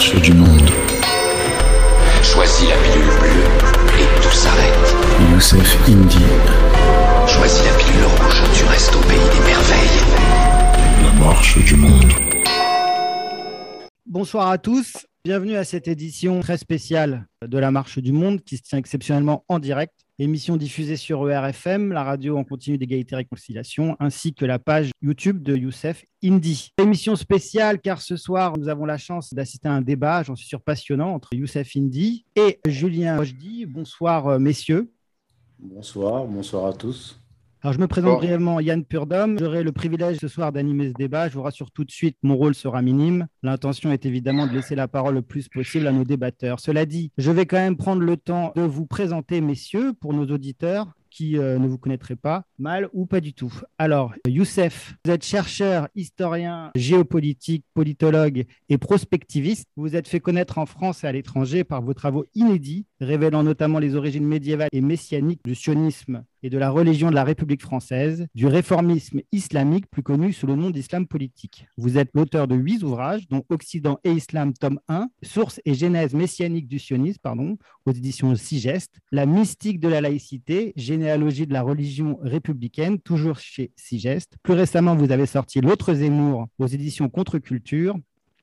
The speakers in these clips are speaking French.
marche du monde. Choisis la pilule bleue et tout s'arrête. Youssef Indy. Choisis la pilule rouge, tu restes au pays des merveilles. La marche du monde. Bonsoir à tous. Bienvenue à cette édition très spéciale de la Marche du Monde qui se tient exceptionnellement en direct. Émission diffusée sur ERFM, la radio en continu d'égalité et réconciliation, ainsi que la page YouTube de Youssef Indy. Émission spéciale car ce soir, nous avons la chance d'assister à un débat, j'en suis sûr passionnant, entre Youssef Indy et Julien Rojdi. Bonsoir, euh, messieurs. Bonsoir, bonsoir à tous. Alors, je me présente brièvement Yann Purdom. J'aurai le privilège ce soir d'animer ce débat. Je vous rassure tout de suite, mon rôle sera minime. L'intention est évidemment de laisser la parole le plus possible à nos débatteurs. Cela dit, je vais quand même prendre le temps de vous présenter, messieurs, pour nos auditeurs qui euh, ne vous connaîtraient pas, mal ou pas du tout. Alors, Youssef, vous êtes chercheur, historien, géopolitique, politologue et prospectiviste. Vous vous êtes fait connaître en France et à l'étranger par vos travaux inédits, révélant notamment les origines médiévales et messianiques du sionisme et de la religion de la République française, du réformisme islamique, plus connu sous le nom d'islam politique. Vous êtes l'auteur de huit ouvrages, dont Occident et Islam, tome 1, Source et genèse messianique du sionisme, pardon, aux éditions Sigeste, La mystique de la laïcité, généalogie de la religion républicaine, toujours chez Sigeste. Plus récemment, vous avez sorti L'autre Zemmour aux éditions Contre-Culture,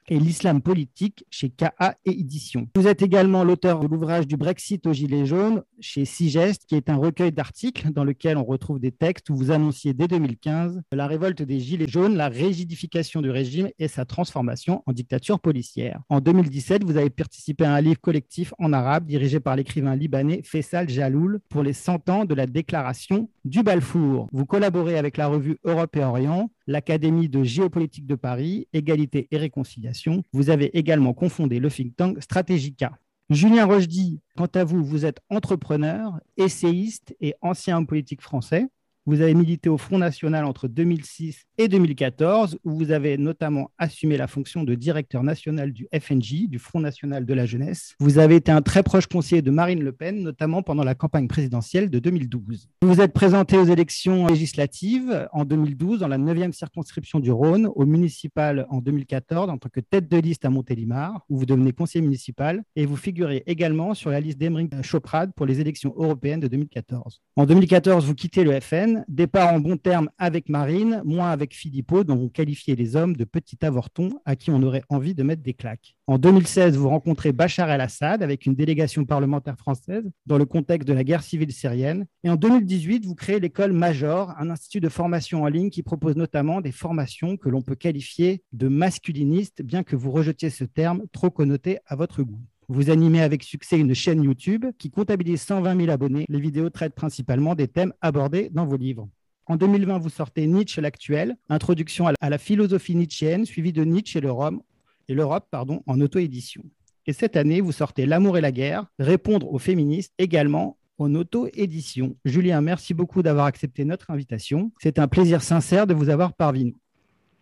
et l'islam politique chez KA et Édition. Vous êtes également l'auteur de l'ouvrage du Brexit aux Gilets jaunes chez Sigest, qui est un recueil d'articles dans lequel on retrouve des textes où vous annonciez dès 2015 la révolte des Gilets jaunes, la rigidification du régime et sa transformation en dictature policière. En 2017, vous avez participé à un livre collectif en arabe dirigé par l'écrivain libanais Faisal Jaloul pour les 100 ans de la déclaration du Balfour. Vous collaborez avec la revue Europe et Orient, l'Académie de géopolitique de Paris, Égalité et Réconciliation. Vous avez également confondé le think tank Stratégica. Julien Rochdy, quant à vous, vous êtes entrepreneur, essayiste et ancien homme politique français. Vous avez milité au Front National entre 2006 et 2014, où vous avez notamment assumé la fonction de directeur national du FNJ, du Front National de la Jeunesse. Vous avez été un très proche conseiller de Marine Le Pen, notamment pendant la campagne présidentielle de 2012. Vous vous êtes présenté aux élections législatives en 2012 dans la 9e circonscription du Rhône, au municipal en 2014 en tant que tête de liste à Montélimar, où vous devenez conseiller municipal, et vous figurez également sur la liste d'Emeric Choprade pour les élections européennes de 2014. En 2014, vous quittez le FN départ en bon terme avec Marine, moins avec Philippot, dont vous qualifiez les hommes de petits avortons à qui on aurait envie de mettre des claques. En 2016, vous rencontrez Bachar el-Assad avec une délégation parlementaire française dans le contexte de la guerre civile syrienne. Et en 2018, vous créez l'école Major, un institut de formation en ligne qui propose notamment des formations que l'on peut qualifier de masculinistes, bien que vous rejetiez ce terme trop connoté à votre goût. Vous animez avec succès une chaîne YouTube qui comptabilise 120 000 abonnés. Les vidéos traitent principalement des thèmes abordés dans vos livres. En 2020, vous sortez Nietzsche l'actuel, introduction à la philosophie nietzschéenne, suivie de Nietzsche et l'Europe, en auto-édition. Et cette année, vous sortez L'amour et la guerre, répondre aux féministes également en auto-édition. Julien, merci beaucoup d'avoir accepté notre invitation. C'est un plaisir sincère de vous avoir parmi nous.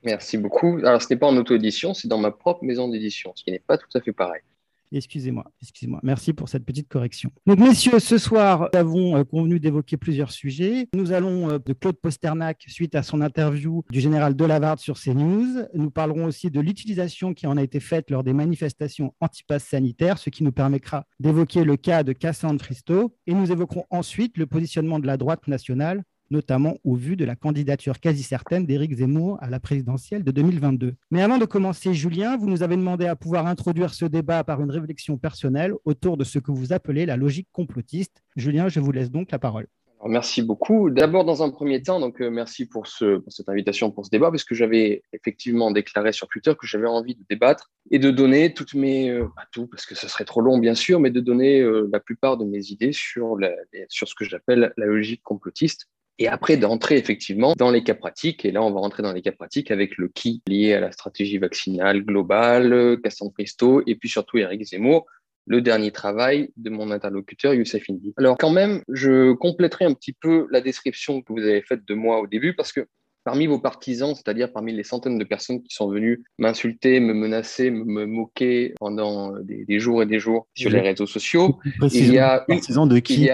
Merci beaucoup. Alors, ce n'est pas en auto-édition, c'est dans ma propre maison d'édition, ce qui n'est pas tout à fait pareil. Excusez-moi, excusez-moi. Merci pour cette petite correction. Donc, messieurs, ce soir, nous avons euh, convenu d'évoquer plusieurs sujets. Nous allons euh, de Claude Posternac suite à son interview du général Delavarde sur CNews. Nous parlerons aussi de l'utilisation qui en a été faite lors des manifestations anti-pass sanitaires, ce qui nous permettra d'évoquer le cas de Cassandre Fristo. Et nous évoquerons ensuite le positionnement de la droite nationale notamment au vu de la candidature quasi certaine d'Éric Zemmour à la présidentielle de 2022. Mais avant de commencer, Julien, vous nous avez demandé à pouvoir introduire ce débat par une réflexion personnelle autour de ce que vous appelez la logique complotiste. Julien, je vous laisse donc la parole. merci beaucoup. D'abord, dans un premier temps, donc euh, merci pour, ce, cette invitation pour ce débat, parce que j'avais effectivement déclaré sur Twitter que j'avais envie de débattre et de donner toutes mes, euh, pas tout, parce que ce serait trop long bien sûr, mais de donner euh, la plupart de mes idées sur, sur ce que j'appelle la logique complotiste et après d'entrer effectivement dans les cas pratiques. Et là, on va rentrer dans les cas pratiques avec le qui lié à la stratégie vaccinale globale, Cassandre Pristo, et puis surtout Eric Zemmour, le dernier travail de mon interlocuteur Youssef Indy. Alors quand même, je compléterai un petit peu la description que vous avez faite de moi au début, parce que parmi vos partisans, c'est-à-dire parmi les centaines de personnes qui sont venues m'insulter, me menacer, me, moquer pendant des, jours et des jours sur les réseaux sociaux, il y a une... de qui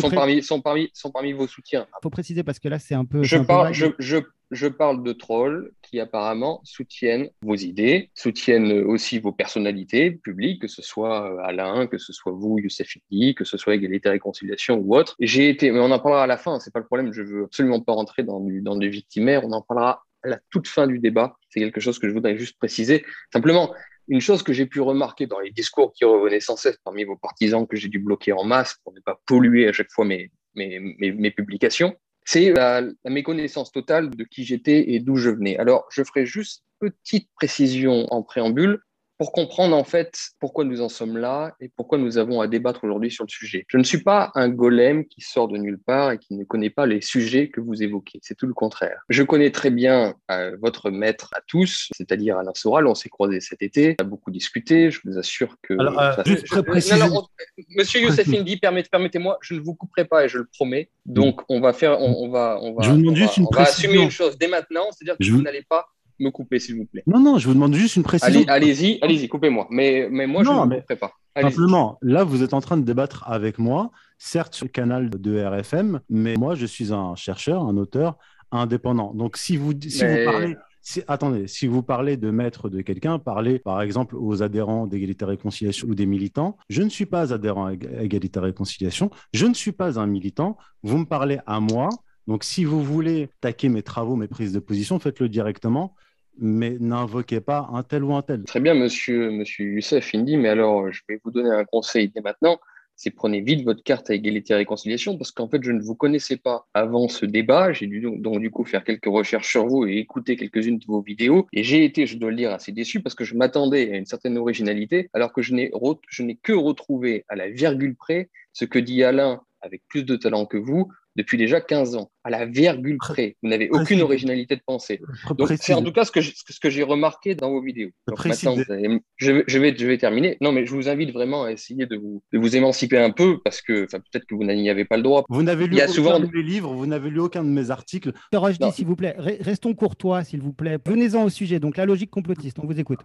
sont parmi, sont parmi, sont parmi vos soutiens. Il faut préciser parce que là, c'est un peu. Je un parle, je, je, je parle de trolls qui apparemment soutiennent vos idées, soutiennent aussi vos personnalités publiques, que ce soit euh, Alain, que ce soit vous, Youssef Indy, que ce soit Égalité et Réconciliation ou autre. J'ai été, mais on en parlera à la fin, c'est pas le problème, je veux absolument pas rentrer dans du, dans du victimaire, on en parlera à la toute fin du débat. C'est quelque chose que je voudrais juste préciser. Simplement, une chose que j'ai pu remarquer dans les discours qui revenaient sans cesse parmi vos partisans que j'ai dû bloquer en masse pour ne pas polluer à chaque fois mes, mes, mes, publications, c'est la, la, méconnaissance totale de qui j'étais et d'où je venais. Alors, je ferai juste petite précision en préambule pour comprendre en fait pourquoi nous en sommes là et pourquoi nous avons à débattre aujourd'hui sur le sujet. Je ne suis pas un golem qui sort de nulle part et qui ne connaît pas les sujets que vous évoquez. C'est tout le contraire. Je connais très bien euh, votre maître à tous, c'est-à-dire Alain Soral. On s'est croisés cet été, on a beaucoup discuté. Je vous assure que. Alors, euh, ça- juste je- préciser- non, non, on- Monsieur Youssef Indy, permettez- permettez-moi, je ne vous couperai pas et je le promets. Donc, on va faire, on, on va, on va, Je vous demande juste une on va assumer une chose dès maintenant, c'est-à-dire que Je vous vous- n'allez pas me couper, s'il vous plaît. Non, non, je vous demande juste une précision. Allez, allez-y, allez-y, coupez-moi. Mais, mais moi, je Non, ne mais vous couperai pas. Allez-y. Simplement, là, vous êtes en train de débattre avec moi, certes sur le canal de RFM, mais moi, je suis un chercheur, un auteur indépendant. Donc, si vous, si Mais- vous parlez. Si, attendez, si vous parlez de maître de quelqu'un, parlez par exemple aux adhérents d'égalité réconciliation ou des militants. Je ne suis pas adhérent à Ég- égalité réconciliation. Je ne suis pas un militant. Vous me parlez à moi. Donc, si vous voulez taquer mes travaux, mes prises de position, faites-le directement, mais n'invoquez pas un tel ou un tel. Très bien, monsieur, monsieur Youssef Indy, mais alors je vais vous donner un conseil dès maintenant. C'est prenez vite votre carte à égalité et réconciliation parce qu'en fait, je ne vous connaissais pas avant ce débat. J'ai dû donc, du coup faire quelques recherches sur vous et écouter quelques-unes de vos vidéos. Et j'ai été, je dois le dire, assez déçu parce que je m'attendais à une certaine originalité alors que je n'ai, je n'ai que retrouvé à la virgule près ce que dit Alain avec plus de talent que vous depuis déjà 15 ans. À la virgule près. Vous n'avez aucune originalité de pensée. Donc, c'est en tout cas ce que je- ce que j'ai remarqué dans vos vidéos. Donc, Précisez. maintenant, vous allez- je, vais, je, vais, je vais terminer. Non, mais je vous invite vraiment à essayer de vous, de vous émanciper un peu parce que peut-être que vous n'y avez pas le droit. Vous n'avez lu Il y a aucun souvent- de mes livres, vous n'avez lu aucun de mes articles. Non. s'il vous plaît, re- restons courtois, s'il vous plaît. Venez-en au sujet. Donc, la logique complotiste, on vous écoute.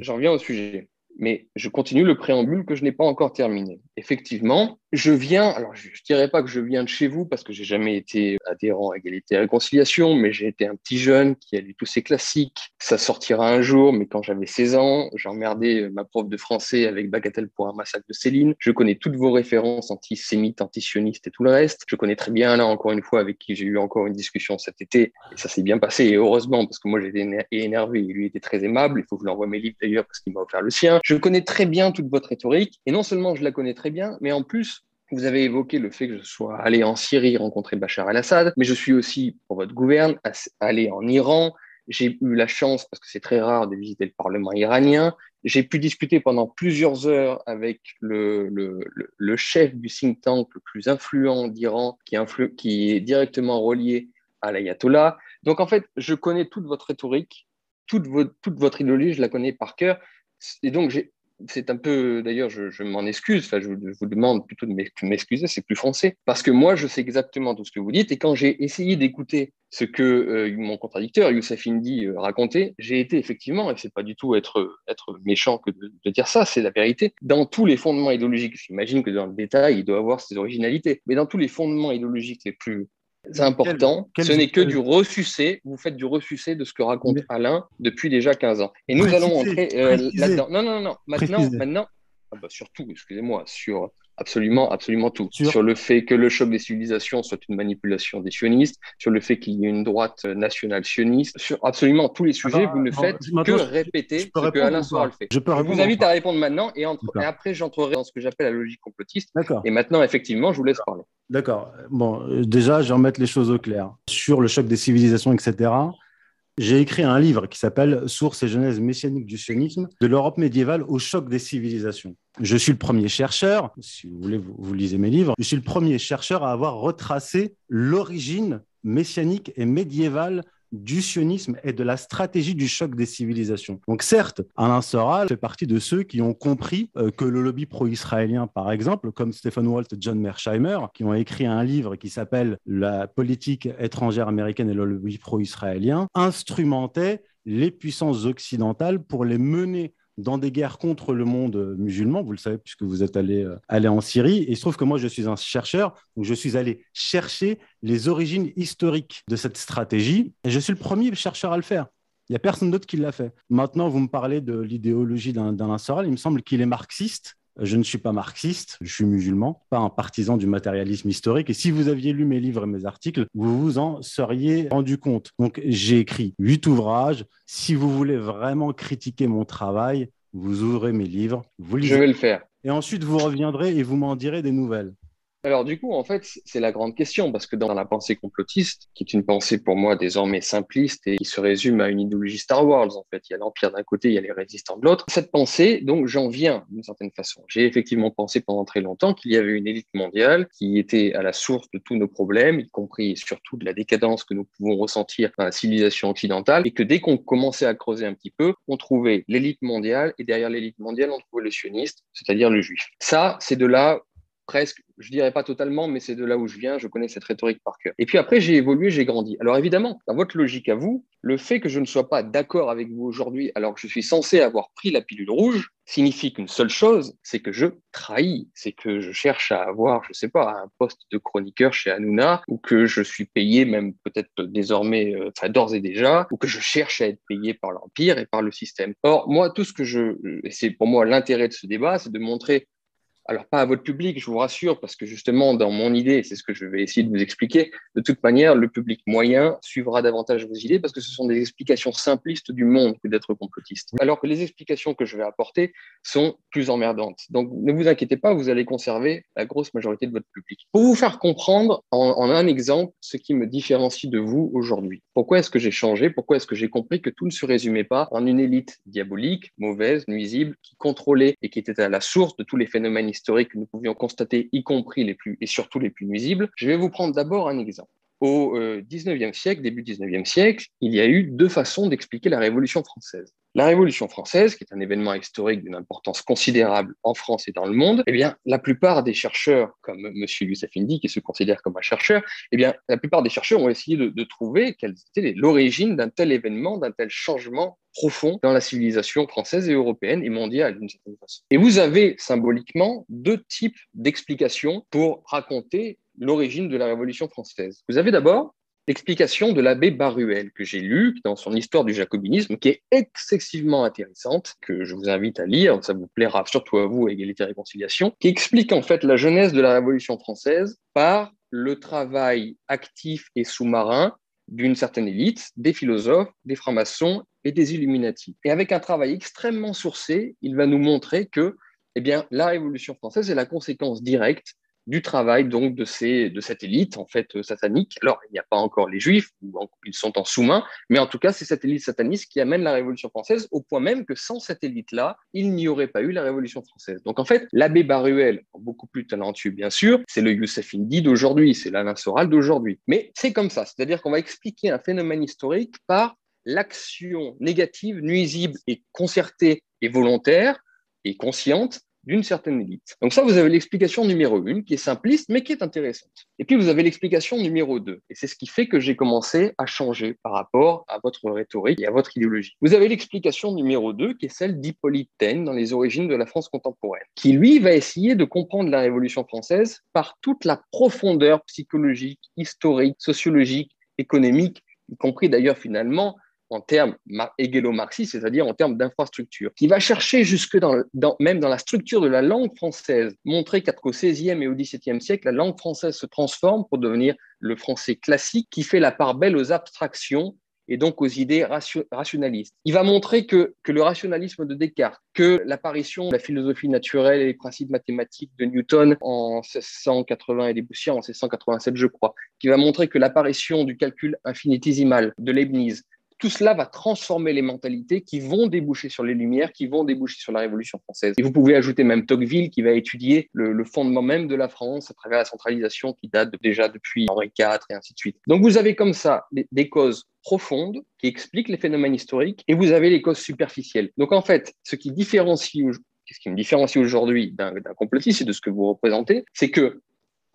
J'en reviens au sujet. Mais je continue le préambule que je n'ai pas encore terminé. Effectivement, je viens, alors je ne dirais pas que je viens de chez vous parce que j'ai jamais été adhérent à Égalité et Réconciliation, mais j'ai été un petit jeune qui a lu tous ces classiques. Ça sortira un jour, mais quand j'avais 16 ans, j'ai emmerdé ma prof de français avec Bagatelle pour un massacre de Céline. Je connais toutes vos références antisémites, antisionistes et tout le reste. Je connais très bien là, encore une fois, avec qui j'ai eu encore une discussion cet été. Et ça s'est bien passé, et heureusement, parce que moi j'étais éner- énervé et lui était très aimable. Il faut que je lui envoie mes livres d'ailleurs parce qu'il m'a offert le sien. Je connais très bien toute votre rhétorique, et non seulement je la connais très bien, mais en plus, vous avez évoqué le fait que je sois allé en Syrie rencontrer Bachar el-Assad, mais je suis aussi, pour votre gouverne, allé en Iran. J'ai eu la chance, parce que c'est très rare, de visiter le Parlement iranien. J'ai pu discuter pendant plusieurs heures avec le, chef du think tank le plus influent d'Iran, qui est directement relié à l'ayatollah. Donc en fait, je connais toute votre rhétorique, toute, votre toute votre idéologie, je la connais par cœur. Et donc, c'est un peu, d'ailleurs, je, m'en excuse, enfin, je, vous- demande plutôt de m'ex- m'excuser, c'est plus foncé, parce que moi, je sais exactement tout ce que vous dites, et quand j'ai essayé d'écouter ce que euh, mon contradicteur, Youssef Indy, euh, racontait, j'ai été effectivement, et c'est pas du tout être, être méchant que de, de dire ça, c'est la vérité, dans tous les fondements idéologiques, j'imagine que dans le détail, il doit avoir ses originalités, mais dans tous les fondements idéologiques les plus importants, quel- ce n'est que quel- du ressucé, vous faites du ressucé de ce que raconte Mais- Alain depuis déjà 15 ans. Et nous Précisez, allons entrer euh, là-dedans. Non, non, non, maintenant, Précisez. maintenant, ah bah, surtout, excusez-moi, sur absolument, absolument tout. Sur- Sur... le fait que le choc des civilisations soit une manipulation des sionistes, sur le fait qu'il y ait une droite nationale sioniste, sur absolument tous les sujets, Alors, vous ne bon, faites que répéter ce que Alain Soral fait. Je peux Je vous ou invite à répondre maintenant et, entre... Et après j'entrerai dans ce que j'appelle la logique complotiste. Et maintenant, effectivement, je vous laisse parler. D'accord. Bon, euh, déjà, je vais remettre les choses au clair. Sur le choc des civilisations, etc., j'ai écrit un livre qui s'appelle Sources et genèse messianique du sionisme, de l'Europe médiévale au choc des civilisations. Je suis le premier chercheur, si vous voulez, vous, vous lisez mes livres, je suis le premier chercheur à avoir retracé l'origine messianique et médiévale du sionisme et de la stratégie du choc des civilisations. Donc certes, Alain Soral fait partie de ceux qui ont compris euh, que le lobby pro-israélien, par exemple, comme Stephen Walt et John Mersheimer, qui ont écrit un livre qui s'appelle La politique étrangère américaine et le lobby pro-israélien, instrumentaient les puissances occidentales pour les mener dans des guerres contre le monde musulman, vous le savez puisque vous êtes allé, euh, allé en Syrie. Et il se trouve que moi, je suis un chercheur, donc je suis allé chercher les origines historiques de cette stratégie. Et je suis le premier chercheur à le faire. Il n'y a personne d'autre qui l'a fait. Maintenant, vous me parlez de l'idéologie d'Alain Soral. Il me semble qu'il est marxiste. Je ne suis pas marxiste, je suis musulman, pas un partisan du matérialisme historique. Et si vous aviez lu mes livres et mes articles, vous vous en seriez rendu compte. Donc, j'ai écrit huit ouvrages. Si vous voulez vraiment critiquer mon travail, vous ouvrez mes livres, vous lisez. Je vais le faire. Et ensuite, vous reviendrez et vous m'en direz des nouvelles. Alors du coup, en fait, c'est la grande question, parce que dans la pensée complotiste, qui est une pensée pour moi désormais simpliste et qui se résume à une idéologie Star Wars, en fait, il y a l'Empire d'un côté, il y a les résistants de l'autre. Cette pensée, donc j'en viens d'une certaine façon. J'ai effectivement pensé pendant très longtemps qu'il y avait une élite mondiale qui était à la source de tous nos problèmes, y compris et surtout de la décadence que nous pouvons ressentir dans la civilisation occidentale, et que dès qu'on commençait à creuser un petit peu, on trouvait l'élite mondiale, et derrière l'élite mondiale, on trouvait le sioniste, c'est-à-dire le juif. Ça, c'est de là presque, je dirais pas totalement, mais c'est de là où je viens, je connais cette rhétorique par cœur. Et puis après, j'ai évolué, j'ai grandi. Alors évidemment, dans votre logique à vous, le fait que je ne sois pas d'accord avec vous aujourd'hui, alors que je suis censé avoir pris la pilule rouge, signifie qu'une seule chose, c'est que je trahis, c'est que je cherche à avoir, je sais pas, un poste de chroniqueur chez Hanouna, ou que je suis payé même peut-être désormais, euh, enfin d'ores et déjà, ou que je cherche à être payé par l'Empire et par le système. Or, moi, tout ce que je, c'est pour moi l'intérêt de ce débat, c'est de montrer alors, pas à votre public, je vous rassure, parce que justement, dans mon idée, c'est ce que je vais essayer de vous expliquer, de toute manière, le public moyen suivra davantage vos idées parce que ce sont des explications simplistes du monde que d'être complotiste. Alors que les explications que je vais apporter sont plus emmerdantes. Donc, ne vous inquiétez pas, vous allez conserver la grosse majorité de votre public. Pour vous faire comprendre en, un exemple ce qui me différencie de vous aujourd'hui. Pourquoi est-ce que j'ai changé? Pourquoi est-ce que j'ai compris que tout ne se résumait pas en une élite diabolique, mauvaise, nuisible, qui contrôlait et qui était à la source de tous les phénomènes historiques que nous pouvions constater, y compris les plus et surtout les plus nuisibles. Je vais vous prendre d'abord un exemple. Au XIXe e siècle, début XIXe siècle, il y a eu deux façons d'expliquer la Révolution française. La Révolution française, qui est un événement historique d'une importance considérable en France et dans le monde, eh bien, la plupart des chercheurs, comme M. Youssef Indy, qui se considère comme un chercheur, eh bien, la plupart des chercheurs ont essayé de, de trouver quelle était l'origine d'un tel événement, d'un tel changement profond dans la civilisation française et européenne et mondiale d'une certaine façon. Et vous avez symboliquement deux types d'explications pour raconter l'origine de la Révolution française. Vous avez d'abord l'explication de l'abbé Baruel que j'ai lu dans son Histoire du jacobinisme, qui est excessivement intéressante, que je vous invite à lire, ça vous plaira surtout à vous, Égalité et Réconciliation, qui explique en fait la genèse de la Révolution française par le travail actif et sous-marin d'une certaine élite, des philosophes, des francs-maçons et des Illuminati. Et avec un travail extrêmement sourcé, il va nous montrer que eh bien, la Révolution française est la conséquence directe du travail donc de, ces, de cette élite en fait satanique. Alors il n'y a pas encore les juifs, ils sont en sous-main, mais en tout cas c'est cette élite sataniste qui amène la Révolution française au point même que sans cette élite-là, il n'y aurait pas eu la Révolution française. Donc en fait, l'abbé Baruel, beaucoup plus talentueux bien sûr, c'est le Youssef Indy d'aujourd'hui, c'est l'Alain Soral d'aujourd'hui. Mais c'est comme ça, c'est-à-dire qu'on va expliquer un phénomène historique par l'action négative, nuisible et concertée et volontaire et consciente d'une certaine élite. Donc ça, vous avez l'explication numéro une, qui est simpliste, mais qui est intéressante. Et puis, vous avez l'explication numéro deux. Et c'est ce qui fait que j'ai commencé à changer par rapport à votre rhétorique et à votre idéologie. Vous avez l'explication numéro deux, qui est celle d'Hippolyte Taine dans les origines de la France contemporaine, qui, lui, va essayer de comprendre la Révolution française par toute la profondeur psychologique, historique, sociologique, économique, y compris d'ailleurs finalement en termes égélo-marxistes, c'est-à-dire en termes d'infrastructure, qui va chercher jusque même dans la structure de la langue française, montrer qu'au XVIe et au XVIIe siècle, la langue française se transforme pour devenir le français classique qui fait la part belle aux abstractions et donc aux idées rationalistes. Il va montrer que, que le rationalisme de Descartes, que l'apparition de la philosophie naturelle et les principes mathématiques de Newton en 1680 et des poussières en 1687, je crois, qui va montrer que l'apparition du calcul infinitésimal de Leibniz, tout cela va transformer les mentalités qui vont déboucher sur les Lumières, qui vont déboucher sur la Révolution française. Et vous pouvez ajouter même Tocqueville qui va étudier le, fondement même de la France à travers la centralisation qui date déjà depuis Henri IV et ainsi de suite. Donc vous avez comme ça des, causes profondes qui expliquent les phénomènes historiques et vous avez les causes superficielles. Donc en fait, ce qui différencie ce qui me différencie aujourd'hui d'un complotiste et de ce que vous représentez, c'est que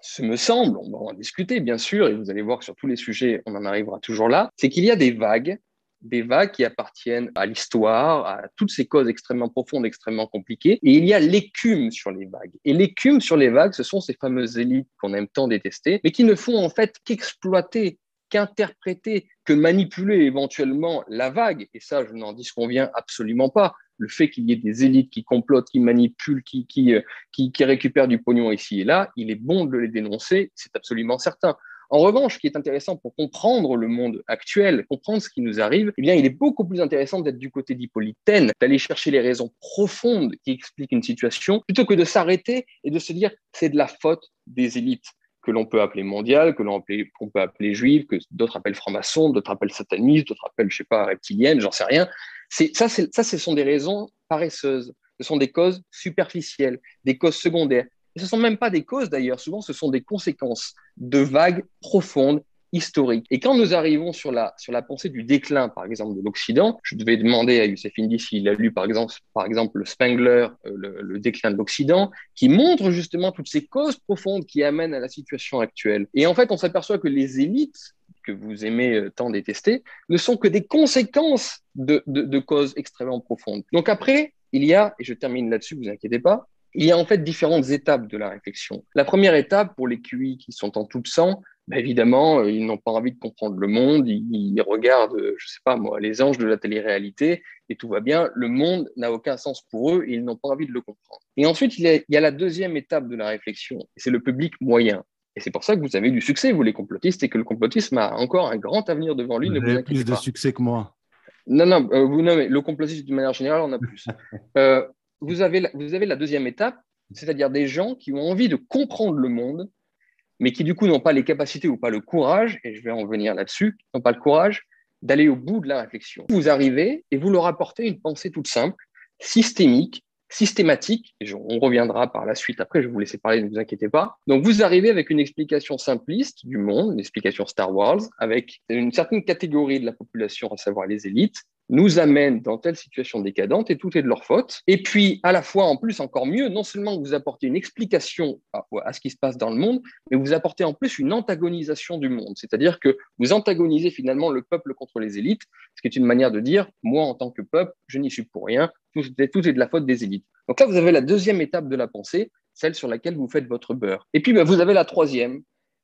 ce me semble, on va en discuter bien sûr, et vous allez voir que sur tous les sujets, on en arrivera toujours là, c'est qu'il y a des vagues des vagues qui appartiennent à l'histoire, à toutes ces causes extrêmement profondes, extrêmement compliquées. Et il y a l'écume sur les vagues. Et l'écume sur les vagues, ce sont ces fameuses élites qu'on aime tant détester, mais qui ne font en fait qu'exploiter qu'interpréter, que manipuler éventuellement la vague. Et ça, je n'en disconviens absolument pas. Le fait qu'il y ait des élites qui complotent, qui manipulent, qui, qui, euh, qui, qui récupèrent du pognon ici et là, il est bon de les dénoncer, c'est absolument certain. En revanche, ce qui est intéressant pour comprendre le monde actuel, comprendre ce qui nous arrive, eh bien, il est beaucoup plus intéressant d'être du côté d'Hippolytène, d'aller chercher les raisons profondes qui expliquent une situation, plutôt que de s'arrêter et de se dire c'est de la faute des élites que l'on peut appeler mondiale, que l'on peut appeler juive, que d'autres appellent franc-maçon, d'autres appellent sataniste, d'autres appellent, je sais pas, reptilienne, j'en sais rien. Ça, ça, ce sont des raisons paresseuses. Ce sont des causes superficielles, des causes secondaires. Et ce ne sont même pas des causes d'ailleurs, souvent ce sont des conséquences de vagues profondes historique. Et quand nous arrivons sur la, sur la pensée du déclin, par exemple, de l'Occident, je devais demander à Youssef Indy s'il a lu, par exemple, par exemple le Spengler, euh, le, déclin de l'Occident, qui montre justement toutes ces causes profondes qui amènent à la situation actuelle. Et en fait, on s'aperçoit que les élites que vous aimez euh, tant détester, ne sont que des conséquences de, de, de causes extrêmement profondes. Donc après, il y a, et je termine là-dessus, vous inquiétez pas, il y a en fait différentes étapes de la réflexion. La première étape, pour les QI qui sont en tout sang, bah, évidemment, euh, ils n'ont pas envie de comprendre le monde, ils, regardent, euh, je sais pas moi, les anges de la télé-réalité, et tout va bien. Le monde n'a aucun sens pour eux, et ils n'ont pas envie de le comprendre. Et ensuite, il y, a, il y a la deuxième étape de la réflexion, et c'est le public moyen. Et c'est pour ça que vous avez du succès, vous les complotistes, et que le complotisme a encore un grand avenir devant lui. Vous ne avez plus de succès que moi. Non, non, euh, vous, non mais le complotisme, d'une manière générale, on a plus. euh, vous, avez la, deuxième étape, c'est-à-dire des gens qui ont envie de comprendre le monde, mais qui du coup n'ont pas les capacités ou pas le courage, et je vais en venir là-dessus, n'ont pas le courage d'aller au bout de la réflexion. Vous arrivez et vous leur apportez une pensée toute simple, systémique, systématique, et on reviendra par la suite après, je vais vous laisser parler, ne vous inquiétez pas. Donc vous arrivez avec une explication simpliste du monde, une explication Star Wars, avec une certaine catégorie de la population, à savoir les élites, nous amènent dans telle situation décadente et tout est de leur faute. Et puis, à la fois, en plus, encore mieux, non seulement vous apportez une explication à, ce qui se passe dans le monde, mais vous apportez en plus une antagonisation du monde. C'est-à-dire que vous antagonisez finalement le peuple contre les élites, ce qui est une manière de dire, moi, en tant que peuple, je n'y suis pour rien, tout est, tout est de la faute des élites. Donc là, vous avez la deuxième étape de la pensée, celle sur laquelle vous faites votre beurre. Et puis, ben, vous avez la troisième,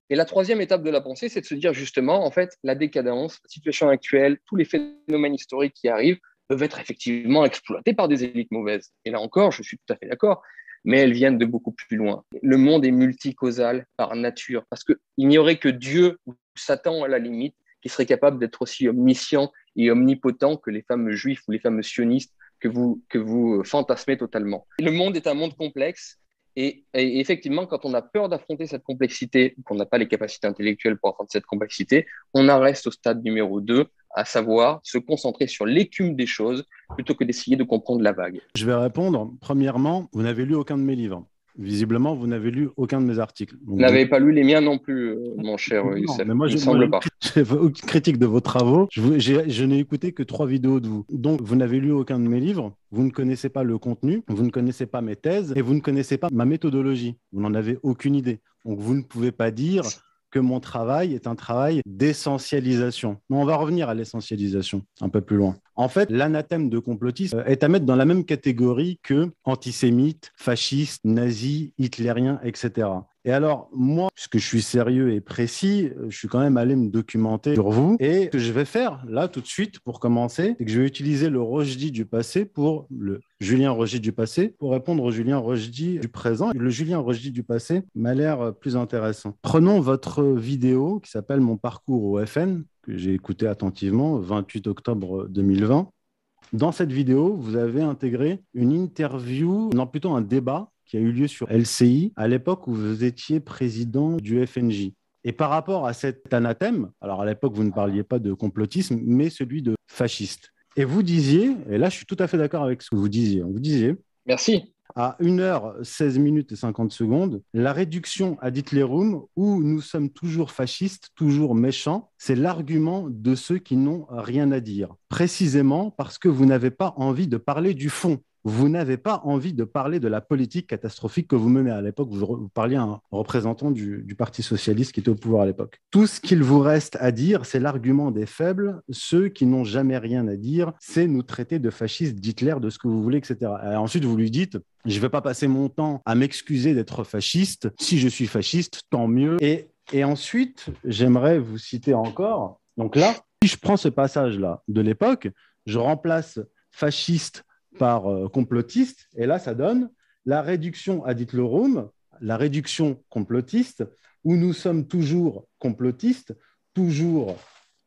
et la troisième étape de la pensée, c'est de se dire justement, en fait, la décadence, la situation actuelle, tous les phénomènes historiques qui arrivent peuvent être effectivement exploités par des élites mauvaises. Et là encore, je suis tout à fait d'accord, mais elles viennent de beaucoup plus loin. Le monde est multicausal par nature, parce qu'il n'y aurait que Dieu ou Satan à la limite qui serait capable d'être aussi omniscient et omnipotent que les fameux juifs ou les fameux sionistes que vous, que vous fantasmez totalement. Le monde est un monde complexe et, effectivement, quand on a peur d'affronter cette complexité, qu'on n'a pas les capacités intellectuelles pour affronter cette complexité, on en reste au stade numéro 2, à savoir se concentrer sur l'écume des choses plutôt que d'essayer de comprendre la vague. Je vais répondre. Premièrement, vous n'avez lu aucun de mes livres. Visiblement, vous n'avez lu aucun de mes articles. vous n'avez pas lu les miens non plus, euh, mon cher Youssef. Mais moi, je ne semble pas. Aucune critique de vos travaux. Je, je n'ai écouté que trois vidéos de vous. Donc, vous n'avez lu aucun de mes livres. Vous ne connaissez pas le contenu. Vous ne connaissez pas mes thèses. Et vous ne connaissez pas ma méthodologie. Vous n'en avez aucune idée. Donc, vous ne pouvez pas dire que mon travail est un travail d'essentialisation. On va revenir à l'essentialisation un peu plus loin. En fait, l'anathème de complotisme est à mettre dans la même catégorie que antisémite, fasciste, nazi, hitlérien, etc. Et alors, moi, puisque je suis sérieux et précis, je suis quand même allé me documenter sur vous. Et ce que je vais faire, là, tout de suite, pour commencer, c'est que je vais utiliser le Rojdi du passé pour le Julien Rojdi du passé, pour répondre au Julien Rojdi du présent. Le Julien Rojdi du passé m'a l'air plus intéressant. Prenons votre vidéo qui s'appelle Mon parcours au FN, que j'ai écouté attentivement, 28 octobre 2020. Dans cette vidéo, vous avez intégré une interview, non plutôt un débat qui a eu lieu sur LCI à l'époque où vous étiez président du FNJ. Et par rapport à cet anathème, alors à l'époque, vous ne parliez pas de complotisme, mais celui de fasciste. Et vous disiez, et là je suis tout à fait d'accord avec ce que vous disiez, vous disiez. Merci. À 1h 16 minutes et 50 secondes, la réduction à Hitlerum, où nous sommes toujours fascistes, toujours méchants, c'est l'argument de ceux qui n'ont rien à dire. Précisément parce que vous n'avez pas envie de parler du fond vous n'avez pas envie de parler de la politique catastrophique que vous menez à l'époque. Vous, parliez à un représentant du, Parti socialiste qui était au pouvoir à l'époque. Tout ce qu'il vous reste à dire, c'est l'argument des faibles. Ceux qui n'ont jamais rien à dire, c'est nous traiter de fascistes, d'Hitler, de ce que vous voulez, etc. Et ensuite, vous lui dites, je ne vais pas passer mon temps à m'excuser d'être fasciste. Si je suis fasciste, tant mieux. Et ensuite, j'aimerais vous citer encore. Donc là, si je prends ce passage-là de l'époque, je remplace fasciste par euh, complotiste, et là, ça donne la réduction ad Hitlerum, la réduction complotiste, où nous sommes toujours complotistes, toujours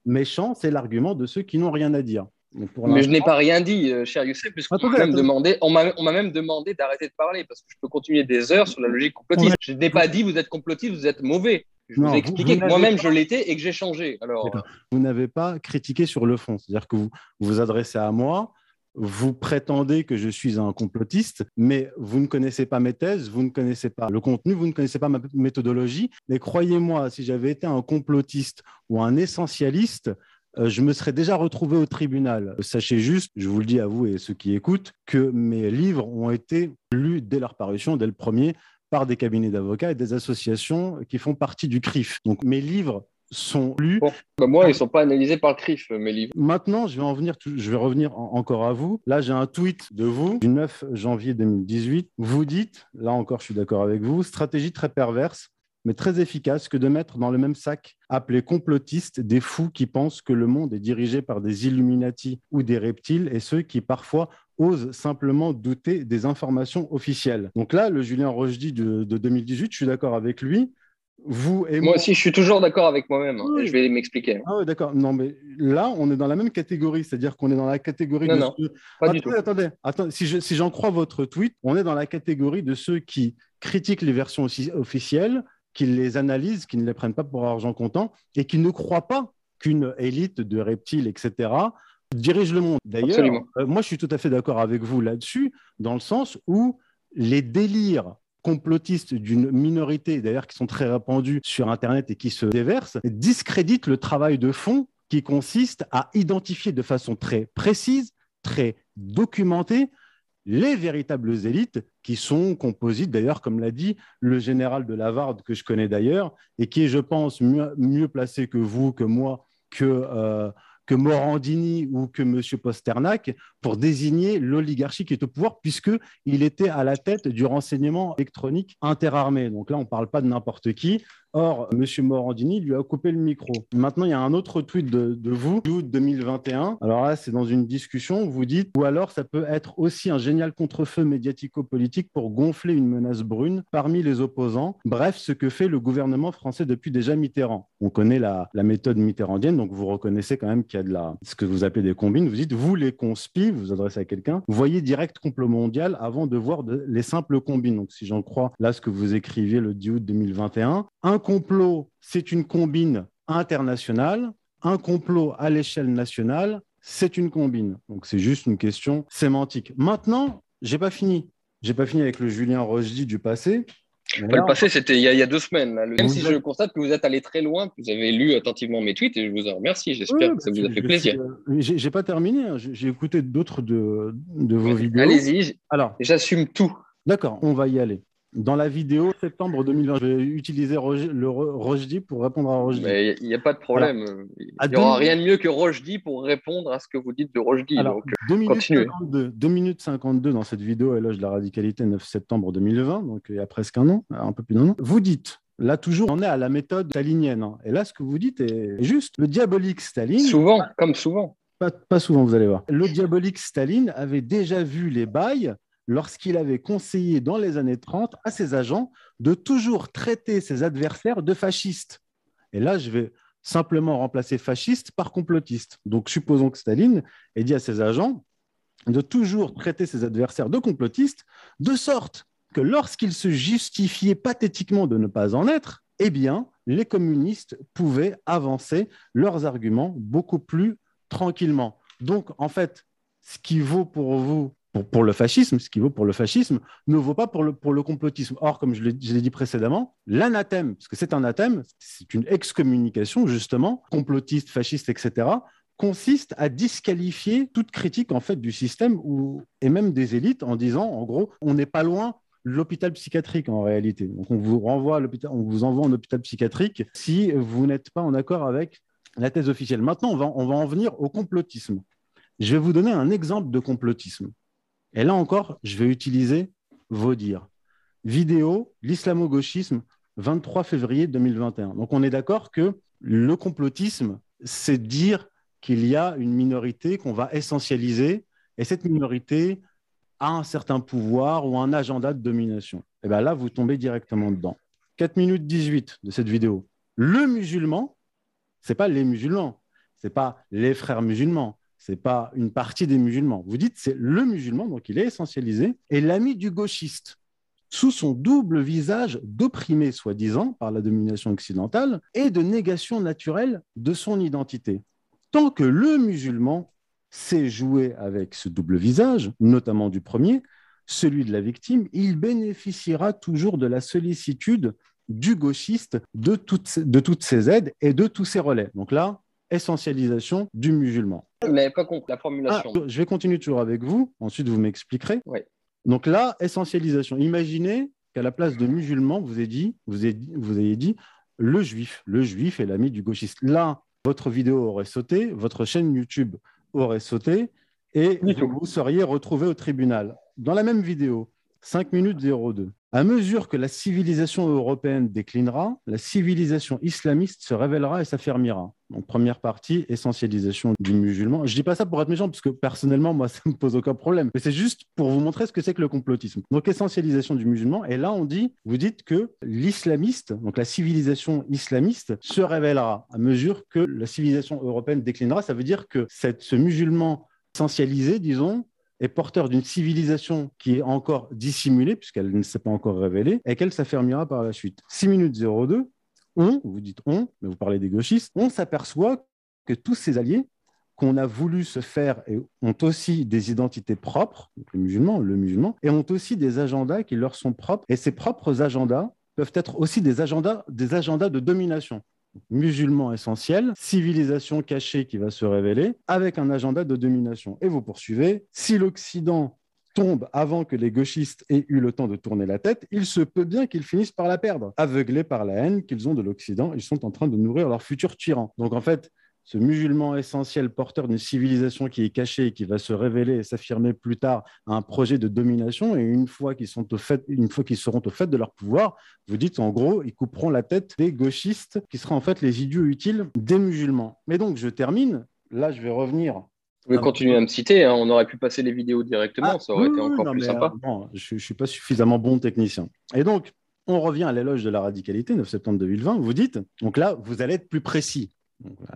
méchants, c'est l'argument de ceux qui n'ont rien à dire. Mais je n'ai pas rien dit, euh, cher Youssef, puisqu'on m'a même demandé, on m'a même demandé d'arrêter de parler, parce que je peux continuer des heures sur la logique complotiste. Je n'ai pas dit vous êtes complotiste, vous êtes mauvais. Je vous ai expliqué que moi-même je l'étais et que j'ai changé. Alors, vous n'avez pas critiqué sur le fond, c'est-à-dire que vous vous adressez à moi, vous prétendez que je suis un complotiste, mais vous ne connaissez pas mes thèses, vous ne connaissez pas le contenu, vous ne connaissez pas ma méthodologie. Mais croyez-moi, si j'avais été un complotiste ou un essentialiste, euh, je me serais déjà retrouvé au tribunal. Sachez juste, je vous le dis à vous et ceux qui écoutent, que mes livres ont été lus dès leur parution, dès le premier, par des cabinets d'avocats et des associations qui font partie du CRIF. Donc mes livres sont lus. Bah, moi, ils ne sont pas analysés par le CRIF, mes livres. Maintenant, je vais, en venir, je vais revenir encore à vous. Là, j'ai un tweet de vous du 9 janvier 2018. Vous dites, là encore, je suis d'accord avec vous, stratégie très perverse, mais très efficace que de mettre dans le même sac, appelé complotistes, des fous qui pensent que le monde est dirigé par des Illuminati ou des reptiles et ceux qui parfois osent simplement douter des informations officielles. Donc là, le Julien Rochdy de, de 2018, je suis d'accord avec lui. Vous et moi, aussi, je suis toujours d'accord avec moi-même. Hein, je vais m'expliquer. Ah oui, d'accord. Non, mais là, on est dans la même catégorie, c'est-à-dire qu'on est dans la catégorie non, de non, ceux... pas attendez, du tout. attendez, attendez. Si, je, si j'en crois votre tweet, on est dans la catégorie de ceux qui critiquent les versions aussi officielles, qui les analysent, qui ne les prennent pas pour argent comptant et qui ne croient pas qu'une élite de reptiles, etc., dirige le monde. D'ailleurs, Absolument. euh, moi, je suis tout à fait d'accord avec vous là-dessus, dans le sens où les délires complotistes d'une minorité, d'ailleurs qui sont très répandus sur Internet et qui se déversent, discréditent le travail de fond qui consiste à identifier de façon très précise, très documentée, les véritables élites qui sont composites, d'ailleurs, comme l'a dit le général de Lavarde, que je connais d'ailleurs, et qui est, je pense, mieux, placé que vous, que moi, que, euh, que Morandini ou que M. Posternak pour désigner l'oligarchie qui est au pouvoir, puisqu'il était à la tête du renseignement électronique interarmé. Donc là, on ne parle pas de n'importe qui. Or, M. Morandini lui a coupé le micro. Maintenant, il y a un autre tweet de, de vous, août 2021. Alors là, c'est dans une discussion, vous dites, ou alors ça peut être aussi un génial contre-feu médiatico-politique pour gonfler une menace brune parmi les opposants. Bref, ce que fait le gouvernement français depuis déjà Mitterrand. On connaît la, méthode mitterrandienne, donc vous reconnaissez quand même qu'il y a de la, ce que vous appelez des combines. Vous dites, vous les conspis, vous vous adressez à quelqu'un, voyez direct complot mondial avant de voir les simples combines. Donc si j'en crois là ce que vous écriviez le 10 août 2021, un complot, c'est une combine internationale. Un complot à l'échelle nationale, c'est une combine. Donc c'est juste une question sémantique. Maintenant, j'ai pas fini. J'ai pas fini avec le Julien Rochdy du passé. Le passé, c'était il, il, y a deux semaines. Là. Même si êtes- je constate que vous êtes allé très loin, que vous avez lu attentivement mes tweets et je vous en remercie. J'espère Oui, que ça vous a je- fait je plaisir. euh, J'ai j'ai pas terminé. hein. J'ai écouté d'autres de, de vos vidéos. Allez-y, Alors, j'assume tout. d'accord, on va y aller. Dans la vidéo septembre 2020, je vais utiliser Roger- le Ro- Rochdy pour répondre à Rochdy. Mais il n'y a pas de problème. Il n'y aura rien de mieux que Rochdy pour répondre à ce que vous dites de Rochdy. Alors, Donc, 2 minutes, continuez. 52, 2 minutes 52 dans cette vidéo éloge de la radicalité 9 septembre 2020, donc il y a presque un an, un peu plus d'un an. Vous dites, là toujours, on est à la méthode stalinienne. hein. Et là, ce que vous dites est juste. Le diabolique Staline, souvent, comme souvent. pas, pas souvent, vous allez voir. Le diabolique Staline avait déjà vu les bails lorsqu'il avait conseillé dans les années 30 à ses agents de toujours traiter ses adversaires de fascistes. Et là, je vais simplement remplacer fasciste par complotiste. Donc, supposons que Staline ait dit à ses agents de toujours traiter ses adversaires de complotistes, de sorte que lorsqu'ils se justifiaient pathétiquement de ne pas en être, eh bien, les communistes pouvaient avancer leurs arguments beaucoup plus tranquillement. Donc, en fait, ce qui vaut pour vous, pour, le fascisme, ce qui vaut pour le fascisme, ne vaut pas pour le, pour le complotisme. Or, comme je l'ai dit précédemment, l'anathème, parce que c'est un anathème, c'est une excommunication, justement, complotiste, fasciste, etc., consiste à disqualifier toute critique en fait du système ou, et même des élites en disant en gros on n'est pas loin l'hôpital psychiatrique en réalité. Donc on vous renvoie à l'hôpital, on vous envoie en hôpital psychiatrique si vous n'êtes pas en accord avec la thèse officielle. Maintenant on va, on va en venir au complotisme. Je vais vous donner un exemple de complotisme. Et là encore, je vais utiliser vos dires. Vidéo, l'islamo-gauchisme, 23 février 2021. Donc on est d'accord que le complotisme, c'est dire qu'il y a une minorité qu'on va essentialiser et cette minorité a un certain pouvoir ou un agenda de domination. Et bien là, vous tombez directement dedans. 4 minutes 18 de cette vidéo. Le musulman, ce n'est pas les musulmans, ce n'est pas les frères musulmans, ce n'est pas une partie des musulmans. Vous dites c'est le musulman, donc il est essentialisé, et l'ami du gauchiste, sous son double visage d'opprimé, soi-disant, par la domination occidentale, et de négation naturelle de son identité tant que le musulman sait jouer avec ce double visage, notamment du premier, celui de la victime, il bénéficiera toujours de la sollicitude du gauchiste de toutes, de toutes ses aides et de tous ses relais. Donc là, essentialisation du musulman. Vous n'avez pas compris la formulation. Ah, je vais continuer toujours avec vous, ensuite vous m'expliquerez. Oui. Donc là, essentialisation. Imaginez qu'à la place de musulman, vous ayez dit, vous ayez, vous ayez dit le juif. Le juif est l'ami du gauchiste. Là, votre vidéo aurait sauté, votre chaîne YouTube aurait sauté et vous, seriez retrouvé au tribunal. Dans la même vidéo, 5 minutes 02. À mesure que la civilisation européenne déclinera, la civilisation islamiste se révélera et s'affermira. Donc, première partie, essentialisation du musulman. Je ne dis pas ça pour être méchant, parce que personnellement, moi, ça ne me pose aucun problème. Mais c'est juste pour vous montrer ce que c'est que le complotisme. Donc, essentialisation du musulman. Et là, on dit, vous dites que l'islamiste, donc la civilisation islamiste, se révélera à mesure que la civilisation européenne déclinera. Ça veut dire que ce musulman essentialisé, disons, est porteur d'une civilisation qui est encore dissimulée, puisqu'elle ne s'est pas encore révélée, et qu'elle s'affermira par la suite. 6 minutes 02, on, vous dites on, mais vous parlez des gauchistes, on s'aperçoit que tous ces alliés qu'on a voulu se faire ont aussi des identités propres, les musulmans, le musulman, et ont aussi des agendas qui leur sont propres, et ces propres agendas peuvent être aussi des agendas, des agendas de domination musulman essentiel, civilisation cachée qui va se révéler, avec un agenda de domination. Et vous poursuivez, si l'Occident tombe avant que les gauchistes aient eu le temps de tourner la tête, il se peut bien qu'ils finissent par la perdre. Aveuglés par la haine qu'ils ont de l'Occident, ils sont en train de nourrir leur futur tyran. Donc en fait, ce musulman essentiel porteur d'une civilisation qui est cachée et qui va se révéler et s'affirmer plus tard à un projet de domination. Et une fois qu'ils sont au fait, une fois qu'ils seront au fait de leur pouvoir, vous dites en gros, ils couperont la tête des gauchistes qui seront en fait les idiots utiles des musulmans. Mais donc je termine. Là, je vais revenir vous pouvez continuer à me citer, hein. on aurait pu passer les vidéos directement, ça aurait été encore plus sympa. Euh, je ne suis pas suffisamment bon technicien. Et donc, on revient à l'éloge de la radicalité, 9 septembre 2020. Vous dites, donc là, vous allez être plus précis.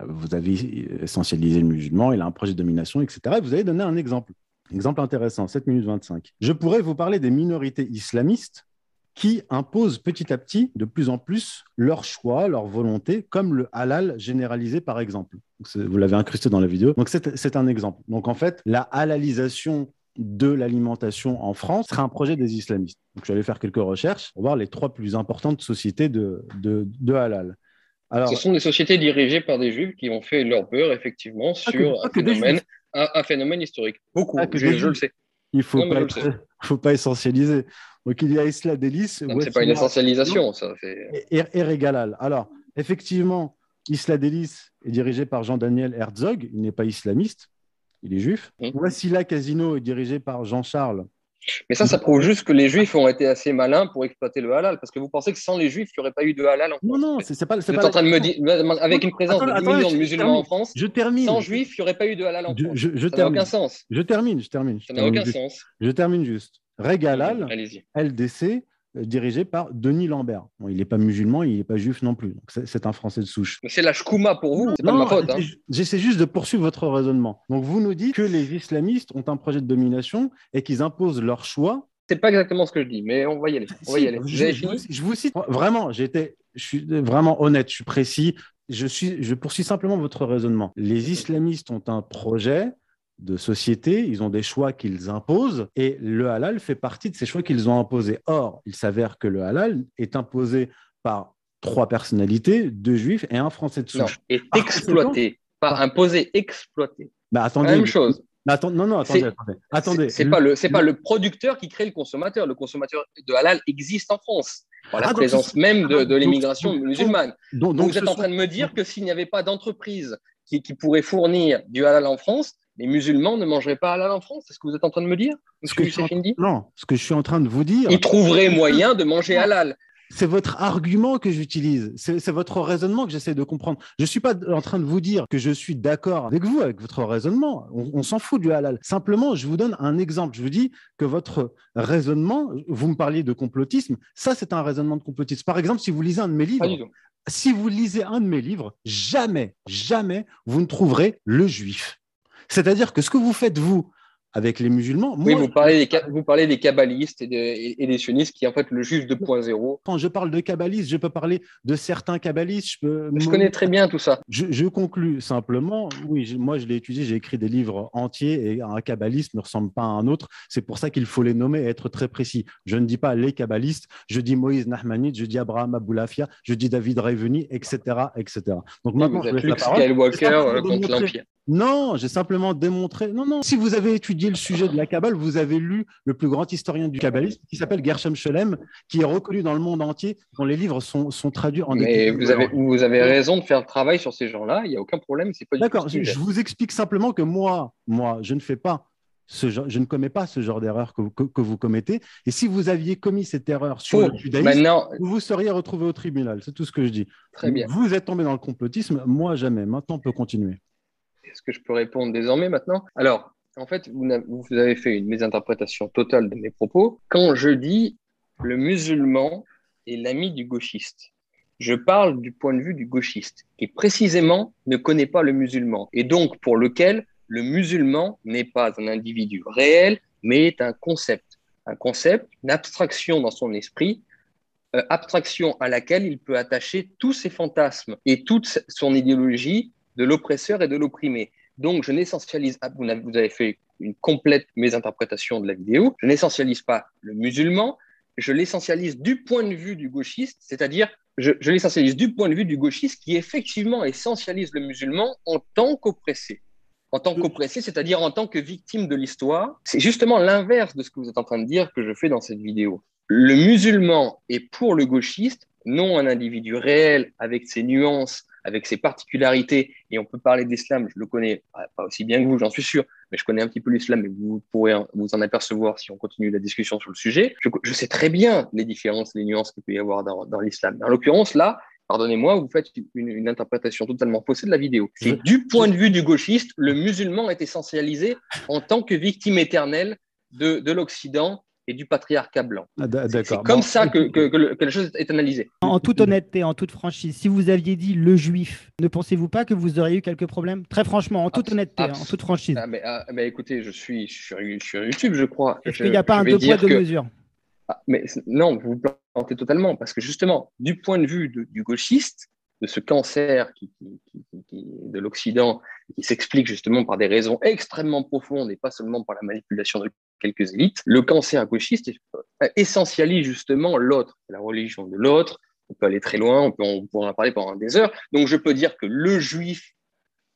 Vous avez essentialisé le musulman, il a un projet de domination, etc. vous avez donné un exemple. Exemple intéressant, 7 minutes 25. Je pourrais vous parler des minorités islamistes qui imposent petit à petit de plus en plus leur choix, leur volonté, comme le halal généralisé par exemple. Vous l'avez incrusté dans la vidéo. Donc c'est un exemple. Donc en fait, la halalisation de l'alimentation en France serait un projet des islamistes. Donc je suis allé faire quelques recherches pour voir les trois plus importantes sociétés de, de halal. Ce sont des sociétés dirigées par des juifs qui ont fait leur peur, effectivement, sur un, phénomène, historique. Beaucoup, je, le sais. Il ne faut, pas, faut pas essentialiser. Donc, il y a Isla Delis. Ce n'est pas une essentialisation, ça. Fait... Et, et, Alors, effectivement, Isla Delis est dirigé par Jean-Daniel Herzog. Il n'est pas islamiste, il est juif. Mmh. Wassila Casino est dirigé par Jean-Charles mais ça, ça prouve juste que les Juifs ont été assez malins pour exploiter le halal, parce que vous pensez que sans les Juifs, il n'y aurait pas eu de halal en France. Non, non, c'est pas. Vous êtes en train de me dire, avec une présence de 10 millions de musulmans en France, je termine. sans Juifs, il n'y aurait pas eu de halal en France. Je, ça n'a aucun sens. Je termine, je termine. ça n'a aucun sens. Je termine juste. Régalal, LDC, dirigé par Denis Lambert. il n'est pas musulman, il n'est pas juif non plus. C'est un Français de souche. C'est la shkouma pour vous, c'est pas ma faute. Hein. J'essaie juste de poursuivre votre raisonnement. Donc vous nous dites que les islamistes ont un projet de domination et qu'ils imposent leur choix c'est pas exactement ce que je dis, mais on va y aller. On va y aller. Je, vous cite vraiment, j'étais, je suis vraiment honnête, je suis précis. Je, suis, je poursuis simplement votre raisonnement. Les islamistes ont un projet de société, ils ont des choix qu'ils imposent et le halal fait partie de ces choix qu'ils ont imposés. Or, il s'avère que le halal est imposé par trois personnalités, deux juifs et un français de souche. Est exploité Pas imposer, exploiter. Bah, La attendez. même chose. non, non, attendez, attendez. C'est pas le, c'est pas le producteur qui crée le consommateur. Le consommateur de halal existe en France. Par la Ah, donc présence ce- même de, de donc- l'immigration musulmane. Donc, Donc, donc vous êtes en sont- train de me dire que s'il n'y avait pas d'entreprise qui, qui pourrait fournir du halal en France, les musulmans ne mangeraient pas halal en France. C'est ce que vous êtes en train de me dire, ce que monsieur je suis en- Youssef Indy Non, ce que je suis en train de vous dire, Ils trouveraient moyen de manger halal. c'est votre argument que j'utilise. C'est votre raisonnement que j'essaie de comprendre. Je ne suis pas en train de vous dire que je suis d'accord avec vous, avec votre raisonnement. On, on s'en fout du halal. Simplement, je vous donne un exemple. Je vous dis que votre raisonnement, vous me parliez de complotisme, ça, c'est un raisonnement de complotisme. Par exemple, si vous lisez un de mes livres, si vous lisez un de mes livres, jamais, jamais, vous ne trouverez le juif. C'est-à-dire que ce que vous faites, vous, avec les musulmans, Oui, vous parlez, des, vous parlez des kabbalistes et, de- et- et des sionistes qui, en fait, le juif 2.0. quand je parle de kabbalistes, je peux parler de certains kabbalistes. Je, peux Je connais très bien tout ça. Je, je conclus simplement. Oui, moi, je l'ai étudié, j'ai écrit des livres entiers et un kabbaliste ne ressemble pas à un autre. C'est pour ça qu'il faut les nommer et être très précis. Je ne dis pas les kabbalistes, je dis Moïse Nahmanid, je dis Abraham Aboulafia, je dis David Raiveni, etc. etc. Donc maintenant, vous je laisse la parole. Euh, contre l'Empire. Non, j'ai simplement démontré. Non, non. Si vous avez étudié le sujet de la Kabbale, vous avez lu le plus grand historien du kabbalisme qui s'appelle Gershom Scholem, qui est reconnu dans le monde entier, dont les livres sont, sont traduits en Mais vous avez, vous avez raison de faire le travail sur ces gens-là. Il n'y a aucun problème. C'est pas du tout D'accord, je, vous explique simplement que moi, moi, je ne fais pas ce genre, je ne commets pas ce genre d'erreur que, vous- que- que vous commettez. Et si vous aviez commis cette erreur sur le judaïsme, Maintenant, vous vous seriez retrouvé au tribunal. C'est tout ce que je dis. très bien. Vous êtes tombé dans le complotisme, moi jamais. Maintenant, on peut continuer. Est-ce que je peux répondre désormais maintenant? Alors, en fait, vous avez fait une mésinterprétation totale de mes propos. Quand je dis le musulman est l'ami du gauchiste, je parle du point de vue du gauchiste, qui précisément ne connaît pas le musulman, et donc pour lequel le musulman n'est pas un individu réel, mais est un concept. Un concept, une abstraction dans son esprit, euh, abstraction à laquelle il peut attacher tous ses fantasmes et toute son idéologie de l'oppresseur et de l'opprimé. Donc, je n'essentialise, vous avez fait une complète mésinterprétation de la vidéo, je n'essentialise pas le musulman, je l'essentialise du point de vue du gauchiste, c'est-à-dire je, je l'essentialise du point de vue du gauchiste qui effectivement essentialise le musulman en tant qu'oppressé. En tant qu'oppressé, c'est-à-dire en tant que victime de l'histoire. C'est justement l'inverse de ce que vous êtes en train de dire que je fais dans cette vidéo. Le musulman est pour le gauchiste, non un individu réel avec ses nuances, avec ses particularités, et on peut parler d'islam, je le connais ah, pas aussi bien que vous, j'en suis sûr, mais je connais un petit peu l'islam et vous pourrez vous en apercevoir si on continue la discussion sur le sujet. Je, je sais très bien les différences, les nuances qu'il peut y avoir dans, dans l'islam. En l'occurrence, là, pardonnez-moi, vous faites une, une interprétation totalement faussée de la vidéo. C'est du point de vue du gauchiste, le musulman est essentialisé en tant que victime éternelle de, de l'Occident et du patriarcat blanc. Ah, C'est comme Bon, ça que, que- que le- que la chose est analysée. En toute honnêteté, en toute franchise, si vous aviez dit le juif, ne pensez-vous pas que vous auriez eu quelques problèmes? Très franchement, en toute honnêteté, hein, en toute franchise. Ah, mais, ah, mais écoutez, je suis sur, YouTube, je crois. Est-ce qu'il n'y a pas un deux poids, deux mesures? Mais non, vous vous plantez totalement, parce que justement, du point de vue de- du gauchiste, de ce cancer qui- de l'Occident, qui s'explique justement par des raisons extrêmement profondes et pas seulement par la manipulation de quelques élites, le cancer gauchiste euh, essentialise justement l'autre, la religion de l'autre. On peut aller très loin, on, peut, pourra en parler pendant des heures. Donc je peux dire que le juif,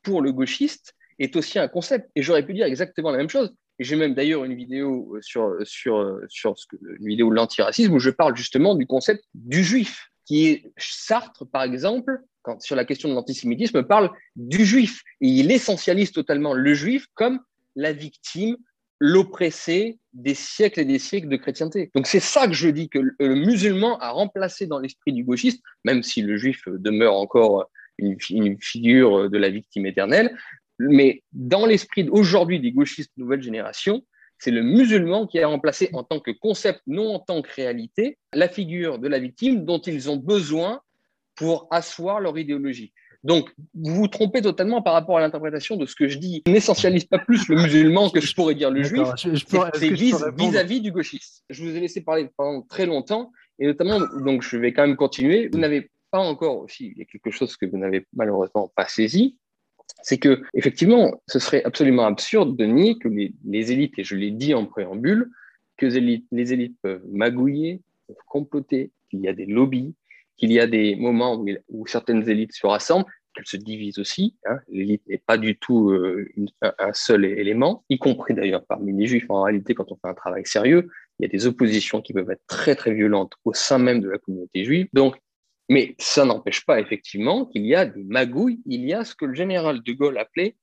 pour le gauchiste, est aussi un concept. Et j'aurais pu dire exactement la même chose. J'ai même d'ailleurs une vidéo euh, sur, sur, sur ce que, une vidéo de l'antiracisme où je parle justement du concept du juif, qui est Sartre, par exemple, sur la question de l'antisémitisme, parle du juif. Et il essentialise totalement le juif comme la victime, l'oppressé des siècles et des siècles de chrétienté. Donc c'est ça que je dis que le, musulman a remplacé dans l'esprit du gauchiste, même si le juif demeure encore une, figure de la victime éternelle, mais dans l'esprit aujourd'hui des gauchistes nouvelle génération, c'est le musulman qui a remplacé en tant que concept, non en tant que réalité, la figure de la victime dont ils ont besoin pour asseoir leur idéologie. Donc, vous vous trompez totalement par rapport à l'interprétation de ce que je dis. Je n'essentialise pas plus le musulman que je pourrais dire le juif. Je- je C'est vis-à-vis du gauchiste. Je vous ai laissé parler pendant très longtemps, et notamment, donc je vais quand même continuer. Vous n'avez pas encore aussi, il y a quelque chose que vous n'avez malheureusement pas saisi, c'est que effectivement, ce serait absolument absurde de nier que les, les élites, et je l'ai dit en préambule, que les élites, les élites peuvent magouiller, peuvent comploter, qu'il y a des lobbies, qu'il y a des moments où certaines élites se rassemblent, qu'elle se divise aussi. Hein. L'élite n'est pas du tout euh, un seul élément, y compris d'ailleurs parmi les juifs. En réalité, quand on fait un travail sérieux, il y a des oppositions qui peuvent être très très violentes au sein même de la communauté juive. Donc, mais ça n'empêche pas effectivement qu'il y a des magouilles, il y a ce que le général de Gaulle appelait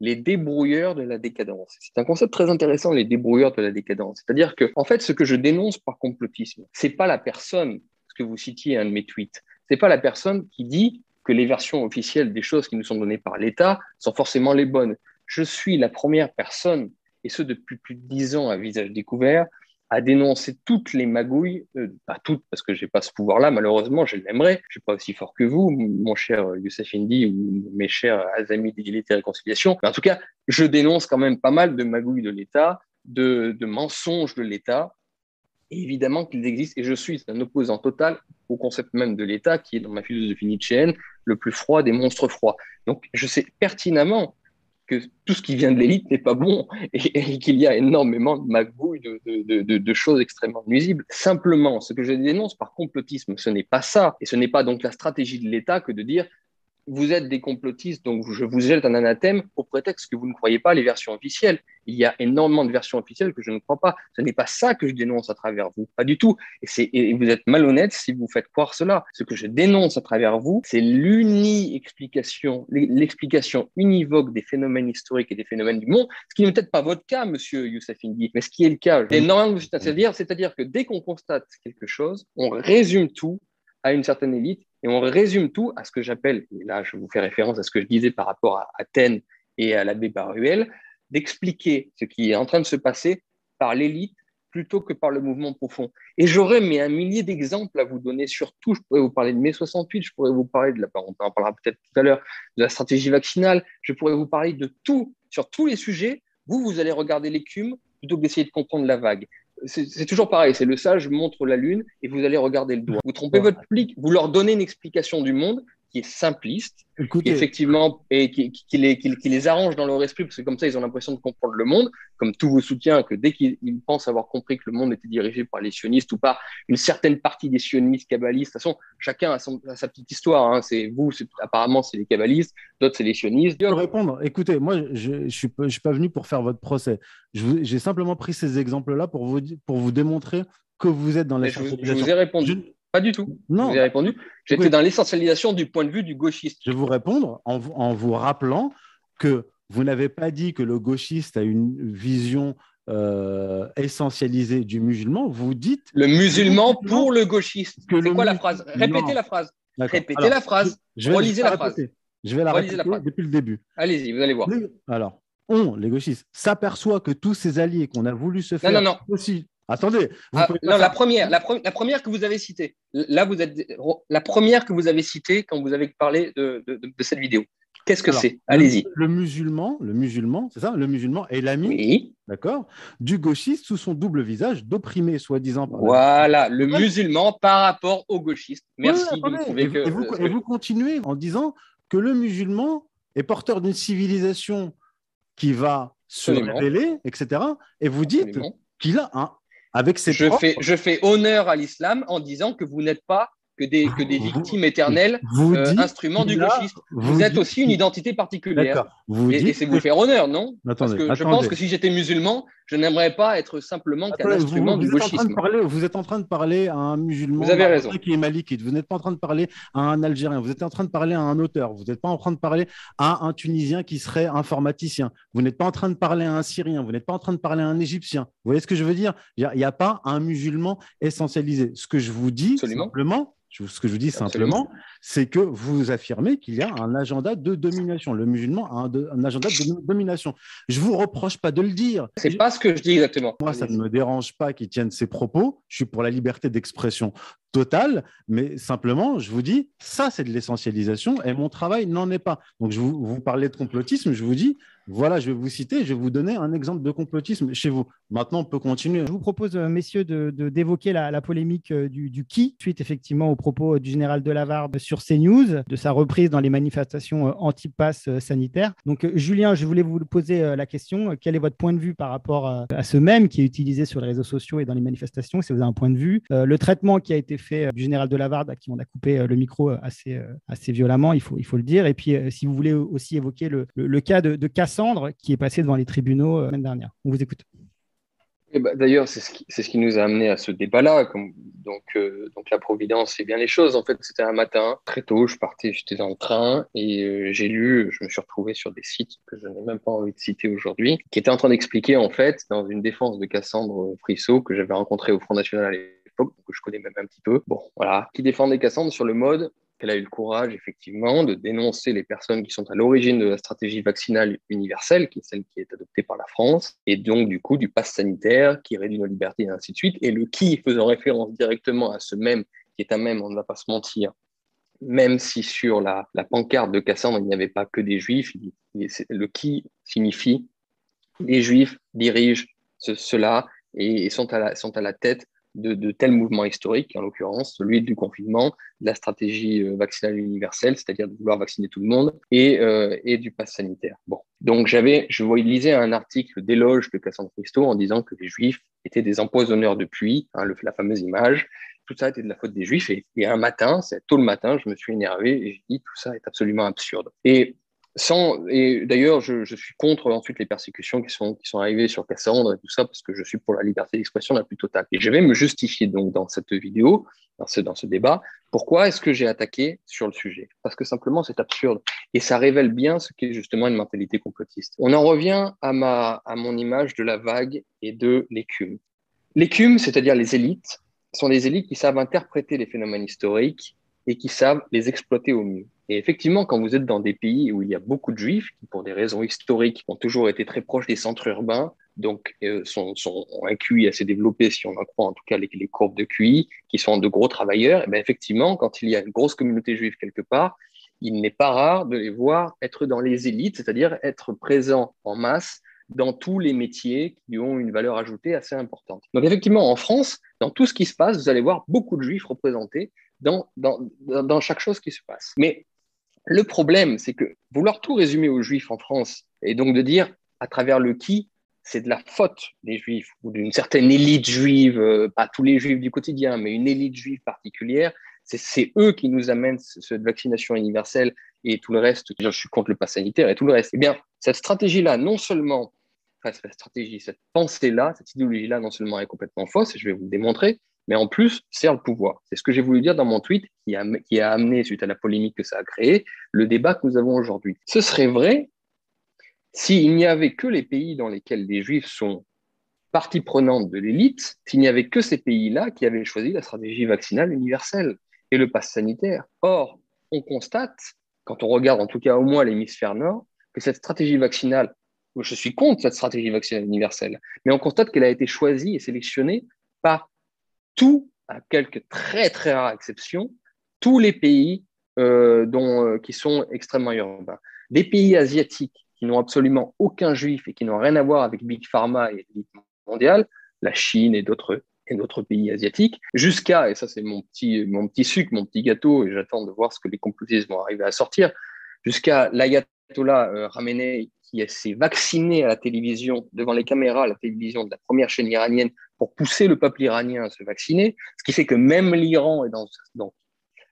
les débrouilleurs de la décadence. C'est un concept très intéressant, les débrouilleurs de la décadence. C'est-à-dire que, en fait, ce que je dénonce par complotisme, c'est pas la personne, ce que vous citiez un de mes tweets, c'est pas la personne qui dit que les versions officielles des choses qui nous sont données par l'État sont forcément les bonnes. Je suis la première personne, et ce depuis plus de dix ans à visage découvert, à dénoncer toutes les magouilles, euh, pas toutes parce que j'ai pas ce pouvoir-là, malheureusement, je l'aimerais, je suis pas aussi fort que vous, mon cher Youssef Indy ou mes chers amis d'égalité et réconciliation, mais en tout cas, je dénonce quand même pas mal de magouilles de l'État, de, de mensonges de l'État, évidemment qu'ils existent, et je suis un opposant total au concept même de l'État, qui est dans ma philosophie nietzschéenne le plus froid des monstres froids. Donc je sais pertinemment que tout ce qui vient de l'élite n'est pas bon et, qu'il y a énormément de magouilles, de, de, choses extrêmement nuisibles. Simplement, ce que je dénonce par complotisme, ce n'est pas ça. Et ce n'est pas donc la stratégie de l'État que de dire vous êtes des complotistes, donc je vous jette un anathème au prétexte que vous ne croyez pas les versions officielles. Il y a énormément de versions officielles que je ne crois pas. Ce n'est pas ça que je dénonce à travers vous, pas du tout. Et, et vous êtes malhonnête si vous faites croire cela. Ce que je dénonce à travers vous, c'est l'uni-explication, l'explication univoque des phénomènes historiques et des phénomènes du monde, ce qui n'est peut-être pas votre cas, monsieur Youssef Indy, mais ce qui est le cas. C'est-à-dire, c'est-à-dire que dès qu'on constate quelque chose, on résume tout à une certaine élite et on résume tout à ce que j'appelle, et là je vous fais référence à ce que je disais par rapport à Athènes et à l'abbé Baruel, d'expliquer ce qui est en train de se passer par l'élite plutôt que par le mouvement profond. Et j'aurais mais un millier d'exemples à vous donner sur tout. Je pourrais vous parler de mai 68, je pourrais vous parler de la, on en parlera peut-être tout à l'heure, de la stratégie vaccinale, je pourrais vous parler de tout, sur tous les sujets. Vous, vous allez regarder l'écume plutôt que d'essayer de comprendre la vague c'est toujours pareil, c'est le sage montre la lune et vous allez regarder le doigt. Vous trompez votre public, vous leur donnez une explication du monde qui est simpliste, effectivement, et qui, les, qui, les, arrange dans leur esprit, parce que comme ça, ils ont l'impression de comprendre le monde, comme tous vos soutiens, que dès qu'ils pensent avoir compris que le monde était dirigé par les sionistes ou par une certaine partie des sionistes kabbalistes, de toute façon, chacun a, sa petite histoire. Hein. C'est vous, apparemment, c'est les kabbalistes, d'autres, c'est les sionistes. Je peux répondre. Écoutez, moi, je ne suis, pas, je suis pas venu pour faire votre procès. J'ai simplement pris ces exemples-là pour vous, pour vous démontrer que vous êtes dans la je, je vous ai répondu. Pas du tout. Non. Vous avez répondu. J'étais dans l'essentialisation du point de vue du gauchiste. Je vais vous répondre en, en vous rappelant que vous n'avez pas dit que le gauchiste a une vision euh, essentialisée du musulman. Vous dites. Le musulman pour le gauchiste. C'est quoi la phrase? Répétez la phrase. Répétez la phrase. Je vais, Relisez la, phrase. Je vais la répéter depuis le début. Allez-y, vous allez voir. Alors, on, les gauchistes, s'aperçoit que tous ces alliés qu'on a voulu se faire non, non, non. aussi Attendez. Ah, non, la première, la, première que vous avez citée. Là, vous êtes la première que vous avez citée quand vous avez parlé de, cette vidéo. Qu'est-ce que c'est? Allez-y. Le, musulman, le musulman, c'est ça? Le musulman est l'ami, d'accord, du gauchiste sous son double visage, d'opprimé soi-disant. Voilà, le musulman par rapport au gauchiste. Merci de et, que. vous, et vous continuez en disant que le musulman est porteur d'une civilisation qui va se révéler, etc. Et vous dites qu'il a un avec je, fais, je fais honneur à l'islam en disant que vous n'êtes pas que des, que des victimes éternelles, euh, instruments du gauchiste. Vous, êtes aussi une identité particulière. Vous et, c'est vous faire honneur, non? Parce que je pense que si j'étais musulman, je n'aimerais pas être simplement qu'un instrument du gauchisme. vous êtes en train de parler à un musulman vous avez raison. qui est malikite. Vous n'êtes pas en train de parler à un Algérien. Vous êtes en train de parler à un auteur. Vous n'êtes pas en train de parler à un Tunisien qui serait informaticien. Vous n'êtes pas en train de parler à un Syrien. Vous n'êtes pas en train de parler à un Égyptien. Vous voyez ce que je veux dire? Il n'y a, pas un musulman essentialisé. Ce que je vous dis simplement, ce que je vous dis simplement, c'est que vous affirmez qu'il y a un agenda de domination. Le musulman a un, agenda de domination. Je ne vous reproche pas de le dire. C'est pas ce que je dis exactement. Moi, ça ne me dérange pas qu'il tienne ses propos. Je suis pour la liberté d'expression totale, mais simplement, je vous dis, ça, c'est de l'essentialisation et mon travail n'en est pas. Donc, je vous, vous parlez de complotisme, je vous dis, Voilà, je vais vous citer, je vais vous donner un exemple de complotisme chez vous. Maintenant, on peut continuer. Je vous propose, euh, messieurs, d'évoquer de, d'évoquer la, polémique euh, du, qui, suite effectivement aux propos du général Delavarde sur CNews, de sa reprise dans les manifestations euh, anti-pass sanitaire. Donc, Julien, je voulais vous poser la question. Quel est votre point de vue par rapport à ce même qui est utilisé sur les réseaux sociaux et dans les manifestations? Si vous avez un point de vue. Le traitement qui a été fait du général Delavarde, à qui on a coupé le micro assez, assez violemment, il faut, il faut le dire. Et puis, si vous voulez aussi évoquer le, le, le cas de, de Cassandre, qui est passé devant les tribunaux la semaine dernière. On vous écoute. Bah, D'ailleurs, c'est ce, qui nous a amené à ce débat-là. Donc, euh, la Providence fait bien les choses. En fait, c'était un matin, très tôt, je partais, j'étais dans le train et euh, j'ai lu, je me suis retrouvé sur des sites que je n'ai même pas envie de citer aujourd'hui, qui étaient en train d'expliquer, en fait, dans une défense de Cassandre Frissot que j'avais rencontré au Front National à l'époque, que je connais même un petit peu, bon, voilà, qui défendait Cassandre sur le mode elle a eu le courage, effectivement, de dénoncer les personnes qui sont à l'origine de la stratégie vaccinale universelle, qui est celle qui est adoptée par la France, et donc, du coup, du pass sanitaire qui réduit nos libertés, et ainsi de suite, et le qui faisant référence directement à ce même, qui est un même, on ne va pas se mentir, même si sur la, pancarte de Cassandre, il n'y avait pas que des juifs, le qui signifie les juifs dirigent cela et sont à la tête de, de tels mouvements historiques, en l'occurrence celui du confinement, de la stratégie euh, vaccinale universelle, c'est-à-dire de vouloir vacciner tout le monde, et, euh, et du pass sanitaire. Bon, donc j'avais, je lisais un article d'éloge de Cassandre Christo en disant que les Juifs étaient des empoisonneurs de puits, hein, la fameuse image. Tout ça était de la faute des Juifs. Et, et un matin, c'est tôt le matin, je me suis énervé et j'ai dit tout ça est absolument absurde. Et sans, et d'ailleurs, je, suis contre ensuite les persécutions qui sont, qui sont arrivées sur Cassandre et tout ça, parce que je suis pour la liberté d'expression la plus totale. Et je vais me justifier donc dans cette vidéo, dans ce, dans ce débat, pourquoi est-ce que j'ai attaqué sur le sujet? Parce que simplement, c'est absurde. Et ça révèle bien ce qu'est justement une mentalité complotiste. On en revient à, ma, à mon image de la vague et de l'écume. L'écume, c'est-à-dire les élites, sont des élites qui savent interpréter les phénomènes historiques et qui savent les exploiter au mieux. Et effectivement, quand vous êtes dans des pays où il y a beaucoup de juifs, qui pour des raisons historiques ont toujours été très proches des centres urbains, donc euh, sont, sont, ont un QI assez développé, si on en croit en tout cas les, les courbes de QI, qui sont de gros travailleurs, et bien effectivement, quand il y a une grosse communauté juive quelque part, il n'est pas rare de les voir être dans les élites, c'est-à-dire être présents en masse dans tous les métiers qui ont une valeur ajoutée assez importante. Donc effectivement, en France, dans tout ce qui se passe, vous allez voir beaucoup de juifs représentés dans, dans, dans chaque chose qui se passe. Mais le problème, c'est que vouloir tout résumer aux juifs en France et donc de dire à travers le qui, c'est de la faute des juifs ou d'une certaine élite juive, euh, pas tous les juifs du quotidien, mais une élite juive particulière, c'est eux qui nous amènent cette vaccination universelle et tout le reste. Je suis contre le pass sanitaire et tout le reste. Eh bien, cette stratégie-là, non seulement, enfin, cette stratégie, cette pensée-là, cette idéologie-là, non seulement est complètement fausse, et je vais vous le démontrer, mais en plus sert le pouvoir. C'est ce que j'ai voulu dire dans mon tweet qui a, amené, suite à la polémique que ça a créé, le débat que nous avons aujourd'hui. Ce serait vrai s'il n'y avait que les pays dans lesquels les juifs sont partie prenante de l'élite, s'il n'y avait que ces pays-là qui avaient choisi la stratégie vaccinale universelle et le pass sanitaire. Or, on constate, quand on regarde en tout cas au moins l'hémisphère nord, que cette stratégie vaccinale, je suis contre cette stratégie vaccinale universelle, mais on constate qu'elle a été choisie et sélectionnée par tout, à quelques très très rares exceptions, tous les pays euh, dont, euh, qui sont extrêmement urbains. Des pays asiatiques qui n'ont absolument aucun juif et qui n'ont rien à voir avec Big Pharma et l'élite mondiale, la Chine et d'autres et d'autres pays asiatiques, jusqu'à, et ça c'est mon petit, mon petit sucre, mon petit gâteau, et j'attends de voir ce que les complotistes vont arriver à sortir, jusqu'à l'ayatollah euh, Ramenei qui s'est vacciné à la télévision, devant les caméras à la télévision de la première chaîne iranienne pour pousser le peuple iranien à se vacciner, ce qui fait que même l'Iran est dans,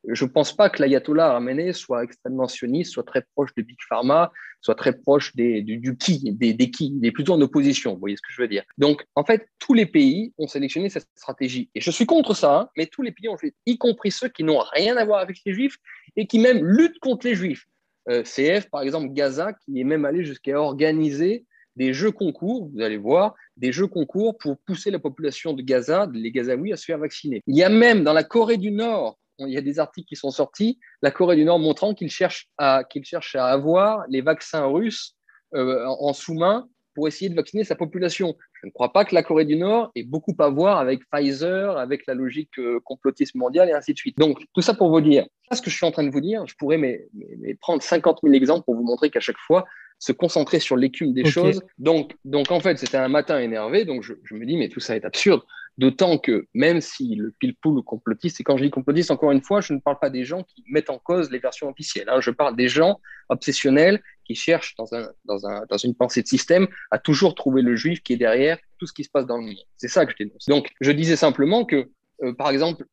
je ne pense pas que l'ayatollah Khamenei soit extrêmement sioniste, soit très proche de Big Pharma, soit très proche du, qui, des, des qui. Il est plutôt en opposition, vous voyez ce que je veux dire. Donc, en fait, tous les pays ont sélectionné cette stratégie. Et je suis contre ça, hein, mais tous les pays ont fait, y compris ceux qui n'ont rien à voir avec les juifs et qui même luttent contre les juifs. Euh, CF, par exemple, Gaza, qui est même allé jusqu'à organiser des jeux concours, vous allez voir, des jeux concours pour pousser la population de Gaza, les Gazaouis, à se faire vacciner. Il y a même dans la Corée du Nord, il y a des articles qui sont sortis, la Corée du Nord montrant qu'ils cherchent à, avoir les vaccins russes euh, en sous-main pour essayer de vacciner sa population. Je ne crois pas que la Corée du Nord ait beaucoup à voir avec Pfizer, avec la logique euh, complotiste mondiale et ainsi de suite. Donc, tout ça pour vous dire, ce que je suis en train de vous dire, je pourrais mais, mais prendre 50 000 exemples pour vous montrer qu'à chaque fois, se concentrer sur l'écume des choses. Donc, donc, en fait, c'était un matin énervé, donc je, je me dis, mais tout ça est absurde. D'autant que même si le pile-poule complotiste, et quand je dis complotiste, encore une fois, je ne parle pas des gens qui mettent en cause les versions officielles. hein. Je parle des gens obsessionnels qui cherchent dans, un, dans, un, dans une pensée de système à toujours trouver le juif qui est derrière tout ce qui se passe dans le monde. C'est ça que je dénonce. Donc, je disais simplement que, euh, par exemple,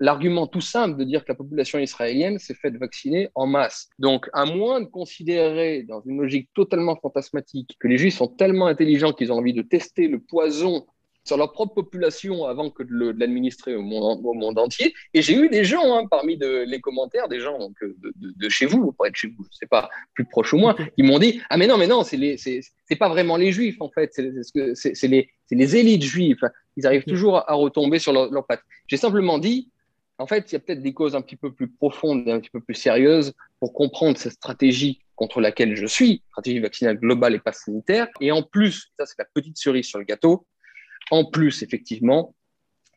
l'argument tout simple de dire que la population israélienne s'est faite vacciner en masse. Donc, à moins de considérer, dans une logique totalement fantasmatique, que les juifs sont tellement intelligents qu'ils ont envie de tester le poison sur leur propre population avant que de l'administrer au monde, au monde entier. Et j'ai eu des gens hein, parmi de- les commentaires, des gens donc, euh, de, de- de chez vous, pour être chez vous, je sais pas, plus proche ou moins, qui m'ont dit Ah, mais non, mais non, c'est pas vraiment les juifs en fait, c'est les, les élites juives. Ils arrivent toujours à, retomber sur leur- leurs pattes. J'ai simplement dit en fait, il y a peut-être des causes un petit peu plus profondes et un petit peu plus sérieuses pour comprendre cette stratégie contre laquelle je suis, stratégie vaccinale globale et pas sanitaire. Et en plus, ça c'est la petite cerise sur le gâteau, en plus, effectivement,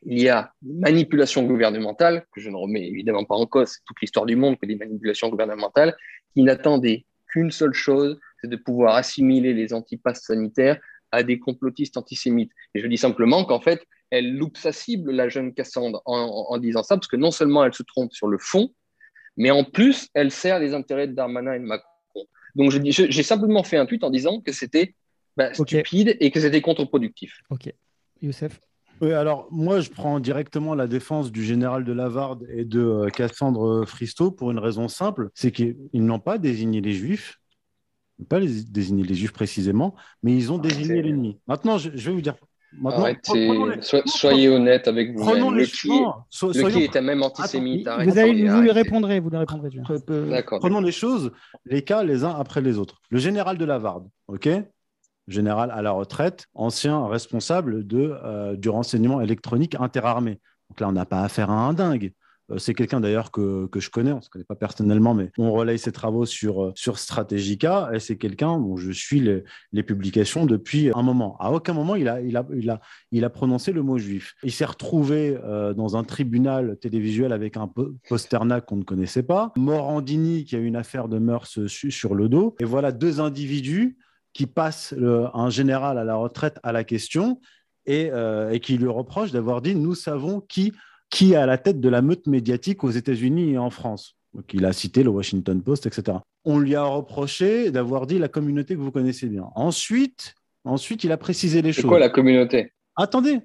il y a une manipulation gouvernementale, que je ne remets évidemment pas en cause, c'est toute l'histoire du monde que des manipulations gouvernementales, qui n'attendaient qu'une seule chose, c'est de pouvoir assimiler les antipasses sanitaires à des complotistes antisémites. Et je dis simplement qu'en fait, elle loupe sa cible, la jeune Cassandre, en, en- en disant ça, parce que non seulement elle se trompe sur le fond, mais en plus, elle sert les intérêts de Darmanin et de Macron. Donc, j'ai simplement fait un tweet en disant que c'était bah, stupide et que c'était contre-productif. Ok. Youssef Oui, alors moi, je prends directement la défense du général de Lavarde et de euh, Cassandre Fristo pour une raison simple, c'est qu'ils n'ont pas désigné les Juifs, pas les, désigné les Juifs précisément, mais ils ont désigné c'est- l'ennemi. Maintenant, je, je vais vous dire. Maintenant, Arrêtez, prenons les- so- soyez honnête avec Prenons vous-même. les Le qui. So- le soyons- qui était même antisémite. Vous, allez, vous lui répondrez, vous lui répondrez. Prenons les choses, les cas les uns après les autres. Le général de Lavarde, ok? Général à la retraite, ancien responsable de, euh, du renseignement électronique interarmé. Donc là, on n'a pas affaire à un dingue. Euh, C'est quelqu'un d'ailleurs que, que je connais, on ne se connaît pas personnellement, mais on relaye ses travaux sur, euh, sur Strategica et c'est quelqu'un dont je suis les, publications depuis un moment. À aucun moment, il a, il a, il a, il a prononcé le mot juif. Il s'est retrouvé dans un tribunal télévisuel avec un po- posternac qu'on ne connaissait pas. Morandini qui a eu une affaire de mœurs su- sur le dos. Et voilà deux individus qui passent le- un général à la retraite à la question et, euh, et qui lui reprochent d'avoir dit Nous savons qui, qui est à la tête de la meute médiatique aux États-Unis et en France. Donc, il a cité le Washington Post, etc. On lui a reproché d'avoir dit la communauté que vous connaissez bien. Ensuite, ensuite il a précisé les C'est choses. quoi la communauté? Attendez,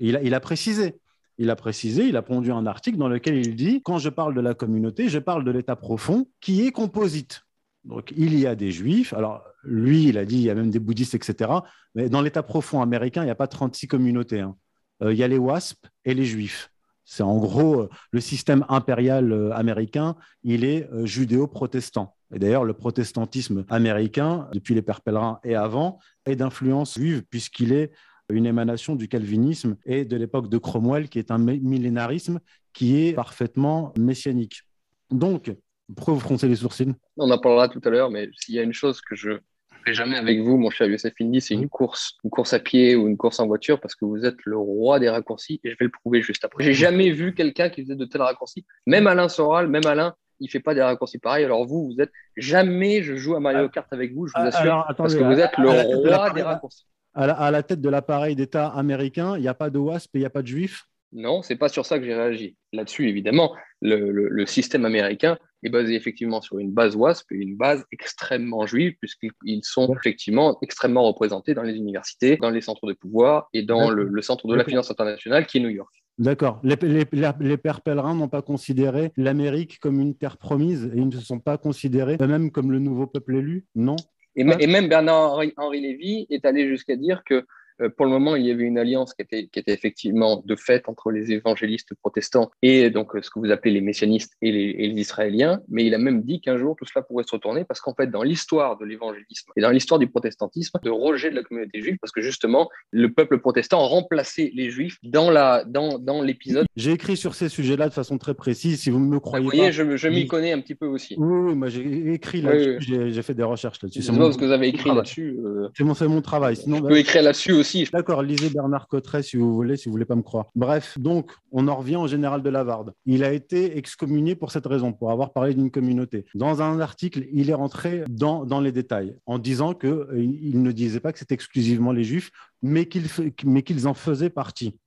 il a, il a précisé. Il a précisé, il a pondu un article dans lequel il dit Quand je parle de la communauté, je parle de l'état profond qui est composite. Donc, il y a des juifs. Alors, lui, il a dit il y a même des bouddhistes, etc. Mais dans l'état profond américain, il n'y a pas 36 communautés. hein. Euh, il y a les WASP et les juifs. C'est en gros euh, le système impérial euh, américain, il est judéo-protestant. Et d'ailleurs, le protestantisme américain, depuis les Pères pèlerins et avant, est d'influence juive, puisqu'il est une émanation du calvinisme et de l'époque de Cromwell, qui est un millénarisme qui est parfaitement messianique. Donc, pourquoi vous froncez les sourcils? On en parlera tout à l'heure, mais s'il y a une chose que je ferai jamais avec vous, mon cher Youssef Indy, c'est une course, une course à pied ou une course en voiture, parce que vous êtes le roi des raccourcis, et je vais le prouver juste après. J'ai jamais vu quelqu'un qui faisait de tels raccourcis. Même Alain Soral, même Alain, il fait pas des raccourcis pareils. Alors vous, vous êtes jamais je joue à Mario Kart avec vous, je vous Ah, assure, alors, parce que vous êtes le de roi des raccourcis. à la, à la tête de l'appareil d'État américain, il n'y a pas de WASP et il n'y a pas de juifs? Non, c'est pas sur ça que j'ai réagi. Là-dessus, évidemment, le, le- le système américain est basé effectivement sur une base WASP et une base extrêmement juive, puisqu'ils ils sont effectivement extrêmement représentés dans les universités, dans les centres de pouvoir et dans le, le centre de la finance internationale qui est New York. D'accord. Les, les- les- les pères pèlerins n'ont pas considéré l'Amérique comme une terre promise et ils ne se sont pas considérés eux-mêmes comme le nouveau peuple élu Non? Et, et même Bernard-Henri Henri Lévy est allé jusqu'à dire que pour le moment, il y avait une alliance qui était, qui était effectivement de fait entre les évangélistes protestants et donc euh, ce que vous appelez les messianistes et les, et les Israéliens. Mais il a même dit qu'un jour tout cela pourrait se retourner parce qu'en fait, dans l'histoire de l'évangélisme et dans l'histoire du protestantisme, de rejet de la communauté juive, parce que justement, le peuple protestant remplaçait les juifs dans la dans, dans l'épisode. J'ai écrit sur ces sujets-là de façon très précise. Si vous me Vous croyez voyez, pas, je, je m'y connais un petit peu aussi. oui, oui, moi j'ai écrit là-dessus, oui. j'ai- j'ai fait des recherches là-dessus. C'est mon, que vous avez écrit travail. là-dessus. euh, c'est mon, travail. Sinon, je peux écrire là-dessus aussi. D'accord, lisez Bernard Cotteret si vous voulez, si vous voulez pas me croire. Bref, donc on en revient au général de Lavarde. Il a été excommunié pour cette raison, pour avoir parlé d'une communauté. Dans un article, il est rentré dans, les détails en disant que euh, ne disait pas que c'était exclusivement les Juifs, mais qu'ils en faisaient partie.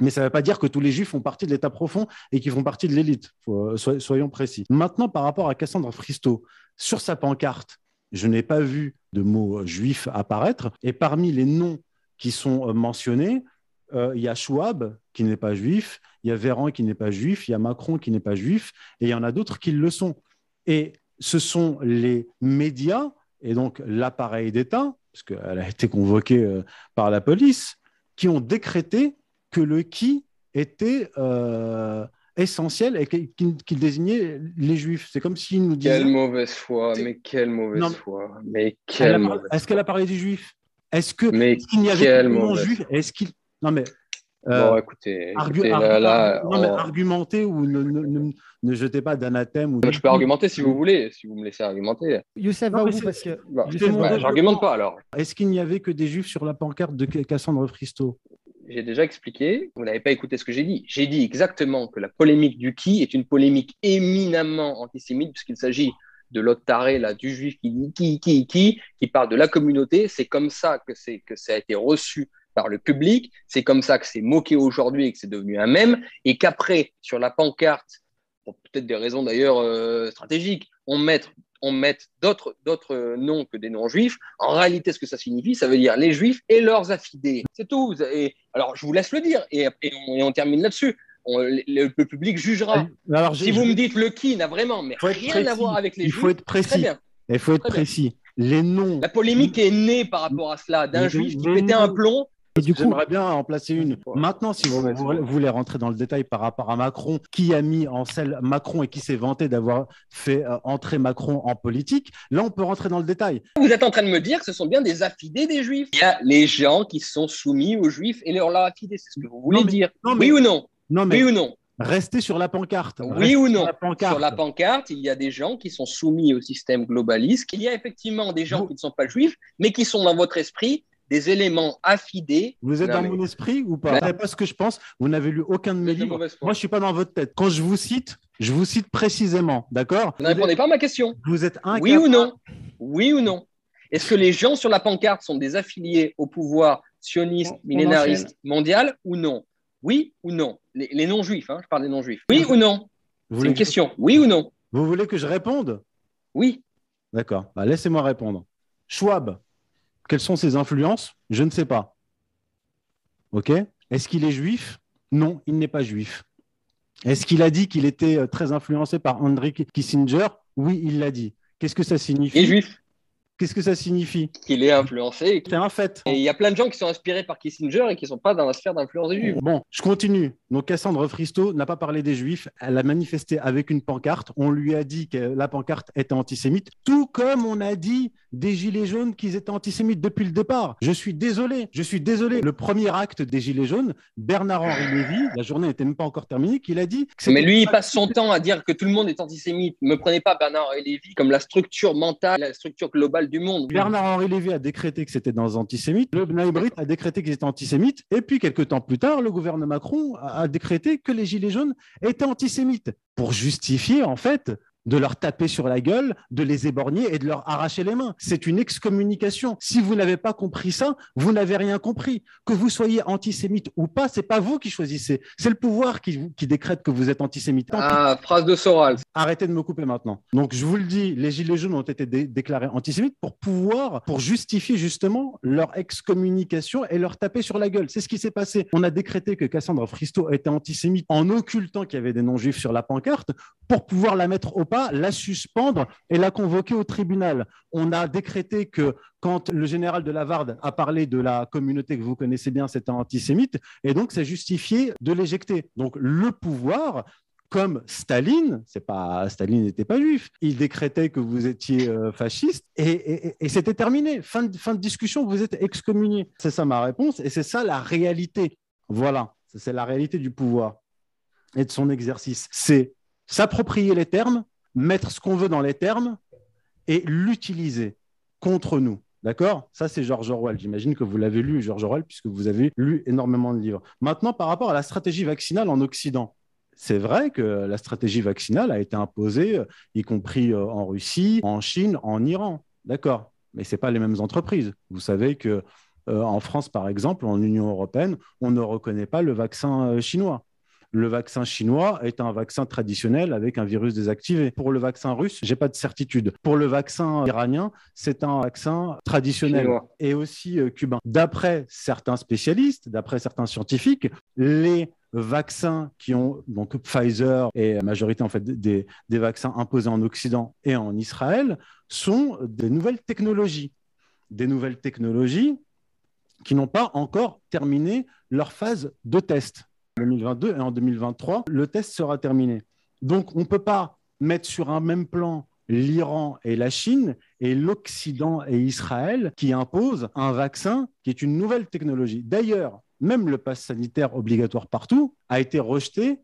Mais ça ne veut pas dire que tous les juifs font partie de l'État profond et qu'ils font partie de l'élite. Euh, soy- soyons précis. Maintenant, par rapport à Cassandre Fristo, sur sa pancarte, je n'ai pas vu de mot euh, juif apparaître. Et parmi les noms qui sont euh, mentionnés, euh, il y a Schwab qui n'est pas juif, il y a Véran qui n'est pas juif, il y a Macron qui n'est pas juif, et il y en a d'autres qui le sont. Et ce sont les médias, et donc l'appareil d'État, parce qu'elle a été convoquée euh, par la police, qui ont décrété que le qui était euh, essentiel et qu'il désignait les juifs. C'est comme s'il nous disait... Quelle mauvaise foi, mais quelle mauvaise Non, foi, mais Elle quelle Est-ce qu'elle a parlé des juifs? Est-ce que Mais est-ce qu'il n'y avait que des mauvaise non-juifs Est-ce qu'il non mais Bon, euh, écoutez, argu- écoutez, argu- là, là, non, mais on- argumenter ou ne, ne, ne- ne jetez pas d'anathème ou je peux argumenter si vous voulez, si vous me laissez argumenter. Youssef, Non, va mais où c'est- parce que Bah, mon bah. J'argumente pas alors. Est-ce qu'il n'y avait que des juifs sur la pancarte de Cassandre Fristo J'ai déjà expliqué, vous n'avez pas écouté ce que j'ai dit. J'ai dit exactement que la polémique du qui est une polémique éminemment antisémite, puisqu'il s'agit de l'autre taré, là, du juif qui dit qui, qui, qui, qui parle de la communauté. C'est comme ça que, que ça a été reçu par le public. C'est comme ça que c'est moqué aujourd'hui et que c'est devenu un mème. Et qu'après, sur la pancarte, pour peut-être des raisons d'ailleurs euh, stratégiques, on met, on d'autres, d'autres noms que des noms juifs. En réalité, ce que ça signifie, ça veut dire les juifs et leurs affidés. C'est tout. Et, alors, je vous laisse le dire et, et on termine là-dessus. On- le, le public jugera. Alors, Si vous me dites le qui n'a vraiment mais rien à voir avec les Il juifs, faut être très précis. bien. Il faut être précis. Les noms. La polémique est née par rapport à cela, d'un juif qui pétait un plomb. et du coup, J'aimerais bien en placer une. Maintenant, si vous, voulez rentrer dans le détail par rapport à Macron, qui a mis en selle Macron et qui s'est vanté d'avoir fait euh, entrer Macron en politique, là, on peut rentrer dans le détail. Vous êtes en train de me dire que ce sont bien des affidés des juifs. Il y a les gens qui sont soumis aux juifs et leur, leur affidés. C'est ce que vous voulez Non, mais- dire. non, mais- Oui ou non? Non, mais Oui ou non? restez sur la pancarte. Oui ou sur non? la pancarte. Sur la pancarte, il y a des gens qui sont soumis au système globaliste. Il y a effectivement des gens Vous- qui ne sont pas juifs, mais qui sont dans votre esprit des éléments affidés. Vous êtes Non, dans mais- mon esprit ou pas? Vous savez pas ce que je pense? Vous n'avez lu aucun de mes de livres. Moi, je suis pas dans votre tête. Quand je vous cite, je vous cite précisément, d'accord? Vous ne répondez pas à ma question. Vous êtes incapable. Oui ou non? Oui ou non? Est-ce que les gens sur la pancarte sont des affiliés au pouvoir sioniste, On- on millénariste, mondial ou non? Oui ou non? Les, les non-juifs, hein, je parle des non-juifs. Oui ou non? C'est une que... question. Oui ou non? Vous voulez que je réponde? Oui. D'accord. Bah, Laissez-moi répondre. Schwab, quelles sont ses influences? Je ne sais pas. OK? Est-ce qu'il est juif? Non, il n'est pas juif. Est-ce qu'il a dit qu'il était euh, très influencé par Henry Kissinger? Oui, il l'a dit. Qu'est-ce que ça Il est signifie juif. Qu'est-ce que ça signifie Qu'il est influencé. C'est un fait. Et il y a plein de gens qui sont inspirés par Kissinger et qui ne sont pas dans la sphère d'influence des juifs. Bon, je continue. Donc Cassandre Fristo n'a pas parlé des Juifs. Elle a manifesté avec une pancarte. On lui a dit que la pancarte était antisémite, tout comme on a dit des Gilets jaunes qu'ils étaient antisémites depuis le départ. Je suis désolé. Je suis désolé. Le premier acte des Gilets jaunes, Bernard-Henri Lévy, la journée n'était même pas encore terminée, qu'il a dit. que Mais lui, il passe son temps à dire que tout le monde est antisémite. Ne me prenez pas Bernard Lévy comme la structure mentale, la structure globale du monde. Bernard-Henri Lévy a décrété que c'était dans les antisémites. Le Bnei Brit a décrété qu'ils étaient antisémites. Et puis, quelques temps plus tard, le gouvernement Macron a a décrété que les Gilets jaunes étaient antisémites pour justifier, en fait, de leur taper sur la gueule, de les éborgner et de leur arracher les mains. C'est une excommunication. Si vous n'avez pas compris ça, vous n'avez rien compris. Que vous soyez antisémite ou pas, c'est pas vous qui choisissez. C'est le pouvoir qui, qui décrète que vous êtes antisémite. Ah, phrase de Soral. Arrêtez de me couper maintenant. Donc, je vous le dis, les Gilets jaunes ont été dé- déclarés antisémites pour pouvoir, pour justifier justement leur excommunication et leur taper sur la gueule. C'est ce qui s'est passé. On a décrété que Cassandre Fristo était antisémite en occultant qu'il y avait des non-juifs sur la pancarte pour pouvoir la mettre au pas, la suspendre et la convoquer au tribunal. On a décrété que quand le général de Lavarde a parlé de la communauté que vous connaissez bien, c'était antisémite, et donc c'est justifié de l'éjecter. Donc le pouvoir comme Staline, c'est pas Staline n'était pas juif, il décrétait que vous étiez euh, fasciste et, c'était terminé. Fin de, fin de discussion, vous êtes excommunié. C'est ça ma réponse et c'est ça la réalité. Voilà, c'est la réalité du pouvoir et de son exercice. C'est s'approprier les termes, mettre ce qu'on veut dans les termes et l'utiliser contre nous. D'accord? Ça, c'est George Orwell. J'imagine que vous l'avez lu, George Orwell, puisque vous avez lu énormément de livres. Maintenant, par rapport à la stratégie vaccinale en Occident, c'est vrai que la stratégie vaccinale a été imposée, euh, y compris euh, en Russie, en Chine, en Iran. D'accord Mais ce pas les mêmes entreprises. Vous savez que euh, en France, par exemple, en Union européenne, on ne reconnaît pas le vaccin euh, chinois. Le vaccin chinois est un vaccin traditionnel avec un virus désactivé. Pour le vaccin russe, j'ai pas de certitude. Pour le vaccin iranien, c'est un vaccin traditionnel Chinois. et aussi euh, cubain. D'après certains spécialistes, d'après certains scientifiques, les vaccins qui ont donc Pfizer et la majorité en fait des, des vaccins imposés en Occident et en Israël sont des nouvelles technologies, des nouvelles technologies qui n'ont pas encore terminé leur phase de test. En 2022 et en 2023, le test sera terminé. Donc, on ne peut pas mettre sur un même plan l'Iran et la Chine et l'Occident et Israël qui imposent un vaccin qui est une nouvelle technologie. D'ailleurs, même le pass sanitaire obligatoire partout a été rejeté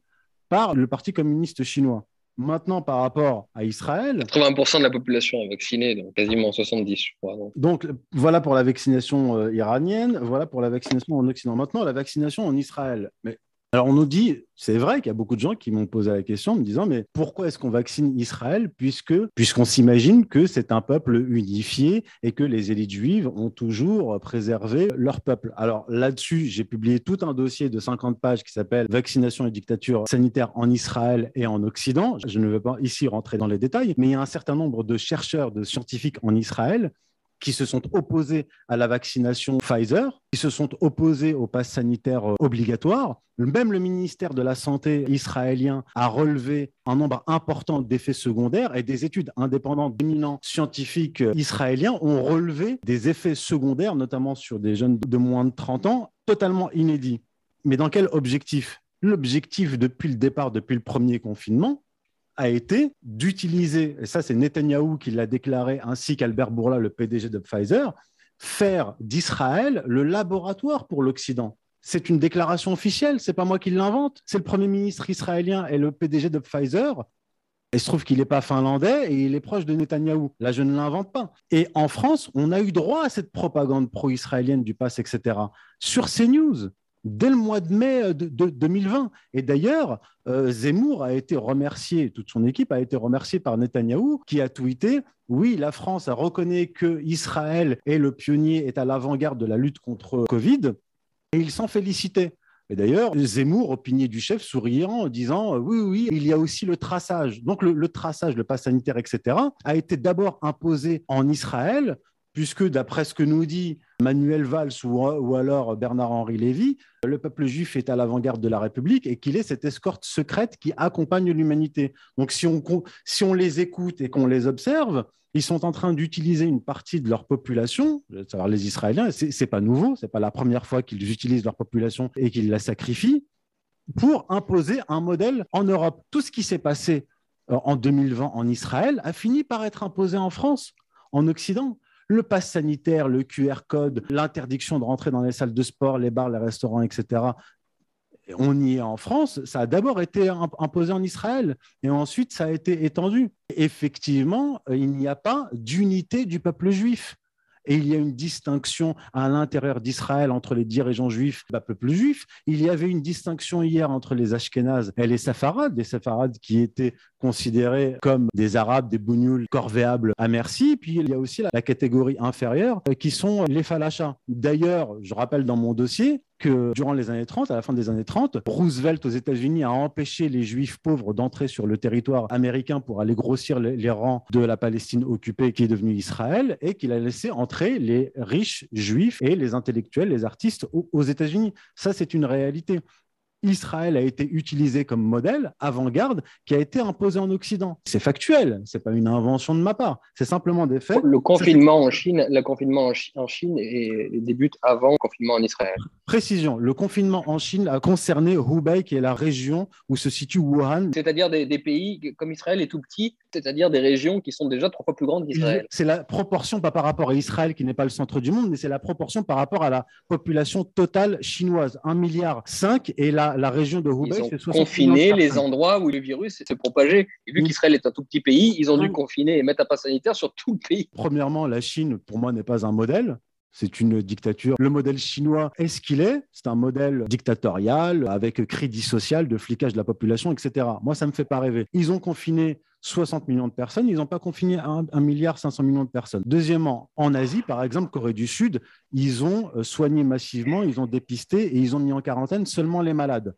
par le Parti communiste chinois. Maintenant, par rapport à Israël, 80% de la population est vaccinée, donc quasiment 70, je crois. donc. donc, voilà pour la vaccination euh, iranienne, voilà pour la vaccination en Occident. Maintenant, la vaccination en Israël. Mais alors, on nous dit, c'est vrai qu'il y a beaucoup de gens qui m'ont posé la question en me disant, mais pourquoi est-ce qu'on vaccine Israël puisque puisqu'on s'imagine que c'est un peuple unifié et que les élites juives ont toujours préservé leur peuple? Alors là-dessus, j'ai publié tout un dossier de 50 pages qui s'appelle Vaccination et dictature sanitaire en Israël et en Occident. Je ne veux pas ici rentrer dans les détails, mais il y a un certain nombre de chercheurs, de scientifiques en Israël qui se sont opposés à la vaccination Pfizer, qui se sont opposés au pass sanitaire euh, obligatoire. Même le ministère de la Santé israélien a relevé un nombre important d'effets secondaires et des études indépendantes d'éminents scientifiques euh, israéliens ont relevé des effets secondaires, notamment sur des jeunes de moins de 30 ans, totalement inédits. Mais dans quel objectif? L'objectif depuis le départ, depuis le premier confinement, a été d'utiliser, et ça c'est Netanyahou qui l'a déclaré, ainsi qu'Albert Bourla, le PDG de Pfizer, faire d'Israël le laboratoire pour l'Occident. C'est une déclaration officielle, c'est pas moi qui l'invente, c'est le Premier ministre israélien et le PDG de Pfizer. Il se trouve qu'il n'est pas finlandais et il est proche de Netanyahou. Là, je ne l'invente pas. Et en France, on a eu droit à cette propagande pro-israélienne du pass, etc. Sur CNews, dès le mois de mai de, de 2020. Et d'ailleurs, euh, Zemmour a été remercié, toute son équipe a été remerciée par Netanyahou, qui a tweeté Oui, la France a reconnu que Israël est le pionnier, est à l'avant-garde de la lutte contre Covid, et il s'en félicitait. Et d'ailleurs, Zemmour opinier du chef souriant en disant euh, oui, oui, il y a aussi le traçage. Donc le, le traçage, le pass sanitaire, etc., a été d'abord imposé en Israël, puisque d'après ce que nous dit Manuel Valls ou, ou alors Bernard-Henri Lévy, le peuple juif est à l'avant-garde de la République et qu'il est cette escorte secrète qui accompagne l'humanité. Donc si on, si on les écoute et qu'on les observe, ils sont en train d'utiliser une partie de leur population, c'est-à-dire les Israéliens, c'est, pas nouveau, c'est pas la première fois qu'ils utilisent leur population et qu'ils la sacrifient, pour imposer un modèle en Europe. Tout ce qui s'est passé en 2020 en Israël a fini par être imposé en France, en Occident le pass sanitaire, le QR code, l'interdiction de rentrer dans les salles de sport, les bars, les restaurants, etc. On y est en France, ça a d'abord été imposé en Israël et ensuite ça a été étendu. Effectivement, il n'y a pas d'unité du peuple juif. Et il y a une distinction à l'intérieur d'Israël entre les dirigeants juifs et le peuple juif. Il y avait une distinction hier entre les Ashkénazes et les Safarades, des Safarades qui étaient considérés comme des Arabes, des bougnoules corvéables à merci. Puis il y a aussi la, la catégorie inférieure qui sont les Falachas. D'ailleurs, je rappelle dans mon dossier, que durant les années 30, à la fin des années 30, Roosevelt aux États-Unis a empêché les Juifs pauvres d'entrer sur le territoire américain pour aller grossir les rangs de la Palestine occupée qui est devenue Israël et qu'il a laissé entrer les riches juifs et les intellectuels, les artistes aux États-Unis. Ça, c'est une réalité. Israël a été utilisé comme modèle avant-garde qui a été imposé en Occident. C'est factuel, c'est pas une invention de ma part, c'est simplement des faits. Le confinement en Chine, le confinement en Chine débute avant le confinement en Israël. Précision, le confinement en Chine a concerné Hubei qui est la région où se situe Wuhan. C'est-à-dire des, pays comme Israël est tout petit, c'est-à-dire des régions qui sont déjà trois fois plus grandes qu'Israël. C'est la proportion pas par rapport à Israël qui n'est pas le centre du monde, mais c'est la proportion par rapport à la population totale chinoise, 1 milliard 5 et la, région de Hubei, c'est confiné les endroits où le virus s'est propagé. Et vu qu'Israël est un tout petit pays, ils ont dû confiner et mettre un pass sanitaire sur tout le pays. Premièrement, la Chine, pour moi, n'est pas un modèle. C'est une dictature. Le modèle chinois est ce qu'il est. C'est un modèle dictatorial avec crédit social, de flicage de la population, etc. Moi, ça ne me fait pas rêver. Ils ont confiné 60 millions de personnes, ils n'ont pas confiné 1 milliard 500 millions de personnes. Deuxièmement, en Asie, par exemple, Corée du Sud, ils ont euh, soigné massivement, ils ont dépisté et ils ont mis en quarantaine seulement les malades.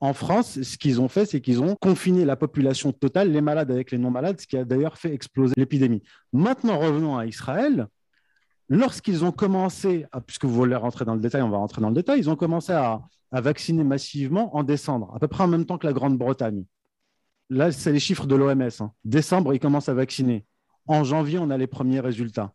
En France, ce qu'ils ont fait, c'est qu'ils ont confiné la population totale, les malades avec les non-malades, ce qui a d'ailleurs fait exploser l'épidémie. Maintenant, revenons à Israël. Lorsqu'ils ont commencé, puisque vous voulez rentrer dans le détail, on va rentrer dans le détail, ils ont commencé à vacciner massivement en décembre, à peu près en même temps que la Grande-Bretagne. Là, c'est les chiffres de l'OMS. Hein. Décembre, ils commencent à vacciner. En janvier, on a les premiers résultats.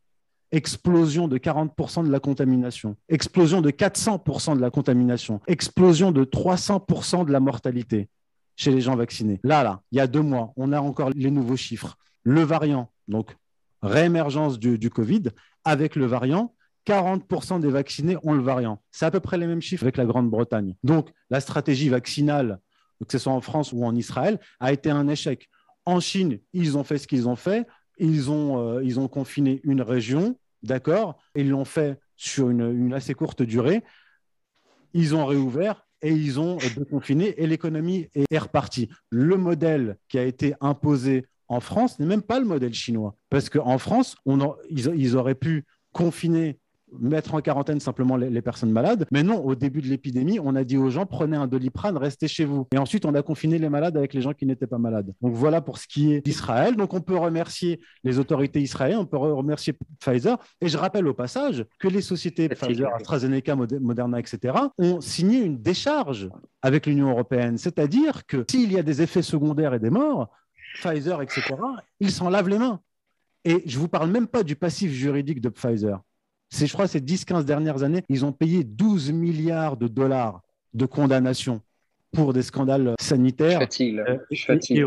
Explosion de 40% de la contamination, explosion de 400% de la contamination, explosion de 300% de la mortalité chez les gens vaccinés. Là, là, il y a deux mois, on a encore les nouveaux chiffres. Le variant, donc réémergence du, du Covid, avec le variant, 40% des vaccinés ont le variant. C'est à peu près les mêmes chiffres avec la Grande-Bretagne. Donc, la stratégie vaccinale que ce soit en France ou en Israël, a été un échec. En Chine, ils ont fait ce qu'ils ont fait. Ils ont, euh, ils ont confiné une région, d'accord? Ils l'ont fait sur une, assez courte durée. Ils ont réouvert et ils ont déconfiné et l'économie est, repartie. Le modèle qui a été imposé en France n'est même pas le modèle chinois. Parce qu'en France, on ils, auraient pu confiner mettre en quarantaine simplement les, personnes malades. Mais non, au début de l'épidémie, on a dit aux gens prenez un doliprane, restez chez vous. Et ensuite, on a confiné les malades avec les gens qui n'étaient pas malades. Donc voilà pour ce qui est d'Israël. Donc on peut remercier les autorités israéliennes, on peut remercier Pfizer. Et je rappelle au passage que les sociétés Pfizer, AstraZeneca, Moderna, etc., ont signé une décharge avec l'Union européenne. C'est-à-dire que s'il y a des effets secondaires et des morts, Pfizer, etc., ils s'en lavent les mains. Et je ne vous parle même pas du passif juridique de Pfizer je crois, ces 10-15 dernières années, ils ont payé 12 milliards de dollars de condamnation pour des scandales sanitaires. Fatigue, euh, fatigue.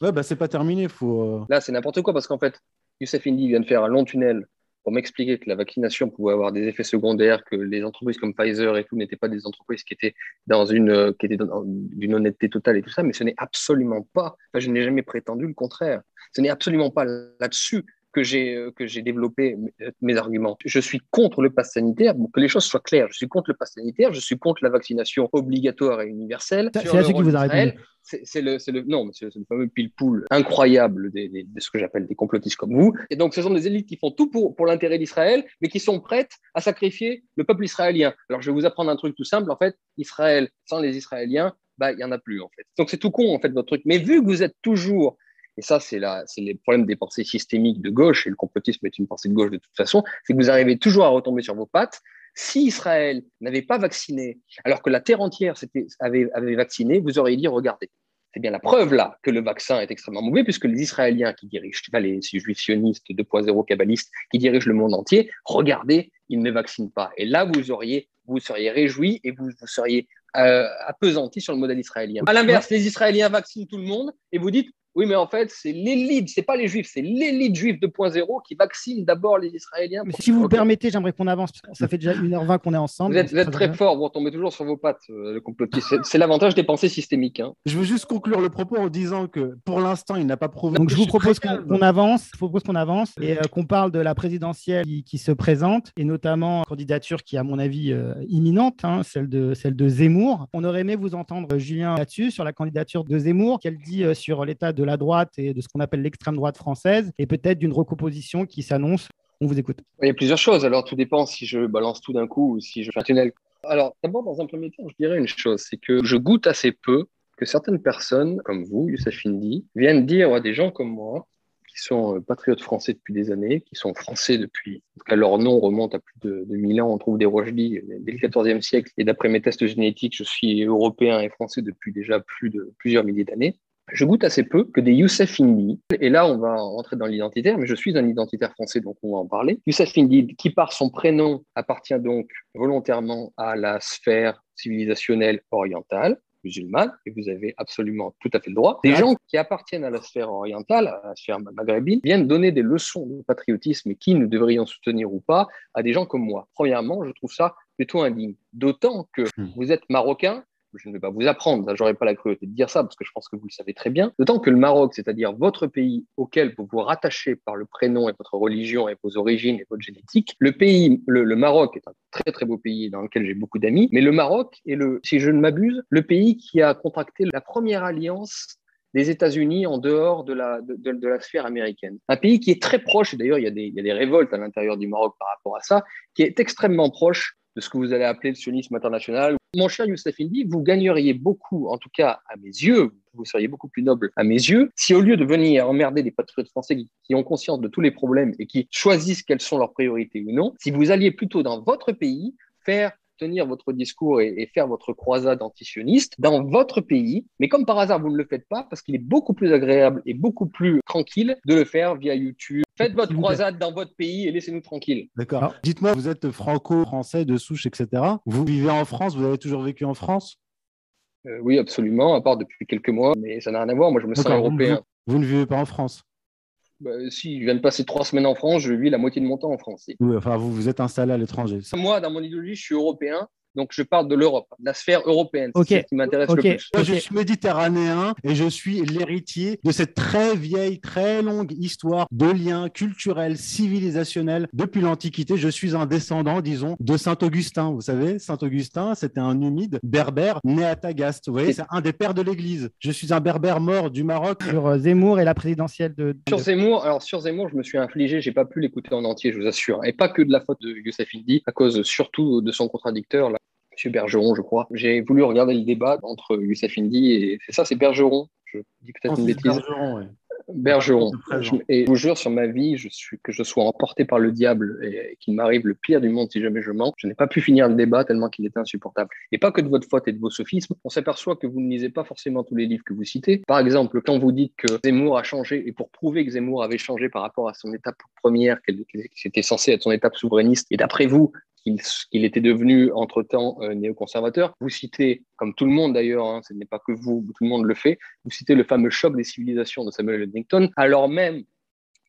Ouais, bah, c'est pas terminé. Faut, euh, Là, c'est n'importe quoi parce qu'en fait, Youssef Indy vient de faire un long tunnel pour m'expliquer que la vaccination pouvait avoir des effets secondaires, que les entreprises comme Pfizer et tout n'étaient pas des entreprises qui étaient dans une, euh, qui étaient d'une honnêteté totale et tout ça, mais ce n'est absolument pas, enfin, je n'ai jamais prétendu le contraire. Ce n'est absolument pas là-dessus que j'ai euh, que j'ai développé mes arguments. Je suis contre le pass sanitaire. Pour que les choses soient claires, je suis contre le pass sanitaire. Je suis contre la vaccination obligatoire et universelle. C'est là-dessus qui vous arrêtez. C'est le, le, non, c'est le fameux pile-poule incroyable de, de, ce que j'appelle des complotistes comme vous. Et donc, ce sont des élites qui font tout pour, pour l'intérêt d'Israël, mais qui sont prêtes à sacrifier le peuple israélien. Alors, je vais vous apprendre un truc tout simple. En fait, Israël, sans les Israéliens, bah, il n'y en a plus, en fait. Donc, c'est tout con, en fait, votre truc. Mais vu que vous êtes toujours et ça, c'est les problèmes des pensées systémiques de gauche, et le complotisme est une pensée de gauche de toute façon, c'est que vous arrivez toujours à retomber sur vos pattes. Si Israël n'avait pas vacciné, alors que la terre entière avait, avait vacciné, vous auriez dit, regardez, c'est bien la preuve là que le vaccin est extrêmement mauvais, puisque les Israéliens qui dirigent, pas les juifs sionistes 2.0 kabbalistes qui dirigent le monde entier, regardez, ils ne vaccinent pas. Et là, vous auriez, vous seriez réjouis et vous, vous seriez euh, sur le modèle israélien. À l'inverse, les Israéliens vaccinent tout le monde et vous dites, oui, mais en fait, c'est l'élite, c'est pas les juifs, c'est l'élite juive 2.0 qui vaccine d'abord les Israéliens. si vous me permettez, j'aimerais qu'on avance, ça fait déjà 1h20 qu'on est ensemble. Vous êtes, très fort, vous tombez toujours sur vos pattes, euh, le complotiste. C'est l'avantage des pensées systémiques. Hein. Je veux juste conclure le propos en disant que pour l'instant, il n'a pas prouvé. Donc je vous propose qu'on avance, je propose qu'on avance et euh, qu'on parle de la présidentielle qui, se présente et notamment une candidature qui, à mon avis, euh, imminente, hein, celle, de, celle de Zemmour. On aurait aimé vous entendre, Julien, là-dessus, sur la candidature de Zemmour, qu'elle dit sur l'état de de la droite et de ce qu'on appelle l'extrême droite française, et peut-être d'une recomposition qui s'annonce. On vous écoute. Il y a plusieurs choses. Alors, tout dépend si je balance tout d'un coup ou si je fais un tunnel. Alors, d'abord, dans un premier temps, je dirais une chose, c'est que je goûte assez peu que certaines personnes, comme vous, Youssef Indy, viennent dire à des gens comme moi, qui sont euh, patriotes français depuis des années, qui sont français depuis, en tout cas leur nom remonte à plus de, de 1000 ans, on trouve des Rochely dès le XIVe siècle, et d'après mes tests génétiques, je suis européen et français depuis déjà plus de plusieurs milliers d'années. Je goûte assez peu que des Youssef Indy, et là on va rentrer dans l'identitaire, mais je suis un identitaire français, donc on va en parler. Youssef Indy, qui par son prénom appartient donc volontairement à la sphère civilisationnelle orientale, musulmane, et vous avez absolument tout à fait le droit. Des gens qui appartiennent à la sphère orientale, à la sphère maghrébine, viennent donner des leçons de patriotisme et qui nous devrions soutenir ou pas à des gens comme moi. Premièrement, je trouve ça plutôt indigne. D'autant que Hmm. vous êtes marocain, je ne vais pas vous apprendre, là, j'aurais pas la cruauté de dire ça parce que je pense que vous le savez très bien. D'autant que le Maroc, c'est-à-dire votre pays auquel vous vous rattachez par le prénom et votre religion et vos origines et votre génétique, le pays, le, Maroc est un très très beau pays dans lequel j'ai beaucoup d'amis, mais le Maroc est le, si je ne m'abuse, le pays qui a contracté la première alliance des États-Unis en dehors de la, de, la sphère américaine. Un pays qui est très proche, d'ailleurs il, il y a des révoltes à l'intérieur du Maroc par rapport à ça, qui est extrêmement proche de ce que vous allez appeler le sionisme international. Mon cher Youssef Indy, vous gagneriez beaucoup, en tout cas à mes yeux, vous seriez beaucoup plus noble à mes yeux, si au lieu de venir emmerder des patriotes français qui, qui ont conscience de tous les problèmes et qui choisissent quelles sont leurs priorités ou non, si vous alliez plutôt dans votre pays faire tenir votre discours et, et faire votre croisade antisioniste dans votre pays, mais comme par hasard, vous ne le faites pas parce qu'il est beaucoup plus agréable et beaucoup plus tranquille de le faire via YouTube. Faites votre croisade dans votre pays et laissez-nous tranquilles. D'accord. Dites-moi, vous êtes franco-français de souche, etc. Vous vivez en France, vous avez toujours vécu en France? Euh, oui, absolument, à part depuis quelques mois, mais ça n'a rien à voir. Moi, je me sens vous- européen. Vous ne vivez pas en France? Bah, si je viens de passer trois semaines en France, je vis la moitié de mon temps en France. Oui, Enfin, vous vous êtes installé à l'étranger. Moi, dans mon idéologie, je suis européen, donc je parle de l'Europe, de la sphère européenne. Ok, C'est ce qui m'intéresse le plus. Moi, je suis méditerranéen et je suis l'héritier de cette très vieille, très longue histoire de liens culturels, civilisationnels depuis l'Antiquité. Je suis un descendant, disons, de Saint-Augustin. Vous savez, Saint-Augustin, c'était un humide berbère né à Tagaste. Vous voyez, c'est un des pères de l'Église. Je suis un berbère mort du Maroc. Sur euh, Zemmour et la présidentielle de. Sur Zemmour, alors sur Zemmour, je me suis infligé, j'ai pas pu l'écouter en entier, je vous assure, et pas que de la faute de Youssef Indy, à cause surtout de son contradicteur, là, M. Bergeron, je crois. J'ai voulu regarder le débat entre Youssef Indy et c'est ça, c'est Bergeron. Je dis peut-être une bêtise. Bergeron, ouais. Bergeron. Je- Et je vous jure sur ma vie, je suis, que je sois emporté par le diable et, et qu'il m'arrive le pire du monde si jamais je mens. Je n'ai pas pu finir le débat tellement qu'il était insupportable. Et pas que de votre faute et de vos sophismes. On s'aperçoit que vous ne lisez pas forcément tous les livres que vous citez. Par exemple, quand vous dites que Zemmour a changé, et pour prouver que Zemmour avait changé par rapport à son étape première, qu'elle- que c'était censé être son étape souverainiste, et d'après vous, qu'il était devenu entre-temps euh, néoconservateur. Vous citez, comme tout le monde d'ailleurs, hein, ce n'est pas que vous, tout le monde le fait, vous citez le fameux choc des civilisations de Samuel Huntington, alors même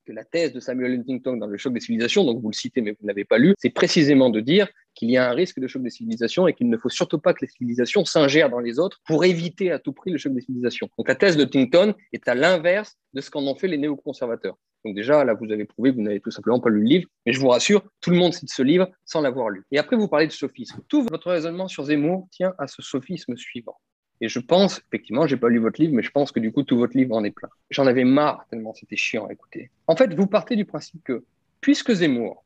que la thèse de Samuel Huntington dans le choc des civilisations, donc vous le citez mais vous ne l'avez pas lu, c'est précisément de dire qu'il y a un risque de choc des civilisations et qu'il ne faut surtout pas que les civilisations s'ingèrent dans les autres pour éviter à tout prix le choc des civilisations. Donc la thèse de Huntington est à l'inverse de ce qu'en ont fait les néoconservateurs. Donc déjà, là, vous avez prouvé que vous n'avez tout simplement pas lu le livre, mais je vous rassure, tout le monde cite ce livre sans l'avoir lu. Et après, vous parlez de sophisme. Tout votre raisonnement sur Zemmour tient à ce sophisme suivant. Et je pense, effectivement, j'ai pas lu votre livre, mais je pense que du coup, tout votre livre en est plein. J'en avais marre tellement c'était chiant à écouter. En fait, vous partez du principe que, puisque Zemmour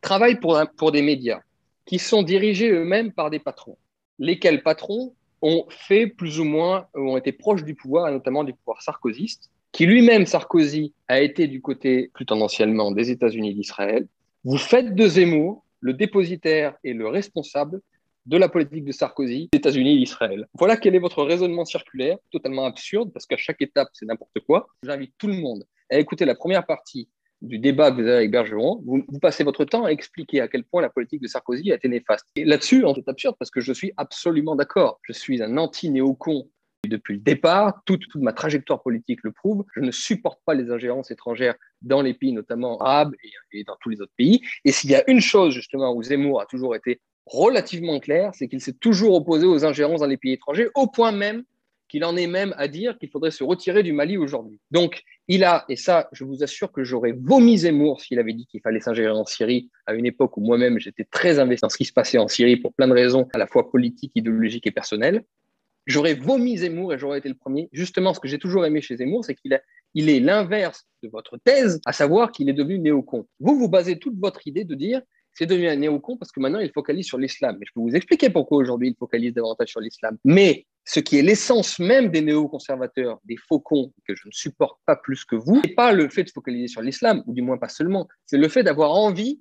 travaille pour, pour des médias qui sont dirigés eux-mêmes par des patrons, lesquels patrons ont fait plus ou moins, ont été proches du pouvoir, et notamment du pouvoir sarkozyste, qui lui-même, Sarkozy, a été du côté plus tendanciellement des États-Unis d'Israël. Vous faites de Zemmour le dépositaire et le responsable de la politique de Sarkozy, des États-Unis et d'Israël. Voilà quel est votre raisonnement circulaire, totalement absurde, parce qu'à chaque étape, c'est n'importe quoi. J'invite tout le monde à écouter la première partie du débat que vous avez avec Bergeron. Vous, passez votre temps à expliquer à quel point la politique de Sarkozy a été néfaste. Et là-dessus, c'est absurde parce que je suis absolument d'accord. Je suis un anti-néocon depuis le départ, toute, ma trajectoire politique le prouve. Je ne supporte pas les ingérences étrangères dans les pays, notamment arabes et dans tous les autres pays. Et s'il y a une chose, justement, où Zemmour a toujours été relativement clair, c'est qu'il s'est toujours opposé aux ingérences dans les pays étrangers, au point même qu'il en est même à dire qu'il faudrait se retirer du Mali aujourd'hui. Donc, il a, et ça, je vous assure que j'aurais vomi Zemmour s'il avait dit qu'il fallait s'ingérer en Syrie à une époque où moi-même j'étais très investi dans ce qui se passait en Syrie pour plein de raisons, à la fois politiques, idéologiques et personnelles. J'aurais vomi Zemmour et j'aurais été le premier. Justement, ce que j'ai toujours aimé chez Zemmour, c'est qu'il est l'inverse de votre thèse, à savoir qu'il est devenu néocon. Vous, vous basez toute votre idée de dire c'est devenu un néocon parce que maintenant il focalise sur l'islam. Mais je peux vous expliquer pourquoi aujourd'hui il focalise davantage sur l'islam. Mais ce qui est l'essence même des néoconservateurs, des faucons que je ne supporte pas plus que vous, n'est pas le fait de focaliser sur l'islam, ou du moins pas seulement, c'est le fait d'avoir envie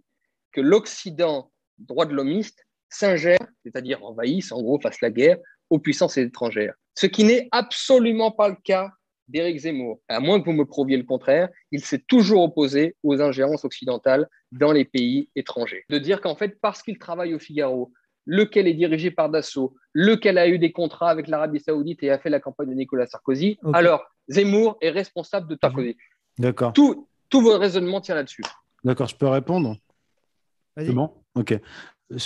que l'Occident droit de l'homiste s'ingère, c'est-à-dire envahisse, en gros, fasse la guerre aux puissances étrangères. Ce qui n'est absolument pas le cas d'Éric Zemmour. À moins que vous me prouviez le contraire, il s'est toujours opposé aux ingérences occidentales dans les pays étrangers. De dire qu'en fait, parce qu'il travaille au Figaro, lequel est dirigé par Dassault, lequel a eu des contrats avec l'Arabie Saoudite et a fait la campagne de Nicolas Sarkozy, alors Zemmour est responsable de Sarkozy. D'accord. Tout, tout votre raisonnement tient là-dessus. D'accord, je peux répondre? Vas-y. C'est bon? Ok.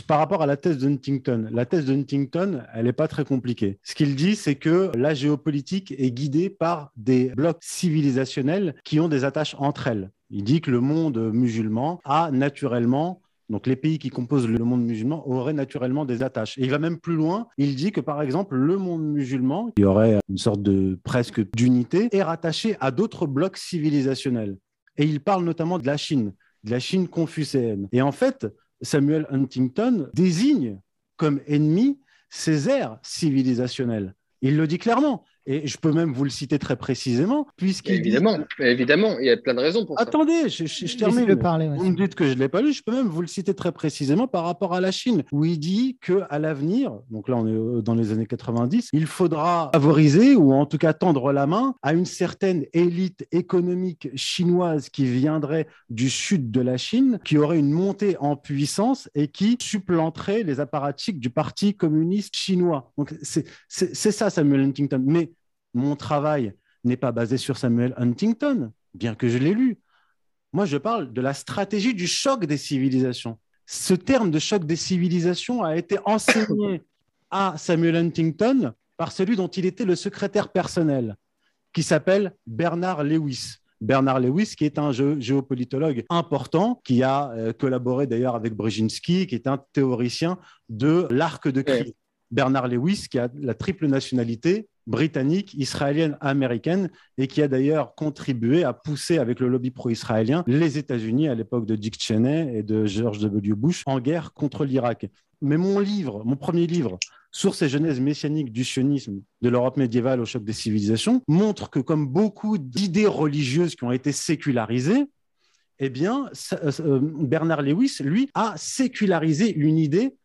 Par rapport à la thèse de Huntington, la thèse de Huntington, elle n'est pas très compliquée. Ce qu'il dit, c'est que la géopolitique est guidée par des blocs civilisationnels qui ont des attaches entre elles. Il dit que le monde musulman a naturellement, donc les pays qui composent le monde musulman auraient naturellement des attaches. Et il va même plus loin. Il dit que par exemple, le monde musulman, qui aurait une sorte de presque d'unité, est rattaché à d'autres blocs civilisationnels. Et il parle notamment de la Chine, de la Chine confucéenne. Et en fait, Samuel Huntington désigne comme ennemi ces aires civilisationnelles. Il le dit clairement. Et je peux même vous le citer très précisément, puisqu'il dit- Évidemment, il y a plein de raisons pour ça. Attendez, je, je- je termine. Laissez-le parler. ouais. Vous me dites que je ne l'ai pas lu, je peux même vous le citer très précisément par rapport à la Chine, où il dit qu'à l'avenir, donc là on est euh, dans les années 90, il faudra favoriser ou en tout cas tendre la main à une certaine élite économique chinoise qui viendrait du sud de la Chine, qui aurait une montée en puissance et qui supplanterait les apparatchiks du Parti communiste chinois. Donc c'est ça Samuel Huntington. Mais mon travail n'est pas basé sur Samuel Huntington, bien que je l'ai lu. Moi, je parle de la stratégie du choc des civilisations. Ce terme de choc des civilisations a été enseigné à Samuel Huntington par celui dont il était le secrétaire personnel, qui s'appelle Bernard Lewis. Bernard Lewis, qui est un gé- géopolitologue important, qui a euh, collaboré d'ailleurs avec Brzezinski, qui est un théoricien de l'arc de. Ouais. Bernard Lewis, qui a la triple nationalité britannique, israélienne, américaine, et qui a d'ailleurs contribué à pousser avec le lobby pro-israélien les États-Unis à l'époque de Dick Cheney et de George W. Bush en guerre contre l'Irak. Mais mon livre, mon premier livre, Sources et genèse messianique du sionisme de l'Europe médiévale au choc des civilisations, montre que comme beaucoup d'idées religieuses qui ont été sécularisées, eh bien, ça- euh, Bernard Lewis, lui, a sécularisé une idée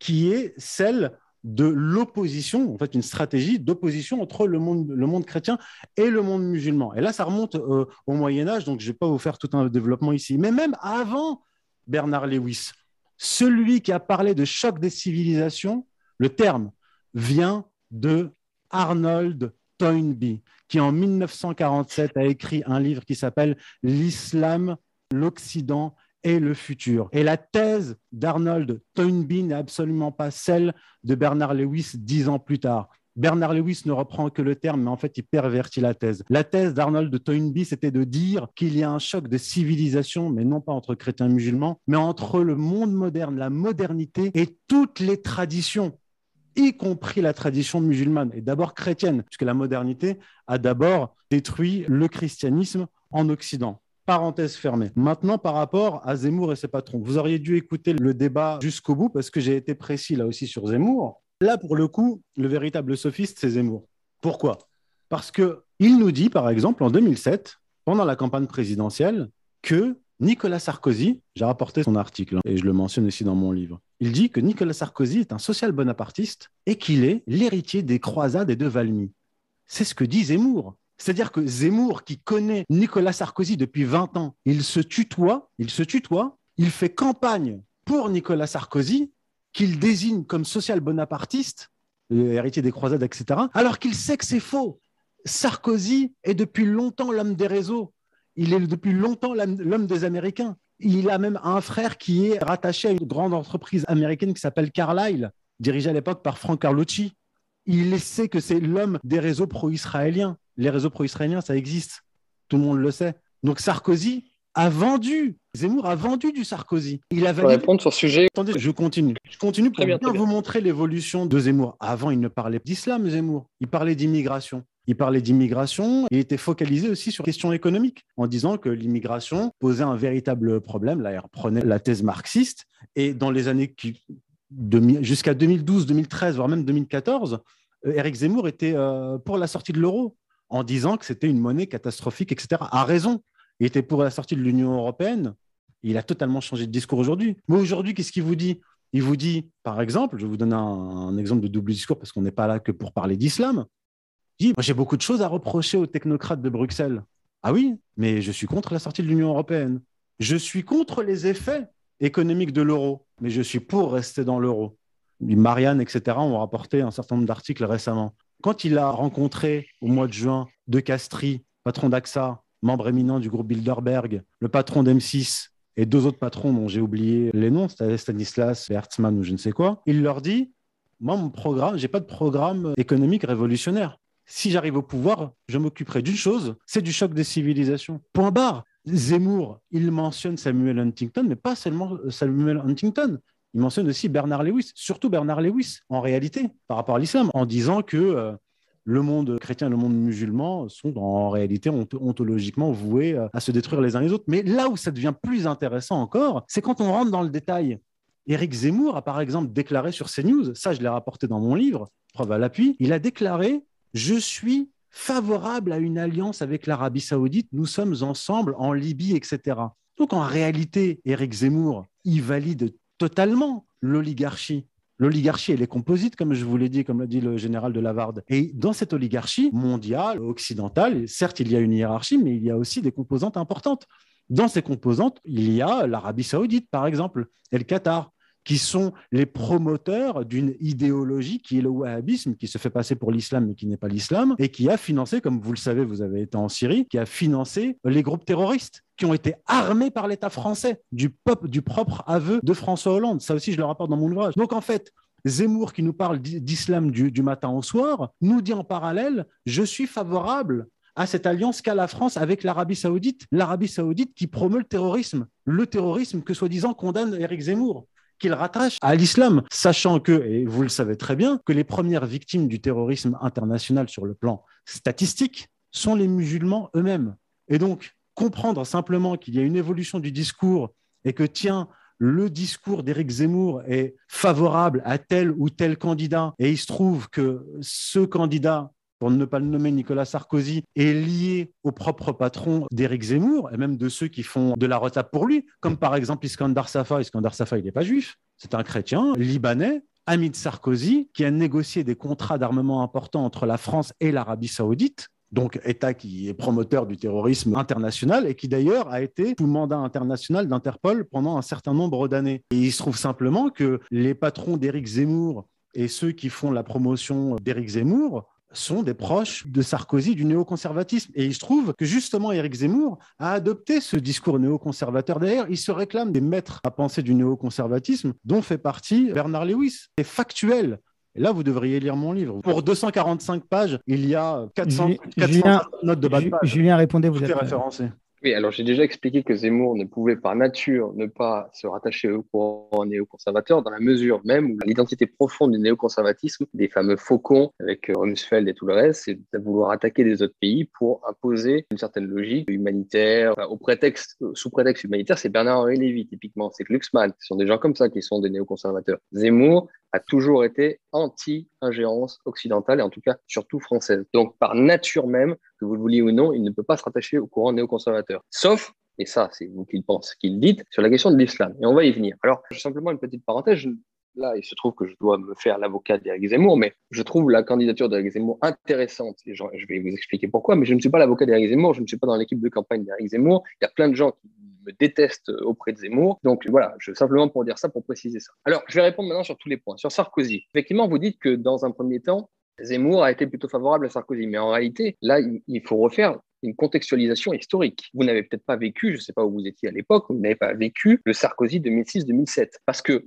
qui est celle de l'opposition, en fait une stratégie d'opposition entre le monde, le monde chrétien et le monde musulman. Et là, ça remonte euh, au Moyen Âge, donc je ne vais pas vous faire tout un développement ici. Mais même avant Bernard Lewis, celui qui a parlé de choc des civilisations, le terme vient de Arnold Toynbee, qui en 1947 a écrit un livre qui s'appelle L'islam, l'Occident et le futur. Et la thèse d'Arnold Toynbee n'est absolument pas celle de Bernard Lewis dix ans plus tard. Bernard Lewis ne reprend que le terme, mais en fait, il pervertit la thèse. La thèse d'Arnold Toynbee, c'était de dire qu'il y a un choc de civilisation, mais non pas entre chrétiens et musulmans, mais entre le monde moderne, la modernité et toutes les traditions y compris la tradition musulmane, et d'abord chrétienne, puisque la modernité a d'abord détruit le christianisme en Occident. Parenthèse fermée. Maintenant, par rapport à Zemmour et ses patrons, vous auriez dû écouter le débat jusqu'au bout parce que j'ai été précis là aussi sur Zemmour. Là, pour le coup, le véritable sophiste, c'est Zemmour. Pourquoi? Parce que il nous dit, par exemple, en 2007, pendant la campagne présidentielle, que Nicolas Sarkozy, j'ai rapporté son article hein, et je le mentionne aussi dans mon livre, il dit que Nicolas Sarkozy est un social-bonapartiste et qu'il est l'héritier des croisades et de Valmy. C'est ce que dit Zemmour. C'est-à-dire que Zemmour, qui connaît Nicolas Sarkozy depuis 20 ans, il se tutoie, il se tutoie, il fait campagne pour Nicolas Sarkozy, qu'il désigne comme social-bonapartiste, euh, héritier des croisades, etc., alors qu'il sait que c'est faux. Sarkozy est depuis longtemps l'homme des réseaux. Il est depuis longtemps l'homme l'homme des Américains. Il a même un frère qui est rattaché à une grande entreprise américaine qui s'appelle Carlyle, dirigée à l'époque par Frank Carlucci. Il sait que c'est l'homme des réseaux pro-israéliens. Les réseaux pro-israéliens, ça existe. Tout le monde le sait. Donc Sarkozy a vendu, Zemmour a vendu du Sarkozy. Il a validé répondre sur ce sujet. Attendez, je continue. Je continue pour Très bien, bien, très bien. vous montrer l'évolution de Zemmour. Avant, il ne parlait pas d'islam, Zemmour. Il parlait d'immigration. Il parlait d'immigration et était focalisé aussi sur questions économiques en disant que l'immigration posait un véritable problème. Là, il reprenait la thèse marxiste et dans les années qui, jusqu'à 2012, 2013, voire même 2014, Éric Zemmour était euh, pour la sortie de l'euro en disant que c'était une monnaie catastrophique, etc. A raison. Il était pour la sortie de l'Union européenne. Il a totalement changé de discours aujourd'hui. Mais aujourd'hui, qu'est-ce qu'il vous dit? Il vous dit, par exemple, je vous donner un, exemple de double discours parce qu'on n'est pas là que pour parler d'islam. Il dit, j'ai beaucoup de choses à reprocher aux technocrates de Bruxelles. Ah oui, mais je suis contre la sortie de l'Union européenne. Je suis contre les effets économiques de l'euro, mais je suis pour rester dans l'euro. Marianne, etc., ont rapporté un certain nombre d'articles récemment. Quand il a rencontré au mois de juin De Castries, patron d'AXA, membre éminent du groupe Bilderberg, le patron d'M6 et deux autres patrons dont j'ai oublié les noms, Stanislas Hertzmann ou je ne sais quoi, il leur dit Moi, mon programme, je n'ai pas de programme économique révolutionnaire. Si j'arrive au pouvoir, je m'occuperai d'une chose c'est du choc des civilisations. Point barre. Zemmour, il mentionne Samuel Huntington, mais pas seulement Samuel Huntington. Il mentionne aussi Bernard Lewis, surtout Bernard Lewis, en réalité, par rapport à l'islam, en disant que euh, le monde chrétien et le monde musulman sont en réalité ontologiquement voués euh, à se détruire les uns les autres. Mais là où ça devient plus intéressant encore, c'est quand on rentre dans le détail. Éric Zemmour a par exemple déclaré sur CNews, ça je l'ai rapporté dans mon livre, preuve à l'appui, il a déclaré Je suis favorable à une alliance avec l'Arabie saoudite, nous sommes ensemble en Libye, etc. Donc en réalité, Éric Zemmour, il valide totalement l'oligarchie. L'oligarchie, elle est composite, comme je vous l'ai dit, comme l'a dit le général de Lavarde. Et dans cette oligarchie mondiale, occidentale, certes, il y a une hiérarchie, mais il y a aussi des composantes importantes. Dans ces composantes, il y a l'Arabie saoudite, par exemple, et le Qatar qui sont les promoteurs d'une idéologie qui est le wahhabisme, qui se fait passer pour l'islam mais qui n'est pas l'islam, et qui a financé, comme vous le savez, vous avez été en Syrie, qui a financé les groupes terroristes ont été armés par l'État français, du, peuple, du propre aveu de François Hollande. Ça aussi, je le rapporte dans mon ouvrage. Donc en fait, Zemmour, qui nous parle d'islam du, du matin au soir, nous dit en parallèle, je suis favorable à cette alliance qu'a la France avec l'Arabie saoudite, l'Arabie saoudite qui promeut le terrorisme, le terrorisme que soi-disant condamne Éric Zemmour qu'il rattache à l'islam, sachant que, et vous le savez très bien, que les premières victimes du terrorisme international sur le plan statistique sont les musulmans eux-mêmes. Et donc, comprendre simplement qu'il y a une évolution du discours et que, tiens, le discours d'Éric Zemmour est favorable à tel ou tel candidat, et il se trouve que ce candidat pour ne pas le nommer Nicolas Sarkozy, est lié au propre patron d'Éric Zemmour, et même de ceux qui font de la retape pour lui, comme par exemple Iskandar Safa. Iskandar Safa, il n'est pas juif, c'est un chrétien libanais, ami de Sarkozy, qui a négocié des contrats d'armement importants entre la France et l'Arabie saoudite, donc État qui est promoteur du terrorisme international et qui d'ailleurs a été sous mandat international d'Interpol pendant un certain nombre d'années. Et il se trouve simplement que les patrons d'Éric Zemmour et ceux qui font la promotion d'Éric Zemmour sont des proches de Sarkozy, du néoconservatisme. Et il se trouve que justement, Éric Zemmour a adopté ce discours néoconservateur. D'ailleurs, il se réclame des maîtres à penser du néoconservatisme, dont fait partie Bernard Lewis. C'est factuel. Et là, vous devriez lire mon livre. Pour 245 pages, il y a 400, notes de bas de page. Julien, répondez, vous êtes référencé. Oui, alors j'ai déjà expliqué que Zemmour ne pouvait par nature ne pas se rattacher au courant néoconservateur dans la mesure même où l'identité profonde du néoconservatisme, des fameux faucons avec euh, Rumsfeld et tout le reste, c'est de vouloir attaquer des autres pays pour imposer une certaine logique humanitaire. au prétexte, sous prétexte humanitaire, c'est Bernard-Henri Lévy typiquement, c'est Glucksmann, ce sont des gens comme ça qui sont des néoconservateurs. Zemmour a toujours été anti-ingérence occidentale et en tout cas surtout française. Donc par nature même, que vous le vouliez ou non, il ne peut pas se rattacher au courant néoconservateur. Sauf, et ça c'est vous qui le pensez, qui le dites, sur la question de l'islam. Et on va y venir. Alors simplement une petite parenthèse. Là, il se trouve que je dois me faire l'avocat d'Éric Zemmour, mais je trouve la candidature d'Éric Zemmour intéressante. Et je vais vous expliquer pourquoi, mais je ne suis pas l'avocat d'Éric Zemmour, je ne suis pas dans l'équipe de campagne d'Éric Zemmour. Il y a plein de gens qui me déteste auprès de Zemmour. Donc voilà, je, simplement pour dire ça, pour préciser ça. Alors, je vais répondre maintenant sur tous les points. Sur Sarkozy, effectivement, vous dites que dans un premier temps, Zemmour a été plutôt favorable à Sarkozy. Mais en réalité, là, il faut refaire une contextualisation historique. Vous n'avez peut-être pas vécu, je ne sais pas où vous étiez à l'époque, vous n'avez pas vécu le Sarkozy 2006-2007. Parce que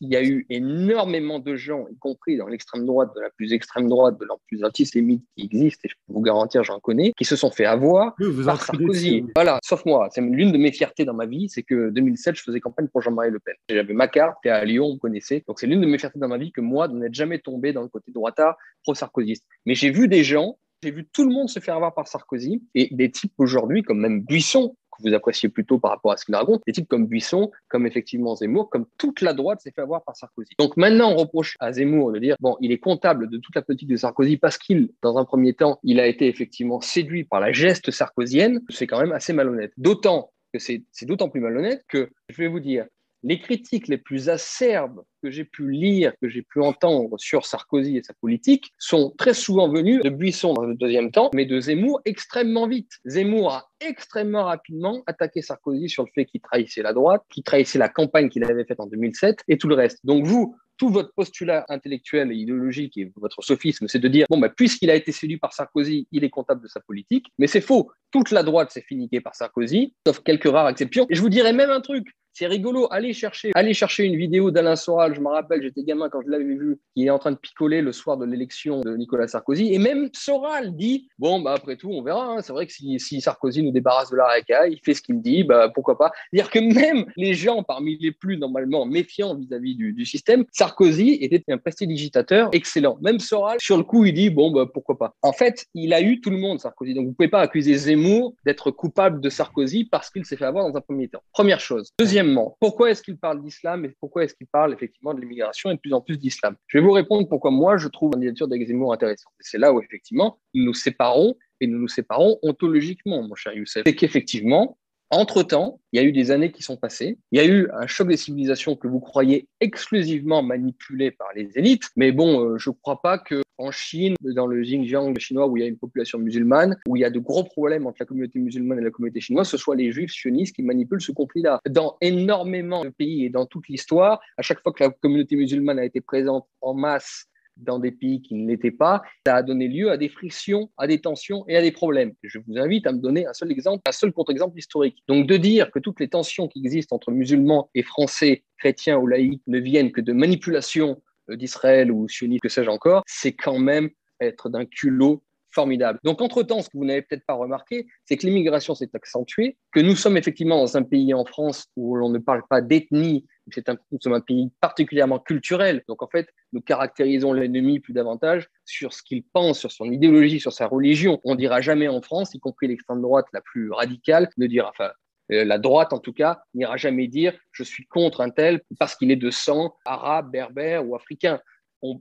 il y a eu énormément de gens, y compris dans l'extrême droite, de la plus extrême droite, de la plus antisémite qui existe, et je peux vous garantir, j'en connais, qui se sont fait avoir par Sarkozy. Voilà, sauf moi. C'est l'une de mes fiertés dans ma vie, c'est que 2007, je faisais campagne pour Jean-Marie Le Pen. J'avais ma carte, et à Lyon, vous connaissez. Donc c'est l'une de mes fiertés dans ma vie que moi, de n'être jamais tombé dans le côté droitard pro-sarkozyste. Mais j'ai vu des gens J'ai vu tout le monde se faire avoir par Sarkozy et des types aujourd'hui, comme même Buisson, vous appréciez plutôt par rapport à ce qu'il raconte, des types comme Buisson, comme effectivement Zemmour, comme toute la droite s'est fait avoir par Sarkozy. Donc maintenant, on reproche à Zemmour de dire, bon, il est comptable de toute la politique de Sarkozy parce qu'il, dans un premier temps, il a été effectivement séduit par la geste sarkozienne. C'est quand même assez malhonnête. D'autant que c'est d'autant plus malhonnête que, je vais vous dire, les critiques les plus acerbes que j'ai pu lire, que j'ai pu entendre sur Sarkozy et sa politique sont très souvent venues de Buisson dans le deuxième temps, mais de Zemmour extrêmement vite. Zemmour a extrêmement rapidement attaqué Sarkozy sur le fait qu'il trahissait la droite, qu'il trahissait la campagne qu'il avait faite en 2007 et tout le reste. Donc vous, tout votre postulat intellectuel et idéologique et votre sophisme, c'est de dire, bon, bah, puisqu'il a été séduit par Sarkozy, il est comptable de sa politique. Mais c'est faux. Toute la droite s'est finiquée par Sarkozy, sauf quelques rares exceptions. Et je vous dirais même un truc. C'est rigolo, allez chercher, allez chercher une vidéo d'Alain Soral, je me rappelle, j'étais gamin quand je l'avais vu, qui est en train de picoler le soir de l'élection de Nicolas Sarkozy. Et même Soral dit, bon, bah, après tout, on verra. Hein. C'est vrai que si, Sarkozy nous débarrasse de la RACA, il fait ce qu'il dit, bah, pourquoi pas. C'est-à-dire que même les gens parmi les plus normalement méfiants vis-à-vis du, système, Sarkozy était un prestidigitateur excellent. Même Soral, sur le coup, il dit, bon, bah, pourquoi pas. En fait, il a eu tout le monde, Sarkozy. Donc, vous pouvez pas accuser Zemmour d'être coupable de Sarkozy parce qu'il s'est fait avoir dans un premier temps. Première chose. Deuxième Deuxièmement, pourquoi est-ce qu'il parle d'islam et pourquoi est-ce qu'il parle effectivement de l'immigration et de plus en plus d'islam? Je vais vous répondre pourquoi moi je trouve la candidature d'Aix-Zemmour intéressante. c'est là où effectivement nous nous séparons et nous nous séparons ontologiquement, mon cher Youssef. C'est qu'effectivement, entre-temps, il y a eu des années qui sont passées. Il y a eu un choc des civilisations que vous croyez exclusivement manipulé par les élites. Mais bon, euh, je ne crois pas que en Chine, dans le Xinjiang chinois, où il y a une population musulmane, où il y a de gros problèmes entre la communauté musulmane et la communauté chinoise, ce soit les juifs sionistes qui manipulent ce conflit-là. Dans énormément de pays et dans toute l'histoire, à chaque fois que la communauté musulmane a été présente en masse dans des pays qui ne l'étaient pas, ça a donné lieu à des frictions, à des tensions et à des problèmes. Je vous invite à me donner un seul exemple, un seul contre-exemple historique. Donc de dire que toutes les tensions qui existent entre musulmans et français, chrétiens ou laïcs, ne viennent que de manipulation euh, d'Israël ou sionistes, que sais-je encore, c'est quand même être d'un culot formidable. Donc, entre-temps, ce que vous n'avez peut-être pas remarqué, c'est que l'immigration s'est accentuée, que nous sommes effectivement dans un pays en France où l'on ne parle pas d'ethnie, c'est un, nous sommes un pays particulièrement culturel. Donc, en fait, nous caractérisons l'ennemi plus davantage sur ce qu'il pense, sur son idéologie, sur sa religion. On dira jamais en France, y compris l'extrême droite la plus radicale, ne dira, enfin, euh, la droite en tout cas, n'ira jamais dire je suis contre un tel parce qu'il est de sang arabe, berbère ou africain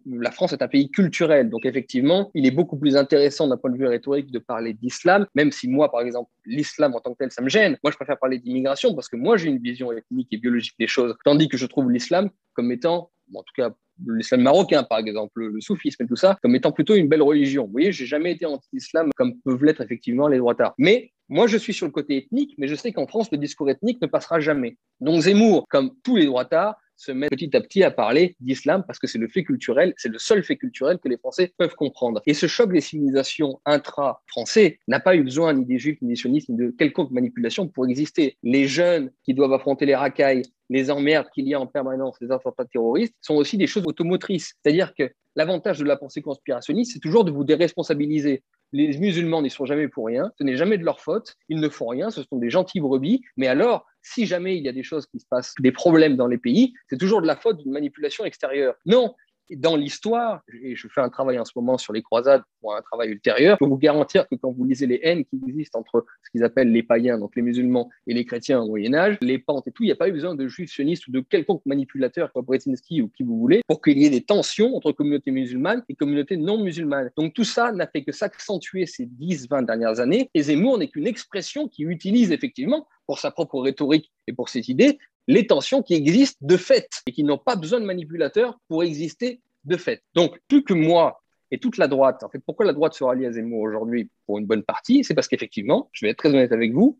la France est un pays culturel, donc effectivement, il est beaucoup plus intéressant d'un point de vue rhétorique de parler d'islam, même si moi, par exemple, l'islam en tant que tel, ça me gêne. Moi, je préfère parler d'immigration parce que moi, j'ai une vision ethnique et biologique des choses, tandis que je trouve l'islam comme étant, en tout cas, l'islam marocain, par exemple, le soufisme et tout ça, comme étant plutôt une belle religion. Vous voyez, j'ai jamais été anti-islam comme peuvent l'être effectivement les droitards. Mais moi, je suis sur le côté ethnique, mais je sais qu'en France, le discours ethnique ne passera jamais. Donc Zemmour, comme tous les droitards, se met petit à petit à parler d'islam parce que c'est le fait culturel, c'est le seul fait culturel que les Français peuvent comprendre. Et ce choc des civilisations intra-français n'a pas eu besoin ni des juifs, ni des sionistes, ni de quelconque manipulation pour exister. Les jeunes qui doivent affronter les racailles, les emmerdes qu'il y a en permanence, les attentats terroristes, sont aussi des choses automotrices. C'est-à-dire que l'avantage de la pensée conspirationniste, c'est toujours de vous déresponsabiliser. Les musulmans n'y sont jamais pour rien, ce n'est jamais de leur faute, ils ne font rien, ce sont des gentils brebis, mais alors si jamais il y a des choses qui se passent, des problèmes dans les pays, c'est toujours de la faute d'une manipulation extérieure. Non, dans l'histoire, et je fais un travail en ce moment sur les croisades pour un travail ultérieur, je peux vous garantir que quand vous lisez les haines qui existent entre ce qu'ils appellent les païens, donc les musulmans, et les chrétiens au Moyen-Âge, les pentes et tout, il n'y a pas eu besoin de juifs sionistes ou de quelconque manipulateur comme Brzezinski ou qui vous voulez pour qu'il y ait des tensions entre communautés musulmanes et communautés non musulmanes. Donc tout ça n'a fait que s'accentuer ces 10-20 dernières années, et Zemmour n'est qu'une expression qui utilise effectivement pour sa propre rhétorique et pour ses idées, les tensions qui existent de fait et qui n'ont pas besoin de manipulateurs pour exister de fait. Donc, plus que moi et toute la droite, en fait, pourquoi la droite se rallie à Zemmour aujourd'hui pour une bonne partie C'est parce qu'effectivement, je vais être très honnête avec vous,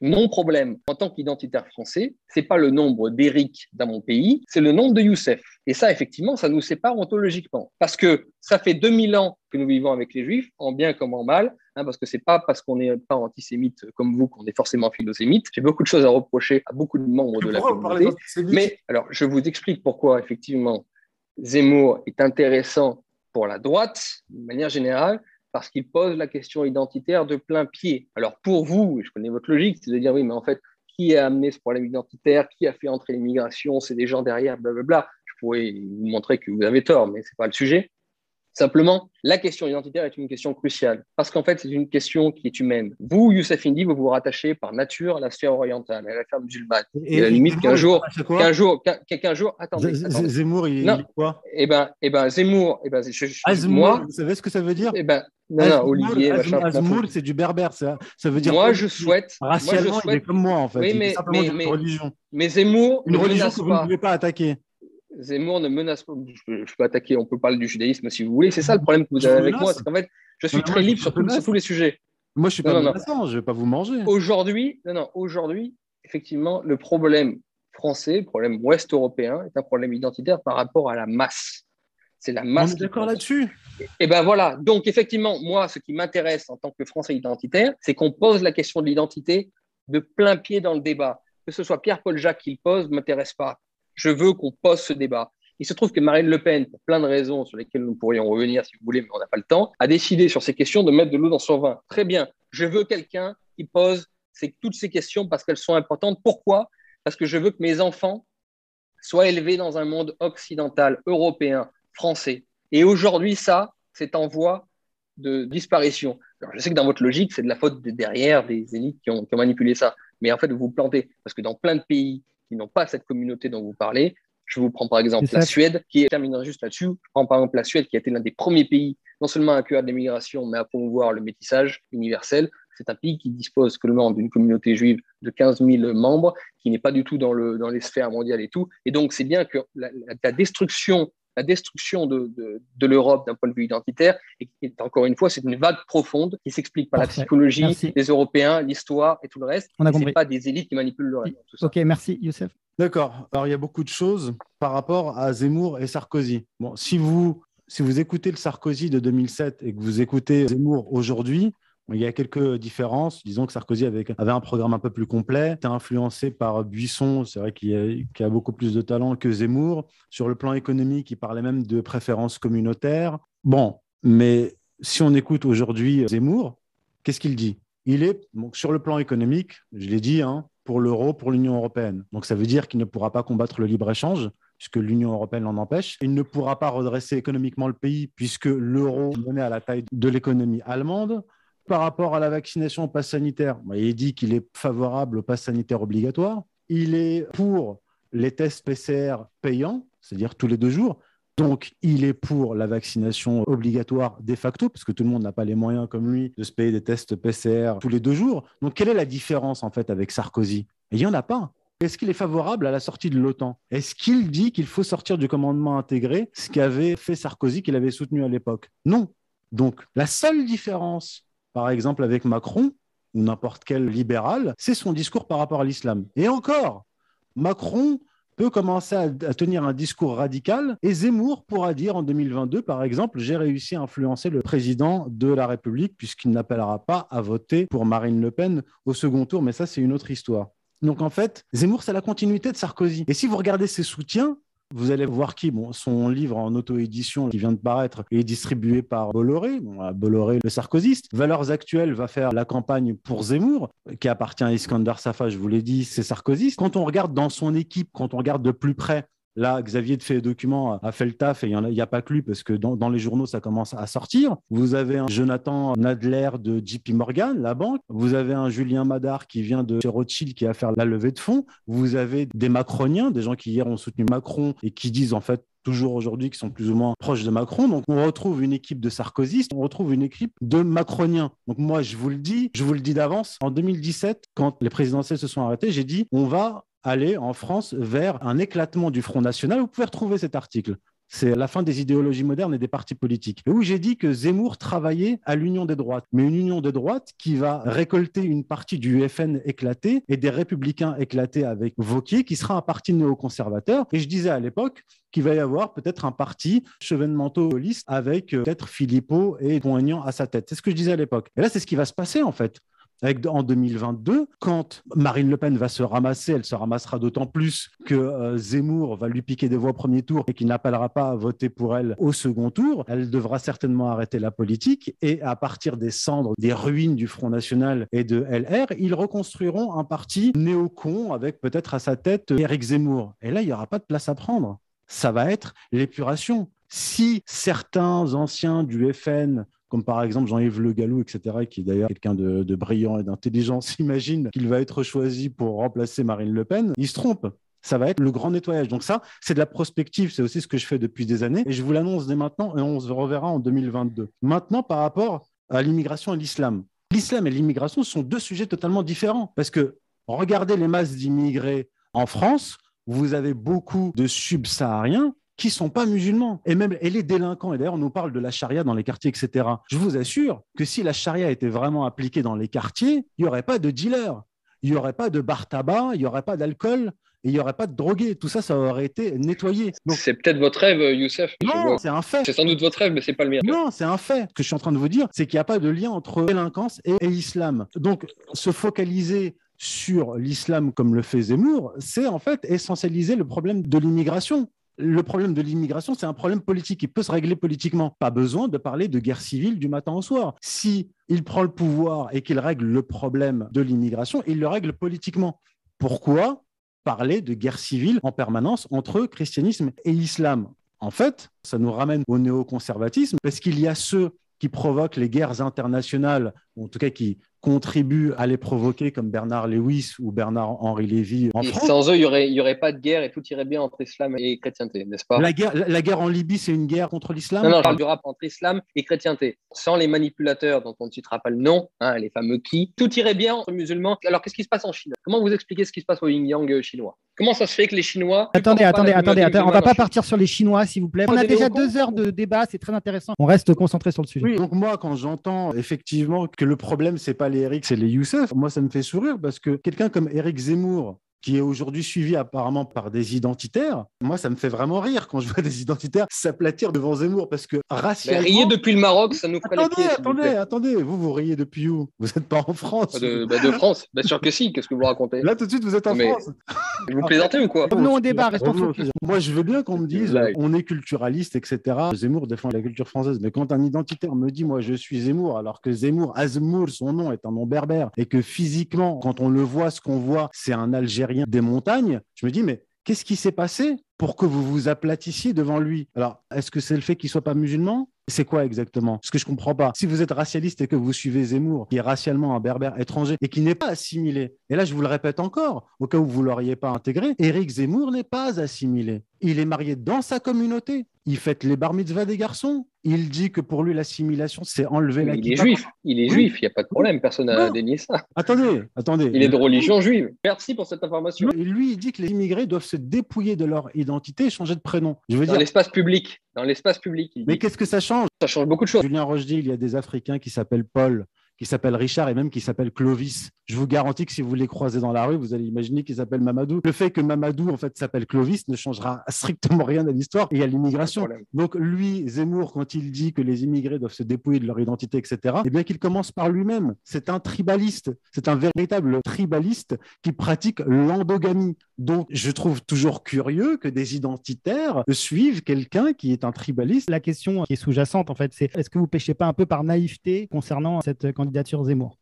mon problème en tant qu'identitaire français, c'est pas le nombre d'Éric dans mon pays, c'est le nombre de Youssef. Et ça, effectivement, ça nous sépare ontologiquement. Parce que ça fait 2000 ans que nous vivons avec les Juifs, en bien comme en mal, hein, parce que c'est pas parce qu'on n'est pas antisémite comme vous qu'on est forcément philosémite. J'ai beaucoup de choses à reprocher à beaucoup de membres de la communauté. Mais alors, je vous explique pourquoi, effectivement, Zemmour est intéressant pour la droite, de manière générale, parce qu'il pose la question identitaire de plein pied. Alors pour vous, je connais votre logique, c'est de dire oui, mais en fait, qui a amené ce problème identitaire? Qui a fait entrer l'immigration? C'est des gens derrière, blablabla. Je pourrais vous montrer que vous avez tort, mais ce n'est pas le sujet. Simplement, la question identitaire est une question cruciale parce qu'en fait, c'est une question qui est humaine. Vous, Youssef Indy, vous vous rattachez par nature à la sphère orientale, à la sphère musulmane. Et, à la limite qu'un jour, qu'un jour, qu'un jour, attendez, Zemmour, il, est quoi? Eh ben, eh ben, Zemmour, eh ben, je, je, moi, vous savez ce que ça veut dire? Eh ben, non, non, Olivier, Azmour, c'est du berbère, ça, ça veut dire. Moi, je souhaite. Racialement, moi, je souhaite... il est comme moi, en fait. Oui, mais, mais, mais, religion. mais Zemmour, une religion que vous ne pouvez pas attaquer. Zemmour ne menace pas. Je peux attaquer, on peut parler du judaïsme si vous voulez. C'est ça le problème que vous avez avec moi. C'est qu'en fait, je suis très libre sur, sur, tous les sujets. Moi, je ne suis pas menaçant, je ne vais pas vous manger. Aujourd'hui, non, non, aujourd'hui, effectivement, le problème français, le problème ouest européen, est un problème identitaire par rapport à la masse. C'est la masse. On est d'accord là-dessus? Et ben voilà. Donc, effectivement, moi, ce qui m'intéresse en tant que Français identitaire, c'est qu'on pose la question de l'identité de plein pied dans le débat. Que ce soit Pierre-Paul Jacques qui le pose, ne m'intéresse pas je veux qu'on pose ce débat. Il se trouve que Marine Le Pen, pour plein de raisons sur lesquelles nous pourrions revenir si vous voulez, mais on n'a pas le temps, a décidé sur ces questions de mettre de l'eau dans son vin. Très bien. Je veux quelqu'un qui pose toutes ces questions parce qu'elles sont importantes. Pourquoi? Parce que je veux que mes enfants soient élevés dans un monde occidental, européen, français. Et aujourd'hui, ça, c'est en voie de disparition. Alors, je sais que dans votre logique, c'est de la faute de derrière des élites qui ont, qui ont manipulé ça. Mais en fait, vous vous plantez. Parce que dans plein de pays qui n'ont pas cette communauté dont vous parlez. Je vous prends par exemple la Suède, qui est terminant juste là-dessus. Je prends par exemple la Suède, qui a été l'un des premiers pays, non seulement à accueillir de l'immigration, mais à promouvoir le métissage universel. C'est un pays qui dispose seulement d'une communauté juive de 15 000 membres, qui n'est pas du tout dans, le, dans les sphères mondiales et tout. Et donc, c'est bien que la, la destruction la destruction de, de, de l'Europe d'un point de vue identitaire. Et, et encore une fois, c'est une vague profonde qui s'explique par Parfait. la psychologie Merci. des Européens, l'histoire et tout le reste. On a Et compris. c'est pas des élites qui manipulent le reste. tout ça. Ok, merci Youssef. D'accord. Alors, il y a beaucoup de choses par rapport à Zemmour et Sarkozy. Bon, si vous, si vous écoutez le Sarkozy de 2007 et que vous écoutez Zemmour aujourd'hui, il y a quelques différences. Disons que Sarkozy avait, un programme un peu plus complet, était influencé par Buisson, c'est vrai qu'il a, a beaucoup plus de talent que Zemmour. Sur le plan économique, il parlait même de préférences communautaires. Bon, mais si on écoute aujourd'hui Zemmour, qu'est-ce qu'il dit? Il est, donc, sur le plan économique, je l'ai dit, hein, pour l'euro, pour l'Union européenne. Donc ça veut dire qu'il ne pourra pas combattre le libre-échange, puisque l'Union européenne l'en empêche. Il ne pourra pas redresser économiquement le pays, puisque l'euro est à la taille de l'économie allemande. Par rapport à la vaccination au pass sanitaire, bah, il dit qu'il est favorable au pass sanitaire obligatoire. Il est pour les tests PCR payants, c'est-à-dire tous les deux jours. Donc, il est pour la vaccination obligatoire de facto, parce que tout le monde n'a pas les moyens, comme lui, de se payer des tests PCR tous les deux jours. Donc, quelle est la différence, en fait, avec Sarkozy? Il n'y en a pas. Est-ce qu'il est favorable à la sortie de l'OTAN? Est-ce qu'il dit qu'il faut sortir du commandement intégré, ce qu'avait fait Sarkozy, qu'il avait soutenu à l'époque? Non. Donc, la seule différence, par exemple, avec Macron, ou n'importe quel libéral, c'est son discours par rapport à l'islam. Et encore, Macron peut commencer à, à, tenir un discours radical et Zemmour pourra dire en 2022, par exemple, j'ai réussi à influencer le président de la République puisqu'il n'appellera pas à voter pour Marine Le Pen au second tour, mais ça c'est une autre histoire. Donc en fait, Zemmour, c'est la continuité de Sarkozy. Et si vous regardez ses soutiens, vous allez voir qui? Bon, Son livre en auto-édition qui vient de paraître est distribué par Bolloré, Bolloré le sarkozyste. Valeurs Actuelles va faire la campagne pour Zemmour, qui appartient à Iskander Safa, je vous l'ai dit, c'est sarkozyste. Quand on regarde dans son équipe, quand on regarde de plus près, Là, Xavier de Fait Documents a fait le taf et il n'y a, a, pas que lui parce que dans, les journaux, ça commence à sortir. Vous avez un Jonathan Nadler de JP Morgan, la banque. Vous avez un Julien Madar qui vient de Rothschild qui va faire la levée de fonds. Vous avez des Macroniens, des gens qui hier ont soutenu Macron et qui disent en fait toujours aujourd'hui qui sont plus ou moins proches de Macron. Donc on retrouve une équipe de sarkozystes, on retrouve une équipe de macroniens. Donc moi je vous le dis, je vous le dis d'avance, en 2017, quand les présidentielles se sont arrêtées, j'ai dit on va aller en France vers un éclatement du Front National. Vous pouvez retrouver cet article. C'est la fin des idéologies modernes et des partis politiques. Et où j'ai dit que Zemmour travaillait à l'union des droites, mais une union des droites qui va récolter une partie du FN éclaté et des républicains éclatés avec Vauquier, qui sera un parti néoconservateur. Et je disais à l'époque qu'il va y avoir peut-être un parti chevènementaux-liste avec euh, peut-être Philippot et Poignant à sa tête. C'est ce que je disais à l'époque. Et là, c'est ce qui va se passer en fait. En 2022, quand Marine Le Pen va se ramasser, elle se ramassera d'autant plus que euh, Zemmour va lui piquer des voix au premier tour et qu'il n'appellera pas à voter pour elle au second tour. Elle devra certainement arrêter la politique et à partir des cendres, des ruines du Front National et de LR, ils reconstruiront un parti néocon avec peut-être à sa tête Éric Zemmour. Et là, il n'y aura pas de place à prendre. Ça va être l'épuration si certains anciens du FN comme par exemple Jean-Yves Le Gallou, etc., qui est d'ailleurs quelqu'un de, de brillant et d'intelligent, s'imagine qu'il va être choisi pour remplacer Marine Le Pen, il se trompe ça va être le grand nettoyage. Donc ça, c'est de la prospective, c'est aussi ce que je fais depuis des années, et je vous l'annonce dès maintenant, et on se reverra en 2022. Maintenant, par rapport à l'immigration et l'islam. L'islam et l'immigration sont deux sujets totalement différents, parce que regardez les masses d'immigrés en France, vous avez beaucoup de subsahariens qui ne sont pas musulmans. Et même et les délinquants, et d'ailleurs on nous parle de la charia dans les quartiers, etc. Je vous assure que si la charia était vraiment appliquée dans les quartiers, il n'y aurait pas de dealers, il n'y aurait pas de bar tabac, il n'y aurait pas d'alcool, et il n'y aurait pas de drogués. Tout ça, ça aurait été nettoyé. C'est peut-être votre rêve, Youssef. Non, c'est un fait. C'est sans doute votre rêve, mais c'est pas le mien. Non, c'est un fait. Ce que je suis en train de vous dire, c'est qu'il n'y a pas de lien entre délinquance et, et islam. Donc, se focaliser sur l'islam comme le fait Zemmour, c'est en fait essentialiser le problème de l'immigration. Le problème de l'immigration, c'est un problème politique. Il peut se régler politiquement. Pas besoin de parler de guerre civile du matin au soir. Si il prend le pouvoir et qu'il règle le problème de l'immigration, il le règle politiquement. Pourquoi parler de guerre civile en permanence entre christianisme et islam? En fait, ça nous ramène au néoconservatisme parce qu'il y a ceux qui provoquent les guerres internationales, ou en tout cas qui contribuent à les provoquer, comme Bernard Lewis ou Bernard-Henri Lévy en France. Sans eux, il n'y aurait, y aurait pas de guerre et tout irait bien entre islam et chrétienté, n'est-ce pas? La guerre, la guerre en Libye, c'est une guerre contre l'islam? Non, non, je parle du rap entre islam et chrétienté. Sans les manipulateurs dont on ne citera pas le nom, hein, les fameux qui, tout irait bien entre musulmans. Alors, qu'est-ce qui se passe en Chine? Comment vous expliquez ce qui se passe au yin-yang chinois? Comment ça se fait que les Chinois... Attendez, attendez, attendez, attendez, on va pas partir sur les Chinois, s'il vous plaît. On a déjà deux heures de débat, c'est très intéressant. On reste concentré sur le sujet. Oui, donc moi, quand j'entends effectivement que le problème, c'est pas les Eric, c'est les Youssef, moi, ça me fait sourire parce que quelqu'un comme Eric Zemmour, qui est aujourd'hui suivi apparemment par des identitaires. Moi, ça me fait vraiment rire quand je vois des identitaires s'aplatir devant Zemmour parce que racialement... riez depuis le Maroc, ça nous attendez, pieds, Attendez, attendez, vous, vous riez depuis où? Vous n'êtes pas en France de, bah, de, France, bien sûr que si, qu'est-ce que vous racontez? Là, tout de suite, vous êtes en Mais... France. Vous plaisantez ou quoi? Revenons au débat, restons focus. Moi, je veux bien qu'on me dise, on est culturaliste, etc. Zemmour défend la culture française, mais quand un identitaire me dit, moi, je suis Zemmour, alors que Zemmour, Azmour, son nom est un nom berbère, et que physiquement, quand on le voit, ce qu'on voit, c'est un Algérien des montagnes, je me dis, mais qu'est-ce qui s'est passé pour que vous vous aplatissiez devant lui? Alors, est-ce que c'est le fait qu'il soit pas musulman? C'est quoi exactement? Ce que je comprends pas. Si vous êtes racialiste et que vous suivez Zemmour, qui est racialement un berbère étranger et qui n'est pas assimilé, et là je vous le répète encore, au cas où vous l'auriez pas intégré, Éric Zemmour n'est pas assimilé. Il est marié dans sa communauté. Il fête les bar mitzvahs des garçons. Il dit que pour lui, l'assimilation, c'est enlever la Il est juif. Il est juif. Il n'y a pas de problème. Personne n'a dénié ça. Attendez, attendez. Il est de religion juive. Merci pour cette information. Et lui, il dit que les immigrés doivent se dépouiller de leur identité et changer de prénom. Je veux dans dire. l'espace public. Dans l'espace public. Mais qu'est-ce que ça change Ça change beaucoup de choses. Julien Roche dit il y a des Africains qui s'appellent Paul qui s'appelle Richard et même qui s'appelle Clovis. Je vous garantis que si vous les croisez dans la rue, vous allez imaginer qu'il s'appelle Mamadou. Le fait que Mamadou en fait s'appelle Clovis ne changera strictement rien à l'histoire et à l'immigration. Donc lui, Zemmour, quand il dit que les immigrés doivent se dépouiller de leur identité, etc., eh bien qu'il commence par lui-même. C'est un tribaliste, c'est un véritable tribaliste qui pratique l'endogamie. Donc je trouve toujours curieux que des identitaires suivent quelqu'un qui est un tribaliste. La question qui est sous-jacente en fait, c'est est-ce que vous pêchez pas un peu par naïveté concernant cette candidature Zemmour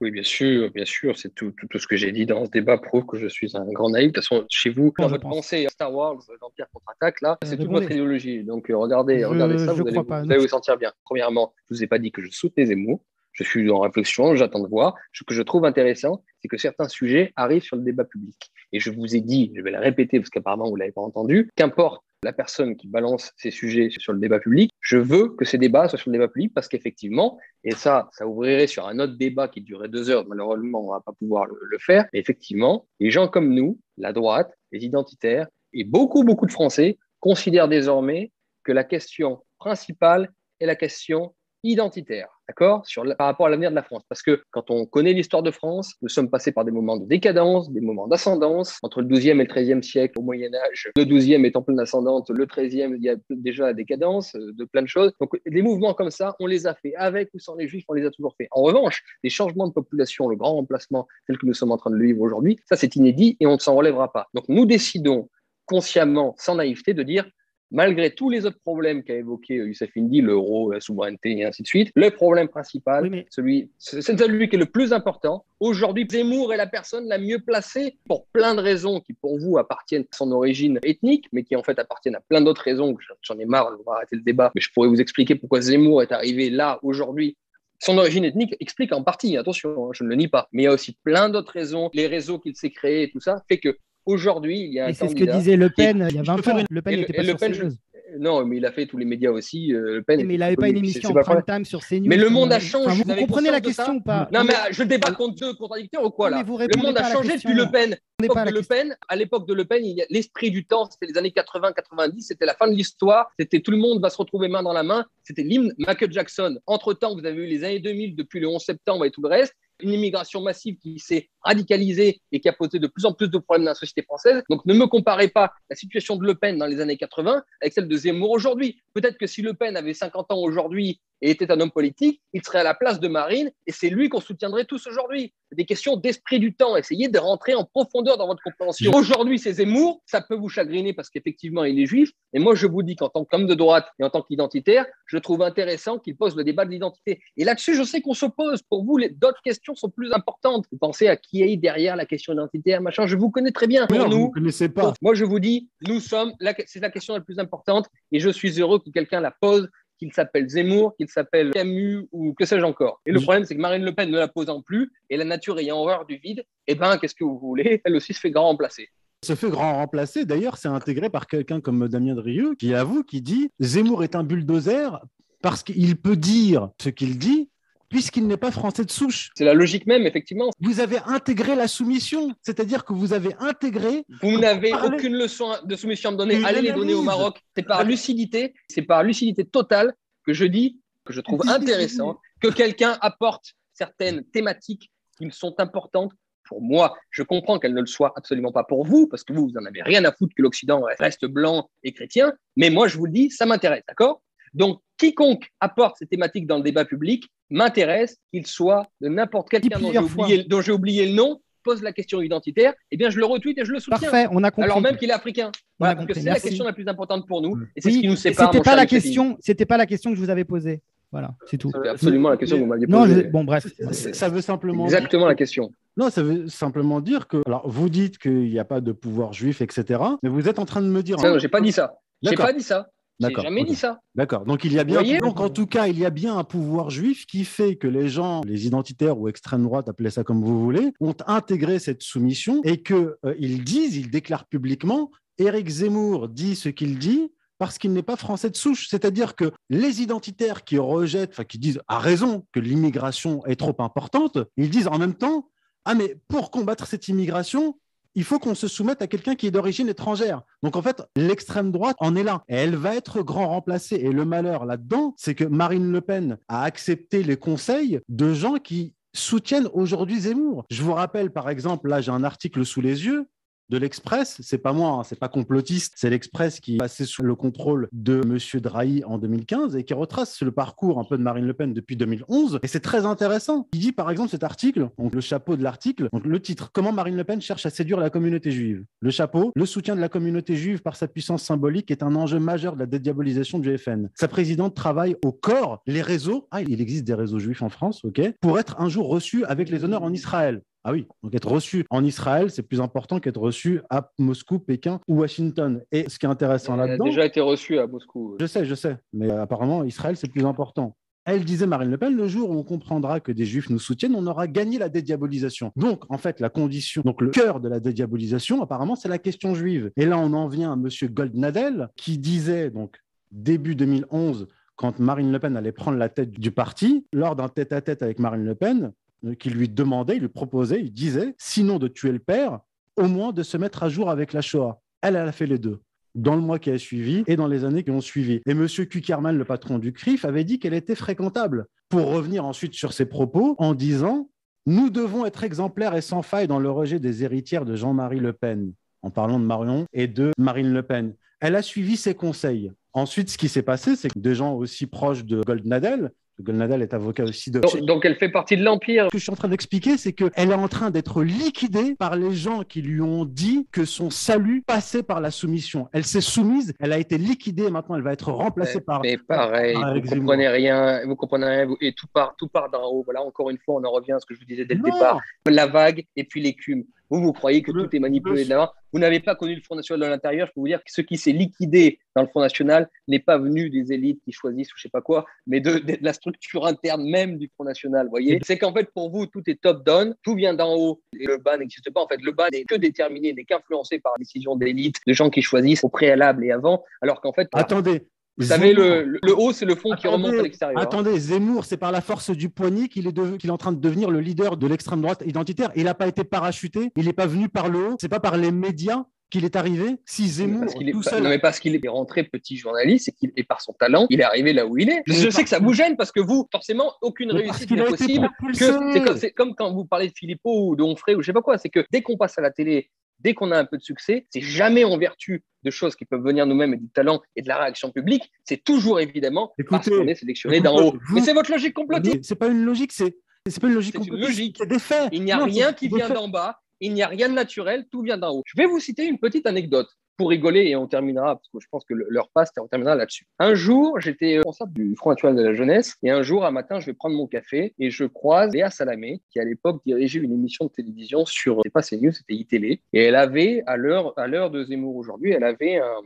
oui, bien sûr, bien sûr. C'est tout, tout, tout, ce que j'ai dit dans ce débat prouve que je suis un grand naïf. De toute façon, chez vous, quand vous pensez à Star Wars, l'Empire contre-attaque, là, c'est toute votre idéologie. Donc, regardez, je, regardez ça, je vous allez, pas, vous allez vous sentir bien. Premièrement, je ne vous ai pas dit que je soutenais Zemmour. Je suis en réflexion, j'attends de voir. Ce que je trouve intéressant, c'est que certains sujets arrivent sur le débat public. Et je vous ai dit, je vais le répéter parce qu'apparemment vous ne l'avez pas entendu, qu'importe la personne qui balance ces sujets sur le débat public, je veux que ces débats soient sur le débat public parce qu'effectivement, et ça, ça ouvrirait sur un autre débat qui durerait deux heures, malheureusement, on ne va pas pouvoir le, faire, effectivement, les gens comme nous, la droite, les identitaires, et beaucoup, beaucoup de Français considèrent désormais que la question principale est la question identitaire, d'accord, par rapport à l'avenir de la France. Parce que quand on connaît l'histoire de France, nous sommes passés par des moments de décadence, des moments d'ascendance. Entre le 12e et le 13e siècle, au Moyen Âge, le 12e est en pleine ascendante, le 13e, il y a déjà la décadence de plein de choses. Donc des mouvements comme ça, on les a fait avec ou sans les Juifs, on les a toujours fait. En revanche, des changements de population, le grand remplacement tel que nous sommes en train de le vivre aujourd'hui, ça c'est inédit et on ne s'en relèvera pas. Donc nous décidons consciemment, sans naïveté, de dire malgré tous les autres problèmes qu'a évoqué euh, Youssef Indy, l'euro, la souveraineté et ainsi de suite, le problème principal, Oui, mais- celui, c'est celui qui est le plus important. Aujourd'hui, Zemmour est la personne la mieux placée pour plein de raisons qui, pour vous, appartiennent à son origine ethnique, mais qui en fait appartiennent à plein d'autres raisons. J'en ai marre, on va arrêter le débat, mais je pourrais vous expliquer pourquoi Zemmour est arrivé là aujourd'hui. Son origine ethnique explique en partie, attention, hein, je ne le nie pas, mais il y a aussi plein d'autres raisons, les réseaux qu'il s'est créés et tout ça, fait que aujourd'hui, il y a un Et c'est ce que disait Le qui- Pen il y a Je peux 20 faire ans. une- Le Pen n'était pas Le sur Pen, CNews. je- Non, mais il a fait tous les médias aussi. euh, Le Pen. Mais il n'avait pas une émission en prime time sur CNews. Mais le monde a Enfin, changé, vous comprenez la question ou pas Non, mais je débat contre deux contradicteurs ou quoi là vous Le monde a changé question. depuis Le Pen. Le Pen, à l'époque de Le Pen, il y a l'esprit du temps, c'était les années 80-90, c'était la fin de l'histoire, c'était tout le monde va se retrouver main dans la main, c'était l'hymne Michael Jackson. Entre-temps, vous avez eu les années 2000 depuis le 11 septembre et tout le reste, une immigration massive qui s'est radicalisée et qui a posé de plus en plus de problèmes dans la société française. Donc ne me comparez pas la situation de Le Pen dans les années 80 avec celle de Zemmour aujourd'hui. Peut-être que si Le Pen avait 50 ans aujourd'hui et était un homme politique, il serait à la place de Marine et c'est lui qu'on soutiendrait tous aujourd'hui. Des questions d'esprit du temps. Essayez de rentrer en profondeur dans votre compréhension. Aujourd'hui, c'est Zemmour. Ça peut vous chagriner parce qu'effectivement, il est juif. Et moi, je vous dis qu'en tant qu'homme de droite et en tant qu'identitaire, je trouve intéressant qu'il pose le débat de l'identité. Et là-dessus, je sais qu'on s'oppose. Pour vous, les- d'autres questions sont plus importantes. Vous pensez à qui est derrière la question identitaire, machin. Je vous connais très bien. Pour non, vous nous, ne connaissez pas. moi, je vous dis, nous sommes, c'est la question la plus importante et je suis heureux que quelqu'un la pose, qu'il s'appelle Zemmour, qu'il s'appelle Camus ou que sais-je encore. Et le problème, c'est que Marine Le Pen ne la posant plus et la nature ayant horreur du vide, eh ben, qu'est-ce que vous voulez? Elle aussi se fait grand remplacer. se fait grand remplacer. D'ailleurs, c'est intégré par quelqu'un comme Damien Drieux qui avoue, qui dit Zemmour est un bulldozer parce qu'il peut dire ce qu'il dit puisqu'il n'est pas français de souche. C'est la logique même, effectivement. Vous avez intégré la soumission, c'est-à-dire que vous avez intégré. Vous n'avez Parlez. aucune leçon de soumission à me donner. Une Allez les donner au. Maroc. C'est par lucidité, c'est par lucidité totale que je dis, que je trouve intéressant, que quelqu'un apporte certaines thématiques qui me sont importantes pour moi. Je comprends qu'elles ne le soient absolument pas pour vous, parce que vous, vous n'en avez rien à foutre que l'Occident reste blanc et chrétien. Mais moi, je vous le dis, ça m'intéresse, d'accord? Donc, quiconque apporte ces thématiques dans le débat public m'intéresse, qu'il soit de n'importe quel Dit dont j'ai oublié, le nom, pose la question identitaire, eh bien, je le retweet et je le soutiens. Parfait, on a compris. Alors même qu'il est africain. On a Voilà, parce que compris, c'est la question la plus importante pour nous. Et c'est Oui, ce qui nous sépare. C'était pas la question. C'était pas la question que je vous avais posée. Voilà, c'est tout. Absolument la question que vous m'aviez Non, je- posée. bon bref. Ça veut simplement Exactement la question. Non, ça veut simplement dire que. Alors, vous dites qu'il n'y a pas de pouvoir juif, etc. Mais vous êtes en train de me dire. Non, j'ai pas dit ça. J'ai D'accord. pas dit ça. D'accord, jamais ok. dit ça. D'accord. Donc il y a bien. voyez donc en tout cas, il y a bien un pouvoir juif qui fait que les gens, les identitaires ou extrême droite, appelez ça comme vous voulez, ont intégré cette soumission et que euh, ils disent, ils déclarent publiquement, Éric Zemmour dit ce qu'il dit. Parce qu'il n'est pas français de souche. C'est-à-dire que les identitaires qui rejettent, enfin qui disent à raison que l'immigration est trop importante, ils disent en même temps Ah, mais pour combattre cette immigration, il faut qu'on se soumette à quelqu'un qui est d'origine étrangère. Donc en fait, l'extrême droite en est là. Et elle va être grand remplacée. Et le malheur là-dedans, c'est que Marine Le Pen a accepté les conseils de gens qui soutiennent aujourd'hui Zemmour. Je vous rappelle par exemple, là j'ai un article sous les yeux de l'Express, c'est pas moi, hein, c'est pas complotiste, c'est l'Express qui est passé sous le contrôle de Monsieur Drahi en 2015 et qui retrace le parcours un peu de Marine Le Pen depuis 2011. Et c'est très intéressant. Il dit par exemple cet article, le chapeau de l'article, le titre Comment Marine Le Pen cherche à séduire la communauté juive. Le chapeau, le soutien de la communauté juive par sa puissance symbolique est un enjeu majeur de la dédiabolisation du FN. Sa présidente travaille au corps les réseaux. Ah, il existe des réseaux juifs en France, ok, pour être un jour reçu avec les honneurs en Israël. Ah oui, donc être reçu en Israël, c'est plus important qu'être reçu à Moscou, Pékin ou Washington. Et ce qui est intéressant Elle a là-dedans, déjà été reçu à Moscou. je sais, je sais, mais euh, apparemment Israël c'est plus important. Elle disait Marine Le Pen, le jour où on comprendra que des juifs nous soutiennent, on aura gagné la dédiabolisation. Donc, en fait, la condition, donc le cœur de la dédiabolisation, apparemment, c'est la question juive. Et là, on en vient à Monsieur Goldnadel, qui disait, donc, début 2011, quand Marine Le Pen allait prendre la tête du parti, lors d'un tête-à-tête avec Marine Le Pen, qui lui demandait, il lui proposait, il disait, sinon de tuer le père, au moins de se mettre à jour avec la Shoah. Elle, a fait les deux dans le mois qui a suivi et dans les années qui ont suivi. Et M. Kuckerman, le patron du CRIF, avait dit qu'elle était fréquentable, pour revenir ensuite sur ses propos en disant « Nous devons être exemplaires et sans faille dans le rejet des héritières de Jean-Marie Le Pen », en parlant de Marion et de Marine Le Pen. Elle a suivi ses conseils. Ensuite, ce qui s'est passé, c'est que des gens aussi proches de Goldnadel Golnadel est avocat aussi de. Donc, donc elle fait partie de l'Empire. Ce que je suis en train d'expliquer, c'est qu'elle est en train d'être liquidée par les gens qui lui ont dit que son salut passait par la soumission. Elle s'est soumise, elle a été liquidée, et maintenant elle va être remplacée par. Mais pareil, par vous Zemmour. comprenez rien, vous comprenez rien, vous- et tout part, tout part d'en haut. Voilà, encore une fois, on en revient à ce que je vous disais dès le Non. départ. La vague et puis l'écume. Vous, vous croyez que Le- tout est manipulé le- de l'avant. Vous n'avez pas connu le Front National de l'intérieur. Je peux vous dire que ce qui s'est liquidé dans le Front National n'est pas venu des élites qui choisissent ou je sais pas quoi, mais de, de la structure interne même du Front National. Voyez, c'est qu'en fait, pour vous, tout est top-down, tout vient d'en haut. Et le bas n'existe pas. En fait, le bas n'est que déterminé, n'est qu'influencé par la décision d'élites, de gens qui choisissent au préalable et avant, alors qu'en fait, Attendez. Vous savez, le, haut, c'est le fond qui remonte à l'extérieur. hein. Attendez, Zemmour, c'est par la force du poignet qu'il est, de- qu'il est en train de devenir le leader de l'extrême droite identitaire. Il n'a pas été parachuté, il n'est pas venu par le haut, c'est pas par les médias qu'il est arrivé. Si Zemmour, est, tout seul. non, mais parce qu'il est rentré petit journaliste et, qu'il, et par son talent, il est arrivé là où il est. Je sais que ça vous gêne parce que vous, forcément, aucune Mais réussite n'est possible. propulsé. Que c'est, comme, c'est comme quand vous parlez de Philippot ou de Onfray ou je sais pas quoi, c'est que dès qu'on passe à la télé, dès qu'on a un peu de succès, c'est jamais en vertu de choses qui peuvent venir nous-mêmes et du talent et de la réaction publique, c'est toujours évidemment parce qu'on est sélectionné d'en haut. vous- Mais c'est votre logique complotiste. C'est pas une logique, c'est c'est pas une logique une logique. C'est des faits. Il n'y a Non, rien qui vient d'en bas, il n'y a rien de naturel, tout vient d'en haut. Je vais vous citer une petite anecdote pour rigoler et on terminera, parce que je pense que l'heure passe on terminera là-dessus. Un jour, j'étais responsable du Front National de la Jeunesse et un jour, un matin, je vais prendre mon café et je croise Léa Salamé, qui à l'époque dirigeait une émission de télévision sur, c'est pas CNews, c'était iTélé, et elle avait, à l'heure à l'heure de Zemmour aujourd'hui, elle avait un,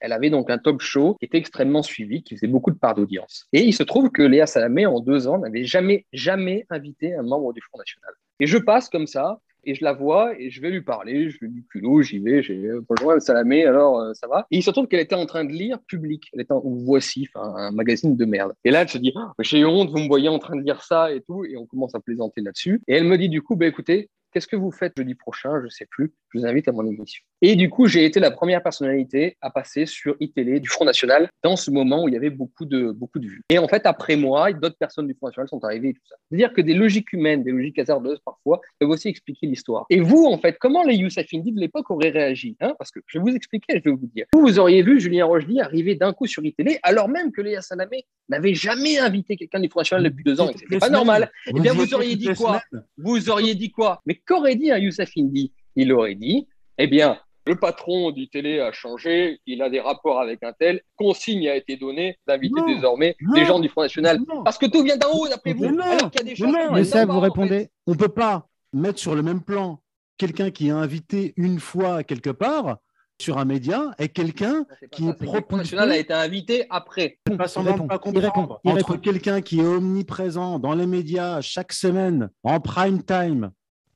elle avait donc un talk show qui était extrêmement suivi, qui faisait beaucoup de parts d'audience. Et il se trouve que Léa Salamé, en deux ans, n'avait jamais, jamais invité un membre du Front National. Et je passe comme ça, et je la vois, et je vais lui parler, je lui dis culot, j'y vais, j'ai bonjour Salamé, alors euh, ça va? Et il se trouve qu'elle était en train de lire Public, elle était en Voici, un magazine de merde. Et là, elle se dit, Oh, j'ai honte, vous me voyez en train de lire ça et tout, et on commence à plaisanter là-dessus. Et elle me dit du coup, bah, écoutez, qu'est-ce que vous faites jeudi prochain? Je sais plus, je vous invite à mon émission. Et du coup, j'ai été la première personnalité à passer sur iTélé du Front National dans ce moment où il y avait beaucoup de, beaucoup de vues. Et en fait, après moi, d'autres personnes du Front National sont arrivées et tout ça. C'est-à-dire que des logiques humaines, des logiques hasardeuses parfois, peuvent aussi expliquer l'histoire. Et vous, en fait, comment les Youssef Indy de l'époque auraient réagi hein? Parce que je vais vous expliquer, je vais vous dire. Vous, vous auriez vu Julien Rochdy arriver d'un coup sur iTélé, alors même que Léa Salamé n'avait jamais invité quelqu'un du Front National depuis deux ans et que c'était pas normal. Eh bien, vous auriez dit quoi? vous auriez dit quoi? Mais qu'aurait dit un Youssef Indy Il aurait dit, eh bien, le patron du télé a changé, il a des rapports avec un tel, consigne a été donnée d'inviter désormais non, des gens du Front National. Non. Parce que tout vient d'en haut, d'après vous. Mais non, alors qu'il y a des mais choses Youssef, d'en bas, vous en répondez. fait. On ne peut pas mettre sur le même plan quelqu'un qui est invité une fois quelque part sur un média et quelqu'un qui ça, est propulsé. National a été invité après. pas pas il comprendre. répond, il Entre quelqu'un qui est omniprésent dans les médias chaque semaine, en prime time,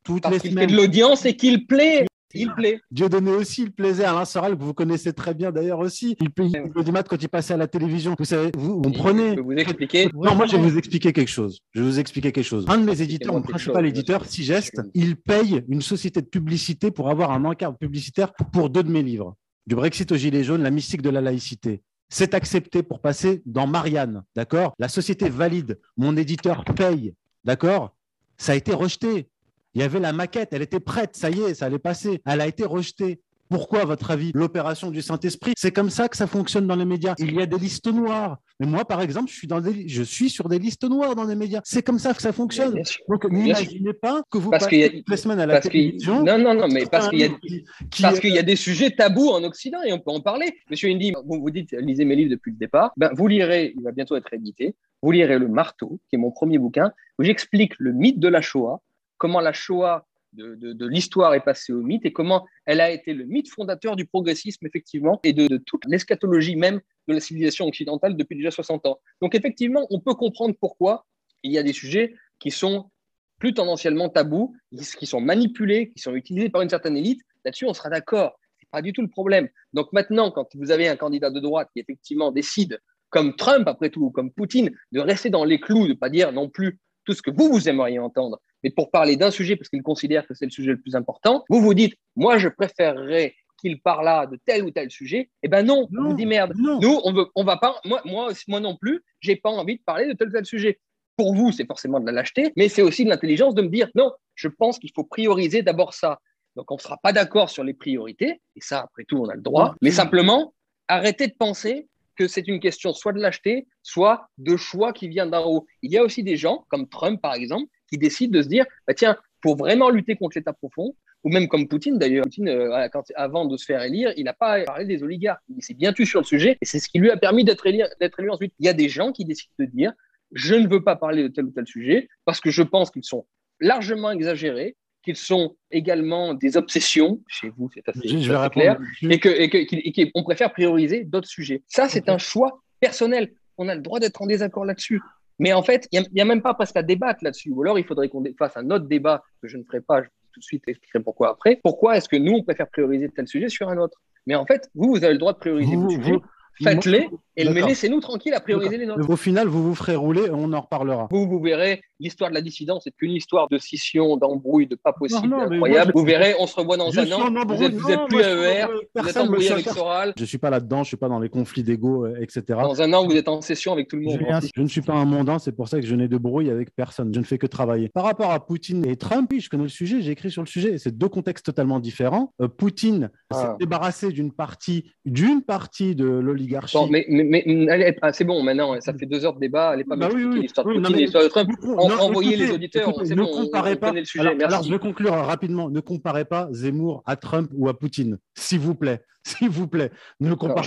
toutes Parce les fait de l'audience et qu'il plaît. Il plaît. Dieu donnait aussi le plaisir à Alain Soral, que vous connaissez très bien d'ailleurs aussi. Il paye le dimanche quand il passait à la télévision. Vous savez, vous, vous Je prenez. peux vous expliquer. Non, moi je vais vous expliquer quelque chose. Je vais vous expliquer quelque chose. Un de mes éditeurs, mon principal chose, éditeur. Sigest, il paye une société de publicité pour avoir un encart publicitaire pour deux de mes livres. Du Brexit au Gilet jaune, la mystique de la laïcité. C'est accepté pour passer dans Marianne, d'accord? La société valide, mon éditeur paye, d'accord? Ça a été rejeté. Il y avait la maquette, elle était prête, ça y est, ça allait passer. Elle a été rejetée. Pourquoi, à votre avis, l'opération du Saint-Esprit? C'est comme ça que ça fonctionne dans les médias. Il y a des listes noires. Mais moi, par exemple, je suis, dans des, je suis sur des listes noires dans les médias. C'est comme ça que ça fonctionne. Donc, n'imaginez pas que vous Parce passez a- toutes les semaines à la Parce télévision. non, non, non, mais parce qu'il y a, qui- qui- Parce qu'il y a des sujets tabous en Occident et on peut en parler. Monsieur Indy, vous, vous dites, lisez mes livres depuis le départ. Ben, vous lirez, il va bientôt être édité, vous lirez Le Marteau, qui est mon premier bouquin, où j'explique le mythe de la Shoah, comment la Shoah de, l'histoire est passée au mythe et comment elle a été le mythe fondateur du progressisme, effectivement, et de, toute l'eschatologie même de la civilisation occidentale depuis déjà 60 ans. Donc, effectivement, on peut comprendre pourquoi il y a des sujets qui sont plus tendanciellement tabous, qui sont manipulés, qui sont utilisés par une certaine élite. Là-dessus, on sera d'accord. C'est pas du tout le problème. Donc maintenant, quand vous avez un candidat de droite qui effectivement décide, comme Trump après tout, ou comme Poutine, de rester dans les clous, de ne pas dire non plus tout ce que vous, vous aimeriez entendre, mais pour parler d'un sujet parce qu'il considère que c'est le sujet le plus important, vous vous dites, moi, je préférerais qu'il parle de tel ou tel sujet. Eh ben non, on Non, vous dit merde. non. Nous, on veut, on va pas, moi, moi, moi non plus, j'ai pas envie de parler de tel ou tel sujet. Pour vous, c'est forcément de la lâcheté, mais c'est aussi de l'intelligence de me dire, non, je pense qu'il faut prioriser d'abord ça. Donc, on ne sera pas d'accord sur les priorités, et ça, après tout, on a le droit, Non. mais simplement, arrêtez de penser que c'est une question soit de lâcheté, soit de choix qui vient d'en haut. Il y a aussi des gens, comme Trump par exemple, qui décident de se dire, bah, tiens, pour vraiment lutter contre l'État profond, ou même comme Poutine d'ailleurs. Poutine, euh, quand, avant de se faire élire, il n'a pas parlé des oligarques. Il s'est bien tué sur le sujet et c'est ce qui lui a permis d'être élu, élu ensuite. Il y a des gens qui décident de dire je ne veux pas parler de tel ou tel sujet parce que je pense qu'ils sont largement exagérés, qu'ils sont également des obsessions, chez vous c'est assez, Je- je vais assez clair, et qu'on et que, et qu'on préfère prioriser d'autres sujets. Ça, c'est un choix personnel. On a le droit d'être en désaccord là-dessus. Mais en fait, il n'y a, même pas presque à débattre là-dessus. Ou alors, il faudrait qu'on fasse un autre débat que je ne ferai pas. Je tout de suite expliquerai pourquoi après. Pourquoi est-ce que nous, on préfère prioriser tel sujet sur un autre? Mais en fait, vous, vous avez le droit de prioriser Vous- vos sujets. vous- Faites-les et mais laissez-nous tranquilles à prioriser les nôtres. Au final, vous vous ferez rouler et on en reparlera. Vous, vous verrez, l'histoire de la dissidence n'est qu'une histoire de scission, d'embrouille, de pas possible, Non, non, mais incroyable. moi, je- vous verrez, on se revoit dans Je un an. Vous êtes, vous êtes Non, plus moi, à je- ER, vous êtes embrouillé Soral. Je suis pas là-dedans, je suis pas dans les conflits d'ego, euh, etc. Dans un an, vous êtes en session avec tout le monde. Julien, Je ne suis pas un mondain, c'est pour ça que je n'ai de brouille avec personne. Je ne fais que travailler. Par rapport à Poutine et Trump, oui, je connais le sujet, j'ai écrit sur le sujet. C'est deux contextes totalement différents. Euh, Poutine Ah. s'est débarrassé d'une partie, d'une partie de l'oligarchie. Bon, mais, mais, mais- allez, ah, c'est bon, maintenant, ça fait deux heures de débat. Allez pas Bah oui, m'expliquer oui. l'histoire de Oui, Poutine l'histoire de Trump. En- non, envoyez écoutez, les auditeurs, écoutez, ne bon, on- comparez on pas. le sujet, alors, merci. alors, je vais conclure rapidement. Ne comparez pas Zemmour à Trump ou à Poutine, s'il vous plaît. S'il vous plaît, ne Alors, comparez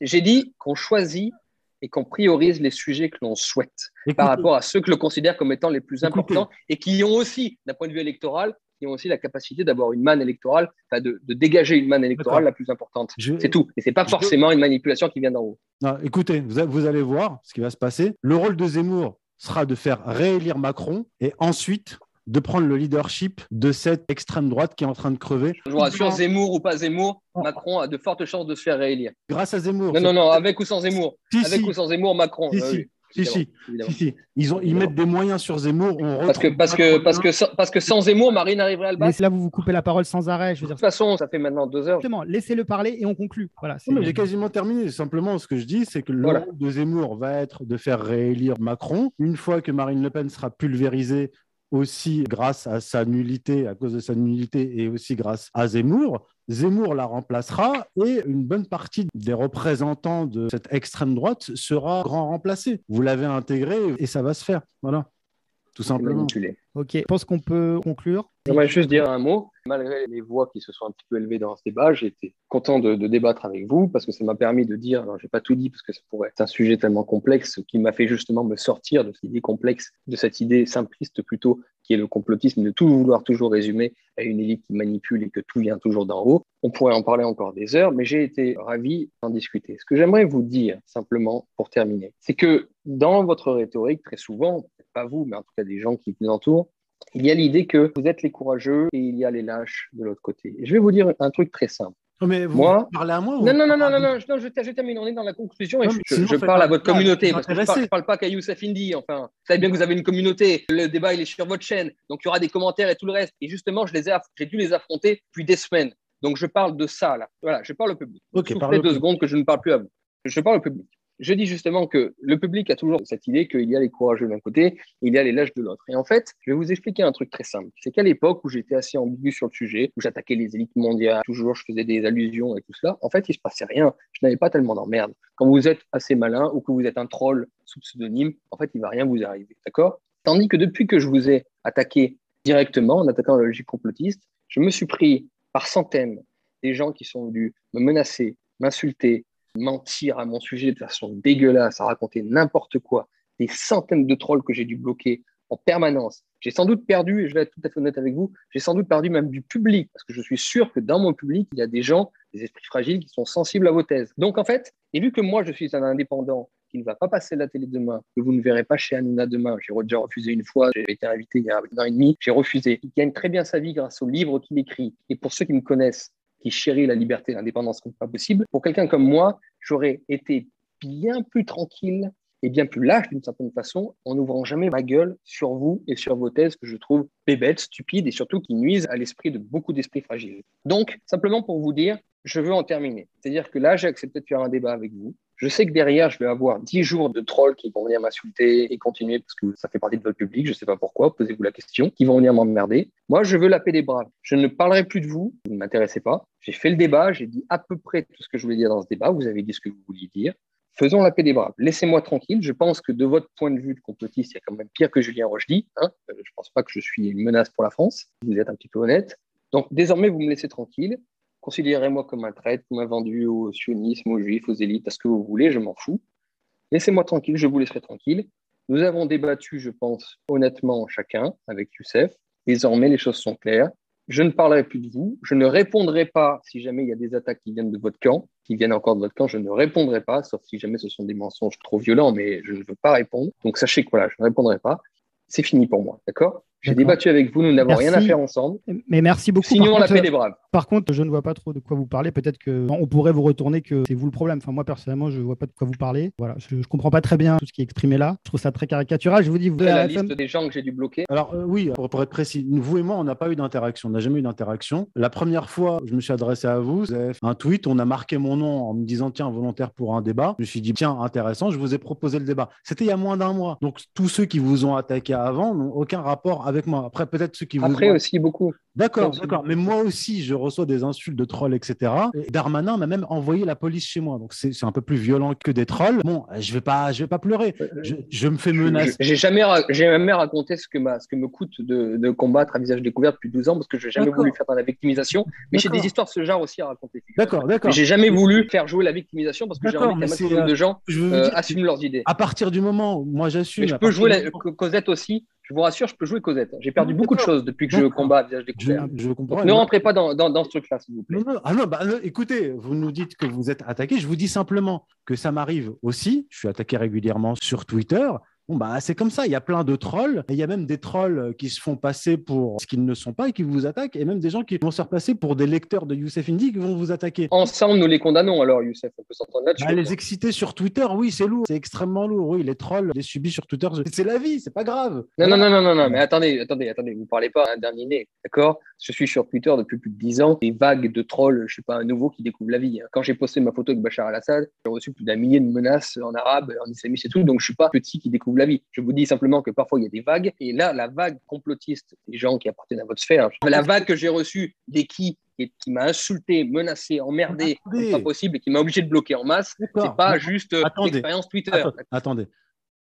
J'ai dit, que- qu'on choisit et qu'on priorise les sujets que l'on souhaite écoutez, par rapport à ceux que l'on considère comme étant les plus importants et qui ont aussi, d'un point de vue électoral, qui ont aussi la capacité d'avoir une manne électorale, de, de dégager une manne électorale la plus importante. je- C'est tout. Et c'est pas forcément une manipulation qui vient d'en haut. Non, écoutez, vous, a- vous allez voir ce qui va se passer. Le rôle de Zemmour sera de faire réélire Macron et ensuite de prendre le leadership de cette extrême droite qui est en train de crever. Je vous rassure, Zemmour ou pas Zemmour, Non. Macron a de fortes chances de se faire réélire. Grâce à Zemmour. Non, non, non, avec ou sans Zemmour. Si, Avec si, ou sans Zemmour, Macron. Si, si. oui, si, si. Ils, ont, ils mettent des moyens sur Zemmour. On Parce que, parce, que, Macron parce, que, sans- parce que sans Zemmour, Marine arriverait à le Mais battre. c'est là vous vous coupez la parole sans arrêt. Je veux De toute façon, ça fait maintenant deux heures. justement, laissez-le parler et on conclut. Voilà. c'est- Non, mais j'ai quasiment terminé. Simplement, ce que je dis, c'est que le Voilà. rôle de Zemmour va être de faire réélire Macron. Une fois que Marine Le Pen sera pulvérisée, aussi grâce à sa nullité, à cause de sa nullité, et aussi grâce à Zemmour, Zemmour la remplacera et une bonne partie des représentants de cette extrême droite sera grand remplacée. Vous l'avez intégré et ça va se faire. Voilà, tout simplement. Manipulé. Ok, je pense qu'on peut conclure. J'aimerais juste dire un mot. Malgré les voix qui se sont un petit peu élevées dans ce débat, j'ai été content de, débattre avec vous parce que ça m'a permis de dire, alors j'ai pas tout dit parce que ça pourrait être un sujet tellement complexe qui m'a fait justement me sortir de cette idée complexe, de cette idée simpliste plutôt, qui est le complotisme, de tout vouloir toujours résumer à une élite qui manipule et que tout vient toujours d'en haut. On pourrait en parler encore des heures, mais j'ai été ravi d'en discuter. Ce que j'aimerais vous dire simplement pour terminer, c'est que dans votre rhétorique, très souvent, pas vous, mais en tout cas des gens qui vous entourent, il y a l'idée que vous êtes les courageux et il y a les lâches de l'autre côté. Et je vais vous dire un truc très simple. Oh, Mais vous Moi- parlez à moi ou- Non, non, non, non, non, non, je, non, je, je termine, on est dans la conclusion et Non, je, parle à votre communauté parce que je intéressez. parle, parle pas qu'à Youssef Indy. Enfin, vous savez bien que vous avez une communauté. Le débat, il est sur votre chaîne. Donc, il y aura des commentaires et tout le reste. Et justement, je les ai, j'ai dû les affronter depuis des semaines. Donc, je parle de ça, là. Voilà, je parle au public. Ok, au deux public. secondes que je ne parle plus à vous. Je parle au public. Je dis justement que le public a toujours cette idée qu'il y a les courageux d'un côté, il y a les lâches de l'autre. Et en fait, je vais vous expliquer un truc très simple. C'est qu'à l'époque où j'étais assez ambigu sur le sujet, où j'attaquais les élites mondiales, toujours je faisais des allusions et tout cela, en fait, il se passait rien. Je n'avais pas tellement d'emmerde. Quand vous êtes assez malin ou que vous êtes un troll sous pseudonyme, en fait, il va rien vous arriver. D'accord? Tandis que depuis que je vous ai attaqué directement, en attaquant la logique complotiste, je me suis pris par centaines des gens qui sont venus me menacer, m'insulter, mentir à mon sujet de façon dégueulasse, à raconter n'importe quoi, des centaines de trolls que j'ai dû bloquer en permanence. J'ai sans doute perdu, et je vais être tout à fait honnête avec vous, j'ai sans doute perdu même du public, parce que je suis sûr que dans mon public, il y a des gens, des esprits fragiles, qui sont sensibles à vos thèses. Donc en fait, et vu que moi, je suis un indépendant qui ne va pas passer la télé demain, que vous ne verrez pas chez Hanouna demain, j'ai déjà refusé une fois, j'ai été invité il y a un an et demi, j'ai refusé. Il gagne très bien sa vie grâce aux livres qu'il écrit. Et pour ceux qui me connaissent, qui chérit la liberté et l'indépendance comme pas possible, pour quelqu'un comme moi, j'aurais été bien plus tranquille et bien plus lâche d'une certaine façon en n'ouvrant jamais ma gueule sur vous et sur vos thèses que je trouve bébêtes, stupides et surtout qui nuisent à l'esprit de beaucoup d'esprits fragiles. Donc, simplement pour vous dire, je veux en terminer. C'est-à-dire que là, j'ai accepté de faire un débat avec vous. Je sais que derrière, je vais avoir 10 jours de trolls qui vont venir m'insulter et continuer parce que ça fait partie de votre public, je ne sais pas pourquoi, posez-vous la question, qui vont venir m'emmerder. Moi, je veux la paix des braves. Je ne parlerai plus de vous, vous ne m'intéressez pas. J'ai fait le débat, j'ai dit à peu près tout ce que je voulais dire dans ce débat, vous avez dit ce que vous vouliez dire. faisons la paix des braves. Laissez-moi tranquille. Je pense que de votre point de vue de complotiste, il y a quand même pire que Julien Rochdy. Hein. Euh, je ne pense pas que je suis une menace pour la France. Vous êtes un petit peu honnête. Donc désormais, vous me laissez tranquille. Considérez-moi comme un traître, comme un vendu au sionisme, aux juifs, aux élites, à ce que vous voulez, je m'en fous. Laissez-moi tranquille, je vous laisserai tranquille. Nous avons débattu, je pense, honnêtement chacun avec Youssef. Désormais, les choses sont claires. Je ne parlerai plus de vous. Je ne répondrai pas si jamais il y a des attaques qui viennent de votre camp, qui viennent encore de votre camp. Je ne répondrai pas, sauf si jamais ce sont des mensonges trop violents, mais je ne veux pas répondre. Donc sachez que voilà, je ne répondrai pas. C'est fini pour moi, d'accord? J'ai débattu avec vous, nous n'avons rien à faire ensemble. Mais merci beaucoup. Signons Par la contre, paix des braves. Par contre, je ne vois pas trop de quoi vous parlez. Peut-être que on pourrait vous retourner que c'est vous le problème. Enfin, moi personnellement, je ne vois pas de quoi vous parlez. Voilà, je, je comprends pas très bien tout ce qui est exprimé là. Je trouve ça très caricatural. Je vous dis, vous C'est la liste des gens que j'ai dû bloquer. Alors euh, oui, pour, pour être précis, vous et moi, on n'a pas eu d'interaction, on n'a jamais eu d'interaction. La première fois, je me suis adressé à vous, vous avez fait un tweet, on a marqué mon nom en me disant tiens, volontaire pour un débat. Je me suis dit tiens, intéressant, je vous ai proposé le débat. C'était il y a moins d'un mois. Donc tous ceux qui vous ont attaqué avant n'ont aucun rapport avec moi. Après, peut-être ceux qui vous Après aussi beaucoup. D'accord, d'accord. Mais moi aussi, je reçois des insultes de trolls, etc. Et Darmanin m'a même envoyé la police chez moi. Donc c'est un peu plus violent que des trolls. Bon, je vais pas, je vais pas pleurer. Je, je me fais menacer. J'ai jamais, ra- j'ai jamais raconté ce que, ma- ce que me coûte de, de combattre à visage découvert depuis 12 ans parce que je n'ai jamais D'accord. voulu faire dans la victimisation. Mais j'ai D'accord. des histoires de ce genre aussi à raconter. D'accord, d'accord. j'ai jamais voulu faire jouer la victimisation parce que j'ai envie qu'un maximum euh, de gens Je euh, dire, assument leurs idées. à partir du moment où moi j'assume. Mais je peux jouer la, Cosette aussi. Je vous rassure, je peux jouer Cosette. J'ai perdu Non, beaucoup de choses depuis que je D'accord. combat à visage découvert. Je comprends. Donc, ne rentrez pas dans, dans, dans ce truc-là, s'il vous plaît. Non, non, ah non, bah, non, écoutez, vous nous dites que vous êtes attaqué. Je vous dis simplement que ça m'arrive aussi. Je suis attaqué régulièrement sur Twitter. Bon, bah, c'est comme ça. Il y a plein de trolls. Et il y a même des trolls qui se font passer pour ce qu'ils ne sont pas et qui vous attaquent. Et même des gens qui vont se faire passer pour des lecteurs de Youssef Indy qui vont vous attaquer. Ensemble, nous les condamnons alors, Youssef. On peut s'entendre là-dessus. Bah, les exciter sur Twitter, oui, c'est lourd. C'est extrêmement lourd. Oui, les trolls, les subis sur Twitter, c'est la vie. C'est pas grave. Non, non, non, non, non, non, mais attendez, attendez, attendez, vous parlez pas un dernier né, d'accord? Je suis sur Twitter depuis plus de 10 ans, des vagues de trolls, je suis pas un nouveau qui découvre la vie. hein. Quand j'ai posté ma photo avec Bachar al-Assad, j'ai reçu plus d'un millier de menaces en arabe, en islamiste et tout, donc je suis pas petit qui découvre la vie. Je vous dis simplement que parfois il y a des vagues, et là, la vague complotiste des gens qui appartiennent à votre sphère, la vague que j'ai reçue des qui qui m'a insulté, menacé, emmerdé, pas possible, et qui m'a obligé de bloquer en masse, c'est pas juste euh, l'expérience Twitter. Attendez.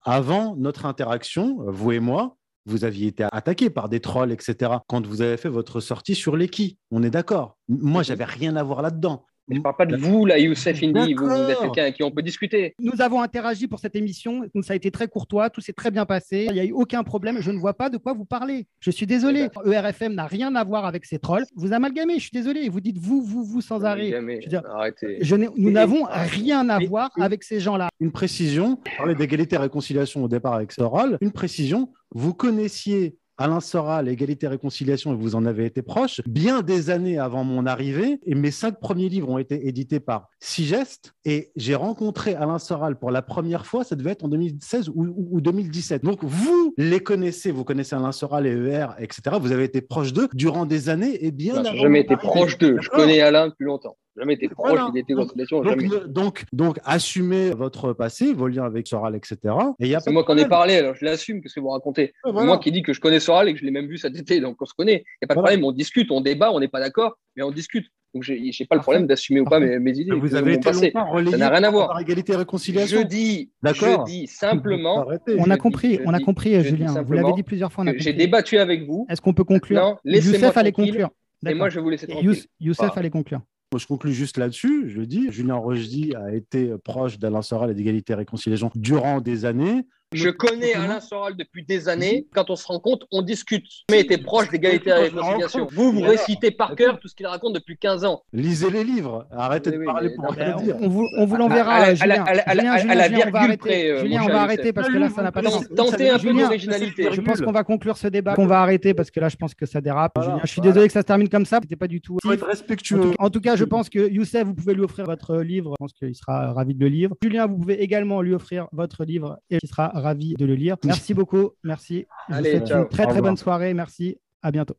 Avant notre interaction, vous et moi, vous aviez été attaqué par des trolls, etc. Quand vous avez fait votre sortie sur les qui, on est d'accord. Moi, j'avais rien à voir là-dedans. Je parle pas de vous, là, Youssef Indy, vous, vous êtes quelqu'un avec qui on peut discuter. Nous avons interagi pour cette émission. Ça a été très courtois. Tout s'est très bien passé. Il n'y a eu aucun problème. Je ne vois pas de quoi vous parlez. Je suis désolé. ERFM n'a rien à voir avec ces trolls. Vous amalgamez. Je suis désolé. Vous dites vous, vous, vous sans arrêt. Jamais. Je veux dire, Arrêtez. Je nous n'avons rien à et- voir et- avec ces gens-là. Une précision, on parlait d'égalité et réconciliation au départ avec Soral. Une précision, vous connaissiez Alain Soral, égalité et réconciliation, et vous en avez été proche, bien des années avant mon arrivée. Et mes cinq premiers livres ont été édités par Sigest. Et j'ai rencontré Alain Soral pour la première fois, ça devait être en 2016 ou, ou- ou 2017. Donc vous les connaissez, vous connaissez Alain Soral et ER, etc. Vous avez été proche d'eux durant des années et bien Non, avant j'ai jamais été proche d'eux. Je connais Alain depuis longtemps. Jamais été proche Voilà. et réconciliation. Donc, Jamais. donc, donc, assumez votre passé, vos liens avec Soral, etc. Et il C'est moi qui en ai parlé, alors je l'assume, qu'est-ce que vous racontez? Voilà. Moi qui dis que je connais Soral et que je l'ai même vu cet été, donc on se connaît. Il n'y a pas de Voilà. problème, on discute, on débat, on n'est pas d'accord, mais on discute. Donc j'ai j'ai pas le problème d'assumer ou pas mes, mes idées. Vous avez été passé. Ça n'a rien à voir. par égalité et réconciliation. Je dis, D'accord. je dis simplement Arrêtez. On je a compris, je on a compris, je Julien. Vous l'avez dit plusieurs fois. j'ai débattu avec vous. Est-ce qu'on peut conclure? Non, laissez-moi Youssef allait conclure. Et moi, je vais vous laisser tranquille. Youss- Youssef allait conclure. Je conclus juste là-dessus. Je dis, Julien Rochdy a été proche d'Alain Soral et d'égalité et réconciliation durant des années. Je connais Alain Soral depuis des années. Quand on se rencontre, on discute. Mais était proche d'égalité et réconciliation. Vous, vous récitez par cœur tout ce qu'il raconte depuis 15 ans. Lisez les livres. Arrêtez Oui, de parler pour rien dire. on vous, on l'enverra, Julien. à la- on virgule arrêter. près, euh, Julien, on va arrêter parce que là, ça n'a pas de sens. tentez un peu Julien, d'originalité. Je pense qu'on va conclure ce débat. Qu'on va arrêter parce que là, je pense que ça dérape. Julien, je suis désolé que ça se termine comme ça. C'était pas du tout. Il faut être En respectueux. en tout cas, je pense que Youssef, vous pouvez lui offrir votre livre. Je pense qu'il sera ravi de le lire. Julien, vous pouvez également lui offrir votre livre et il sera ravi de le lire. Merci beaucoup. Merci. Je vous Allez, souhaite ciao. une très très bonne soirée. Merci. À bientôt.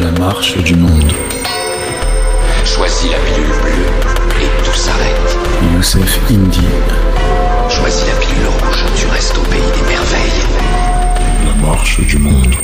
La marche du monde. Choisis la pilule bleue et tout s'arrête. Youssef Indy. Choisis la pilule rouge, tu restes au pays des merveilles. La marche du monde.